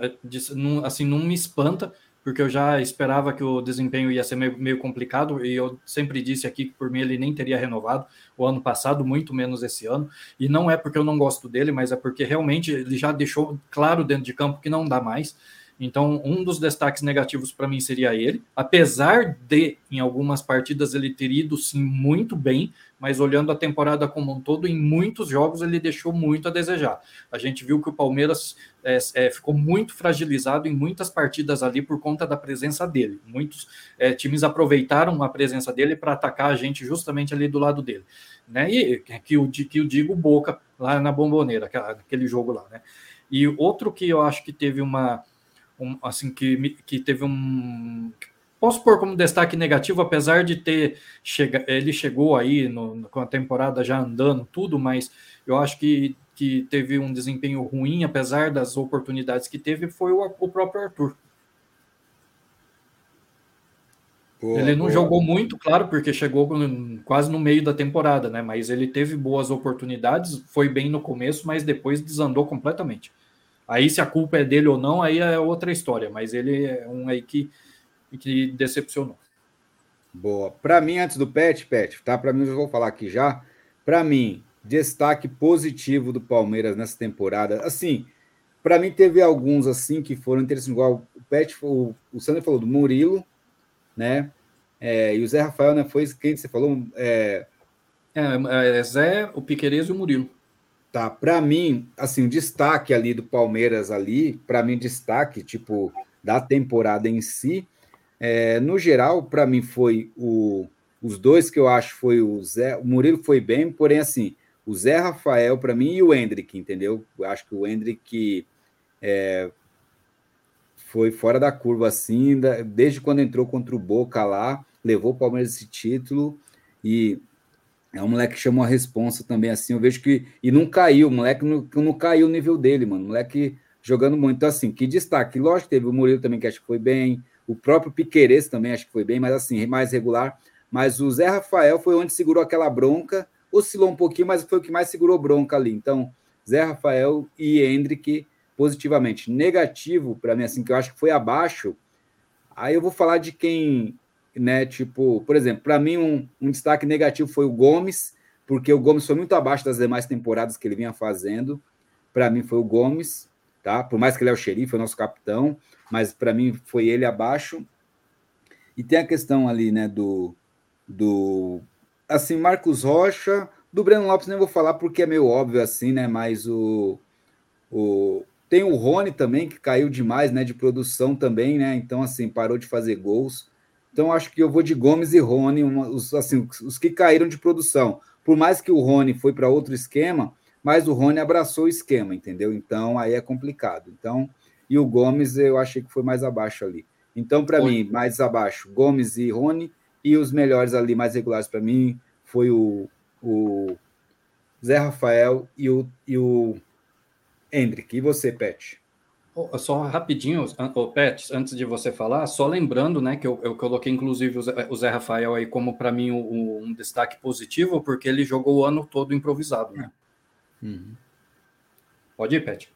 A: assim, não me espanta porque eu já esperava que o desempenho ia ser meio, meio, complicado, e eu sempre disse aqui que por mim ele nem teria renovado o ano passado, muito menos esse ano, e não é porque eu não gosto dele, mas é porque realmente ele já deixou claro dentro de campo que não dá mais. Então, um dos destaques negativos para mim seria ele, apesar de em algumas partidas ele ter ido sim muito bem, mas olhando a temporada como um todo, em muitos jogos ele deixou muito a desejar. A gente viu que o Palmeiras é, é, ficou muito fragilizado em muitas partidas ali por conta da presença dele. Muitos é, times aproveitaram a presença dele para atacar a gente justamente ali do lado dele. Né? E que o, que o digo Boca lá na Bomboneira, aquele jogo lá. Né? E outro que eu acho que teve uma um, assim que, que teve um posso pôr como destaque negativo, apesar de ter chega, ele chegou aí no, com a temporada já andando tudo, mas eu acho que, que teve um desempenho ruim, apesar das oportunidades que teve, foi o, o próprio Arthur. Boa, ele não boa. jogou muito, claro, porque chegou quase no meio da temporada, né? Mas ele teve boas oportunidades, foi bem no começo, mas depois desandou completamente. Aí, se a culpa é dele ou não, aí é outra história, mas ele é um aí que, que decepcionou.
C: Boa. Para mim, antes do Pet, Pet, tá? Para mim, eu vou falar aqui já. Para mim, destaque positivo do Palmeiras nessa temporada. Assim, para mim, teve alguns assim que foram interessantes, igual o Pet, o, o Sander falou do Murilo, né? É, e o Zé Rafael, né? Foi quem você falou?
A: É, é, é Zé, o Piqueires e o Murilo.
C: Tá, para mim, assim, o destaque ali do Palmeiras ali, para mim destaque tipo da temporada em si, é, no geral, para mim foi o, os dois que eu acho foi o Zé, o Murilo foi bem, porém assim, o Zé Rafael para mim e o Hendrick, entendeu? Eu acho que o Hendrick é, foi fora da curva assim, desde quando entrou contra o Boca lá, levou o Palmeiras esse título e é um moleque que chamou a responsa também, assim. Eu vejo que. E não caiu, o moleque não, não caiu o nível dele, mano. O moleque jogando muito. Então, assim, que destaque. Lógico, teve o Murilo também, que acho que foi bem. O próprio Piqueires também acho que foi bem, mas assim, mais regular. Mas o Zé Rafael foi onde segurou aquela bronca. Oscilou um pouquinho, mas foi o que mais segurou bronca ali. Então, Zé Rafael e Hendrick positivamente. Negativo, para mim, assim, que eu acho que foi abaixo. Aí eu vou falar de quem né? Tipo, por exemplo, para mim um, um, destaque negativo foi o Gomes, porque o Gomes foi muito abaixo das demais temporadas que ele vinha fazendo. Para mim foi o Gomes, tá? Por mais que ele é o xerife, é o nosso capitão, mas para mim foi ele abaixo. E tem a questão ali, né, do do assim, Marcos Rocha, do Breno Lopes nem vou falar porque é meio óbvio assim, né, mas o o tem o Rony também que caiu demais, né, de produção também, né? Então assim, parou de fazer gols. Então, acho que eu vou de Gomes e Rony, uma, os, assim, os que caíram de produção. Por mais que o Rony foi para outro esquema, mas o Rony abraçou o esquema, entendeu? Então, aí é complicado. Então, e o Gomes eu achei que foi mais abaixo ali. Então, para mim, mais abaixo, Gomes e Rony, e os melhores ali, mais regulares para mim, foi o, o Zé Rafael e o, e o Hendrick. E você, Pet?
A: Só rapidinho, Pet, antes de você falar, só lembrando, né, que eu, eu coloquei inclusive o Zé, Rafael aí como para mim um, um, destaque positivo, porque ele jogou o ano todo improvisado, né? Uhum. Pode ir, Pet.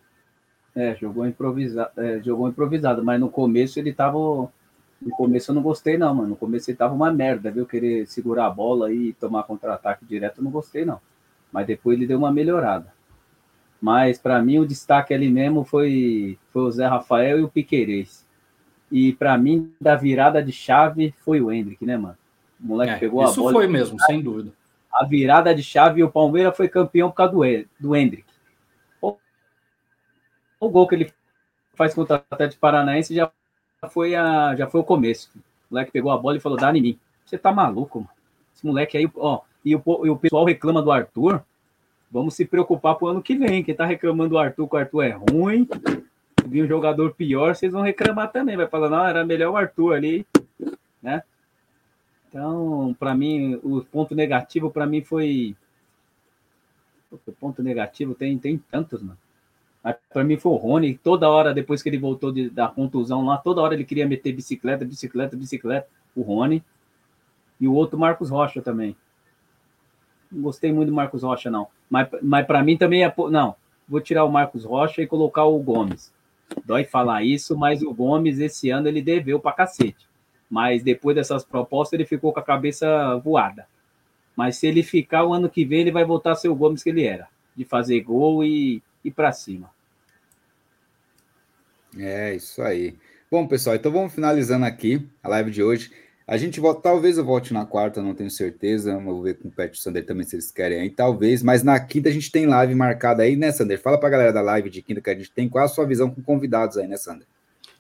B: É, jogou improvisado, é, jogou improvisado, mas no começo ele tava. No começo eu não gostei, não, mano. No começo ele tava uma merda, viu? Querer segurar a bola e tomar contra-ataque direto, eu não gostei, não. Mas depois ele deu uma melhorada. Mas para mim o destaque ali mesmo foi, foi o Zé Rafael e o Piquerez. E para mim, da virada de chave foi o Hendrick, né, mano?
A: O moleque é, pegou a bola. Isso foi mesmo, sem dúvida.
B: A virada de chave e o Palmeiras foi campeão por causa do, do Hendrick. O, gol que ele faz contra o Atlético Paranaense já foi, a, já foi o começo. O moleque pegou a bola e falou: dá em mim. Você tá maluco, mano. Esse moleque aí, ó. E o, e o pessoal reclama do Arthur. Vamos se preocupar para o ano que vem. Quem está reclamando do Arthur, que o Arthur é ruim, vi um jogador pior, vocês vão reclamar também. Vai falar, não, era melhor o Arthur ali, né? Então, para mim, o ponto negativo para mim foi O ponto negativo tem, tem tantos, mano. Mas pra mim foi o Rony, toda hora, depois que ele voltou de, da contusão lá, toda hora ele queria meter bicicleta, bicicleta, bicicleta. O Rony. E o outro Marcos Rocha também. Não gostei muito do Marcos Rocha, não. Mas, mas para mim também é. Não, vou tirar o Marcos Rocha e colocar o Gomes. Dói falar isso, mas o Gomes esse ano ele deveu pra cacete. Mas depois dessas propostas ele ficou com a cabeça voada. Mas se ele ficar o ano que vem, ele vai voltar a ser o Gomes que ele era, de fazer gol e ir para cima.
C: É, isso aí. Bom, pessoal, então vamos finalizando aqui a live de hoje. A gente volta, talvez eu volte na quarta, não tenho certeza. Vou ver com o Pet e o Sander também se eles querem aí, talvez. Mas na quinta a gente tem live marcada aí, né, Sander? Fala pra galera da live de quinta que a gente tem. Qual a sua visão com convidados aí, né, Sander?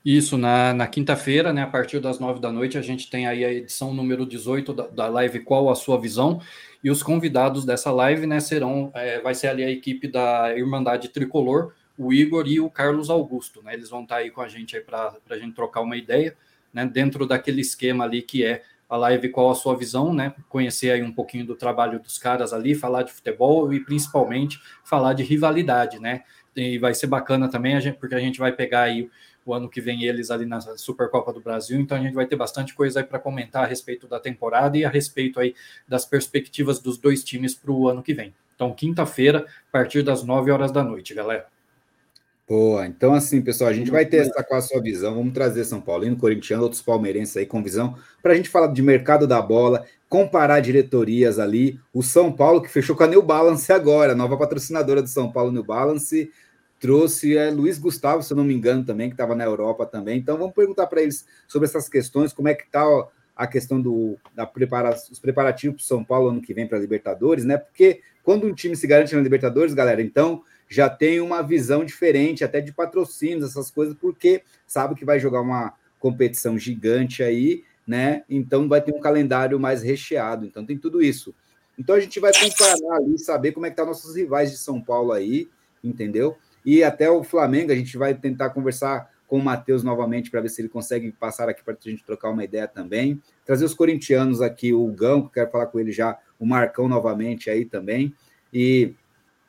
A: Isso, na, na quinta-feira, né, a partir das nove da noite, a gente tem aí a edição número 18 da, da live Qual a Sua Visão? E os convidados dessa live, né, serão, é, vai ser ali a equipe da Irmandade Tricolor, o Igor e o Carlos Augusto, né? Eles vão estar aí com a gente para a gente trocar uma ideia né, dentro daquele esquema ali que é a live Qual a Sua Visão, né? Conhecer aí um pouquinho do trabalho dos caras ali, falar de futebol e principalmente falar de rivalidade, né? E vai ser bacana também, a gente, porque a gente vai pegar aí o ano que vem eles ali na Supercopa do Brasil, então a gente vai ter bastante coisa aí para comentar a respeito da temporada e a respeito aí das perspectivas dos dois times para o ano que vem. Então, quinta-feira, a partir das 9 horas da noite, galera.
C: Boa, então assim, pessoal, a gente vai essa com a sua visão. Vamos trazer São Paulino, corintiano, outros palmeirenses aí com visão, para a gente falar de mercado da bola, comparar diretorias ali. O São Paulo, que fechou com a New Balance agora, nova patrocinadora do São Paulo New Balance, trouxe é, Luiz Gustavo, se eu não me engano, também, que estava na Europa também. Então vamos perguntar para eles sobre essas questões, como é que está a questão do, da prepara, os preparativos para São Paulo ano que vem para a Libertadores, né? Porque quando um time se garante na Libertadores, galera, então já tem uma visão diferente, até de patrocínios, essas coisas, porque sabe que vai jogar uma competição gigante aí, né? Então vai ter um calendário mais recheado. Então tem tudo isso. Então a gente vai comparar ali, saber como é que tá nossos rivais de São Paulo aí, entendeu? E até o Flamengo, a gente vai tentar conversar com o Matheus novamente para ver se ele consegue passar aqui para a gente trocar uma ideia também. Trazer os corintianos aqui, o Gão, que quero falar com ele já, o Marcão novamente aí também. E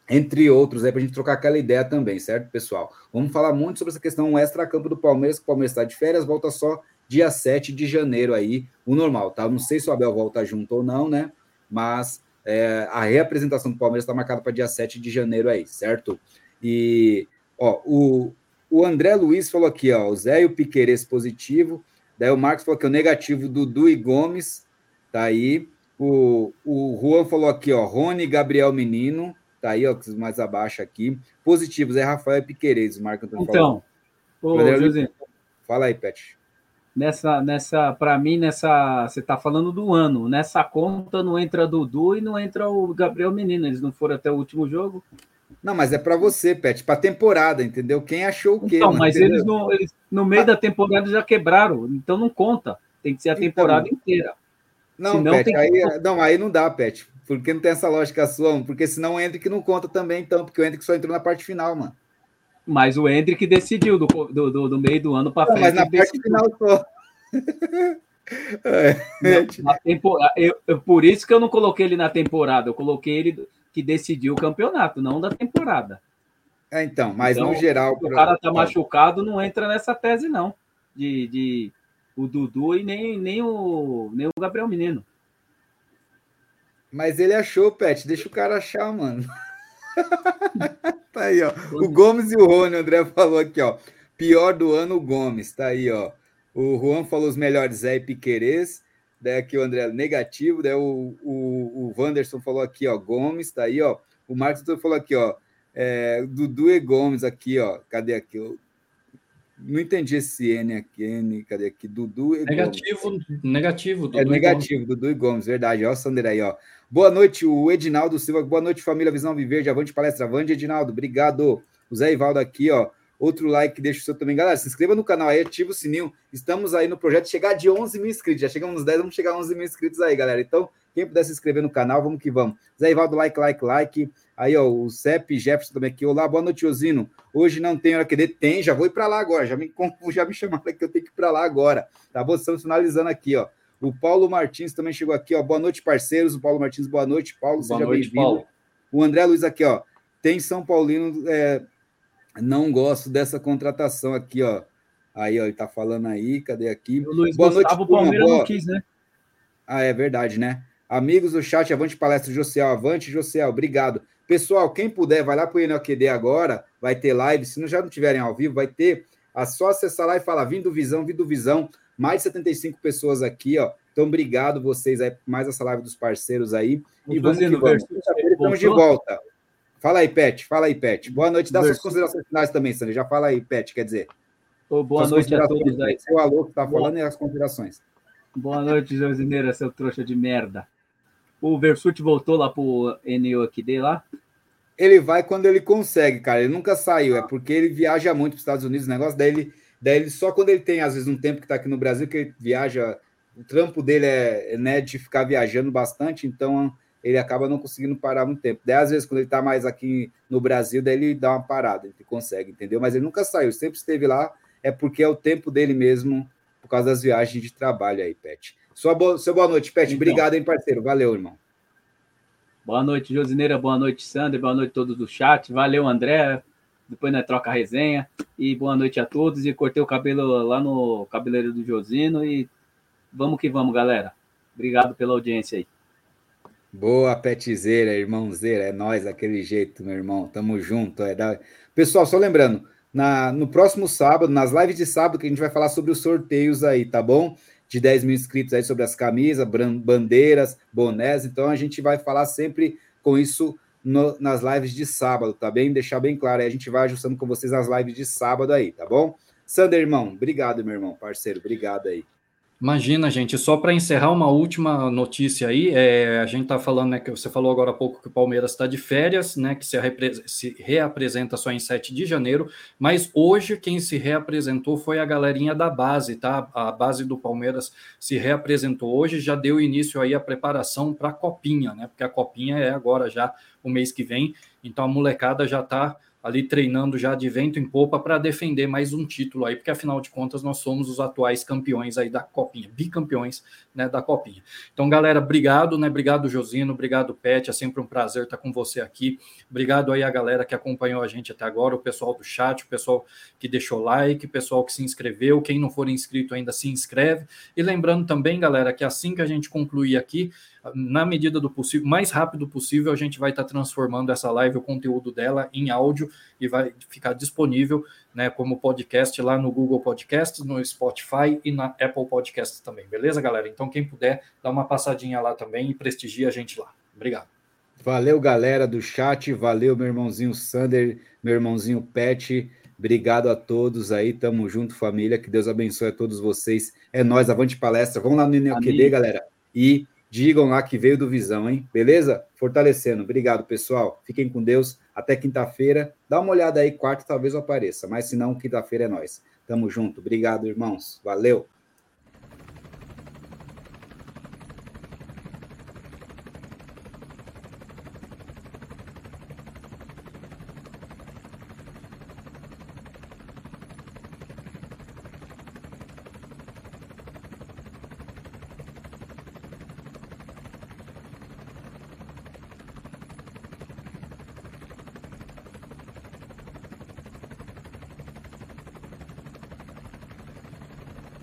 C: entre outros, aí para a gente trocar aquela ideia também, certo, pessoal? Vamos falar muito sobre essa questão extra-campo do Palmeiras, que o Palmeiras está de férias, volta só dia 7 de janeiro aí, o normal, tá? Não sei se o Abel volta junto ou não, né? Mas é, a reapresentação do Palmeiras está marcada para dia 7 de janeiro aí, certo? E, ó, o, o André Luiz falou aqui, ó, o Zé e o Piqueires positivo, daí o Marcos falou que o negativo, Dudu e Gomes, tá aí. O, o Juan falou aqui, ó, Rony Gabriel Menino, Tá aí, ó, mais abaixo aqui. Positivos é Rafael Piqueires, Marco
B: Antônio Então, ô,
C: José, fala aí, Pet.
B: Nessa, nessa, para mim, nessa, você tá falando do ano. Nessa conta não entra Dudu e não entra o Gabriel Menino. Eles não foram até o último jogo.
C: Não, mas é para você, Pet, para temporada, entendeu? Quem achou o quê?
B: Então, mas eles no, eles no meio ah. da temporada já quebraram, então não conta. Tem que ser a então, temporada então, inteira.
C: Não, Senão, Pet, aí, que... não, aí não dá, Pet. Porque não tem essa lógica sua, porque senão o Hendrick não conta também, então, porque o Hendrick só entrou na parte final, mano.
B: Mas o Hendrick decidiu do, do, do, do meio do ano para frente.
C: Mas na parte decidiu. final só.
B: é, na, temporada, eu, eu, por isso que eu não coloquei ele na temporada, eu coloquei ele que decidiu o campeonato, não da temporada.
C: É, então, mas então, no geral.
B: O cara tá machucado, não entra nessa tese, não. De, de o Dudu e nem, nem, o, nem o Gabriel Menino.
C: Mas ele achou, Pet. Deixa o cara achar, mano. tá aí, ó. O Gomes e o Rony, o André falou aqui, ó. Pior do ano, o Gomes. Tá aí, ó. O Juan falou os melhores Zé e Piquerez. Daí aqui o André negativo. Daí o, o, o Wanderson falou aqui, ó. Gomes, tá aí, ó. O Marcos falou aqui, ó. É, Dudu e Gomes aqui, ó. Cadê aqui? Não entendi esse N aqui, N, cadê aqui? Dudu
A: e negativo, Gomes. Negativo,
C: Dudu É negativo, Dudu e Gomes, verdade. Ó, o Sander aí, ó. Boa noite, o Edinaldo Silva. Boa noite, família Visão Viver. de Avante Palestra. Avante, Edinaldo. Obrigado. O Zé Ivaldo aqui, ó. Outro like, deixa o seu também. Galera, se inscreva no canal aí, ativa o sininho. Estamos aí no projeto chegar de 11 mil inscritos. Já chegamos nos 10, vamos chegar a 11 mil inscritos aí, galera. Então, quem puder se inscrever no canal, vamos que vamos. Zé Ivaldo, like, like, like. Aí, ó, o CEP Jefferson também aqui. Olá, boa noite, Osino. Hoje não tem hora que dê. Tem, já vou ir para lá agora. Já me, já me chamaram que eu tenho que ir para lá agora. Tá bom? Estamos finalizando aqui, ó. O Paulo Martins também chegou aqui, ó. Boa noite, parceiros. O Paulo Martins, boa noite. Paulo, boa seja bem-vindo. O André Luiz aqui, ó. Tem São Paulino, é, não gosto dessa contratação aqui, ó. Aí, ó, ele tá falando aí, cadê aqui?
B: O Luiz Boa Gustavo, noite, Palmeiras não quis, né?
C: Ah, é verdade, né? Amigos do chat, avante palestra Josiel, avante Josiel, obrigado. Pessoal, quem puder, vai lá para o INLQD agora, vai ter live. Se não já não tiverem ao vivo, vai ter. É só acessar lá e falar: Vindo Visão, Vindo Visão. Mais de 75 pessoas aqui, ó. Então, obrigado vocês aí, mais essa live dos parceiros aí.
B: e vamos que vamos.
C: Estamos de volta. Fala aí, Pet. Fala aí, Pet. Boa noite. Dá suas considerações finais também, Sandra. Já fala aí, Pet, quer dizer.
B: Oh, boa noite a todos aí.
C: Seu alô que tá falando e as considerações.
B: Boa noite, Josineira, seu trouxa de merda. O Versuti voltou lá pro NOQD lá?
C: ele vai quando ele consegue, cara. Ele nunca saiu, é porque ele viaja muito para os Estados Unidos, o negócio daí ele, daí ele só quando ele tem, às vezes, um tempo que está aqui no Brasil, que ele viaja. O trampo dele é né, de ficar viajando bastante, então ele acaba não conseguindo parar muito tempo. Daí, às vezes, quando ele está mais aqui no Brasil, daí ele dá uma parada, ele consegue, entendeu? Mas ele nunca saiu, sempre esteve lá, é porque é o tempo dele mesmo, por causa das viagens de trabalho aí, Pet. Sua boa, sua boa noite, Pet. Então, Obrigado, hein, parceiro. Valeu, irmão.
B: Boa noite, Josineira. Boa noite, Sander. Boa noite a todos do chat. Valeu, André. Depois nós troca a resenha. E boa noite a todos. E cortei o cabelo lá no cabeleireiro do Josino. E vamos que vamos, galera. Obrigado pela audiência aí.
C: Boa, Petizeira, irmãozeira. É nós daquele jeito, meu irmão. Tamo junto. É da... Pessoal, só lembrando, na, no próximo sábado, nas lives de sábado, que a gente vai falar sobre os sorteios aí, tá bom? de 10 mil inscritos aí sobre as camisas, bandeiras, bonés. Então a gente vai falar sempre com isso no, nas lives de sábado, tá bem? Deixar bem claro aí, a gente vai ajustando com vocês as lives de sábado aí, tá bom? Sander, irmão, obrigado, meu irmão, parceiro, obrigado aí.
A: Imagina, gente, só para encerrar uma última notícia aí, é, a gente está falando, né, que você falou agora há pouco que o Palmeiras está de férias, né, que se, se, reapresenta só em 7 de janeiro, mas hoje quem se reapresentou foi a galerinha da base, tá? A base do Palmeiras se reapresentou hoje, já deu início aí a preparação para a Copinha, né, porque a Copinha é agora já o mês que vem, então a molecada já está ali treinando já de vento em popa para defender mais um título aí, porque afinal de contas nós somos os atuais campeões aí da Copinha, bicampeões né, da Copinha. Então, galera, obrigado, né? Obrigado, Josino, obrigado, Pet, é sempre um prazer estar com você aqui. Obrigado aí a galera que acompanhou a gente até agora, o pessoal do chat, o pessoal que deixou like, o pessoal que se inscreveu, quem não for inscrito ainda se inscreve. E lembrando também, galera, que assim que a gente concluir aqui, na medida do possível, mais rápido possível, a gente vai estar transformando essa live, o conteúdo dela, em áudio e vai ficar disponível né, como podcast lá no Google Podcasts, no Spotify e na Apple Podcasts também, beleza, galera? Então, quem puder, dá uma passadinha lá também e prestigia a gente lá. Obrigado.
C: Valeu, galera do chat, valeu, meu irmãozinho Sander, meu irmãozinho Pet. Obrigado a todos aí, tamo junto, família. Que Deus abençoe a todos vocês. É nós, avante palestra. Vamos lá no INEOQD, galera. E Digam lá que veio do Visão, hein? Beleza? Fortalecendo. Obrigado, pessoal. Fiquem com Deus. Até quinta-feira. Dá uma olhada aí, quarta talvez eu apareça. Mas se não, quinta-feira é nós. Tamo junto. Obrigado, irmãos. Valeu.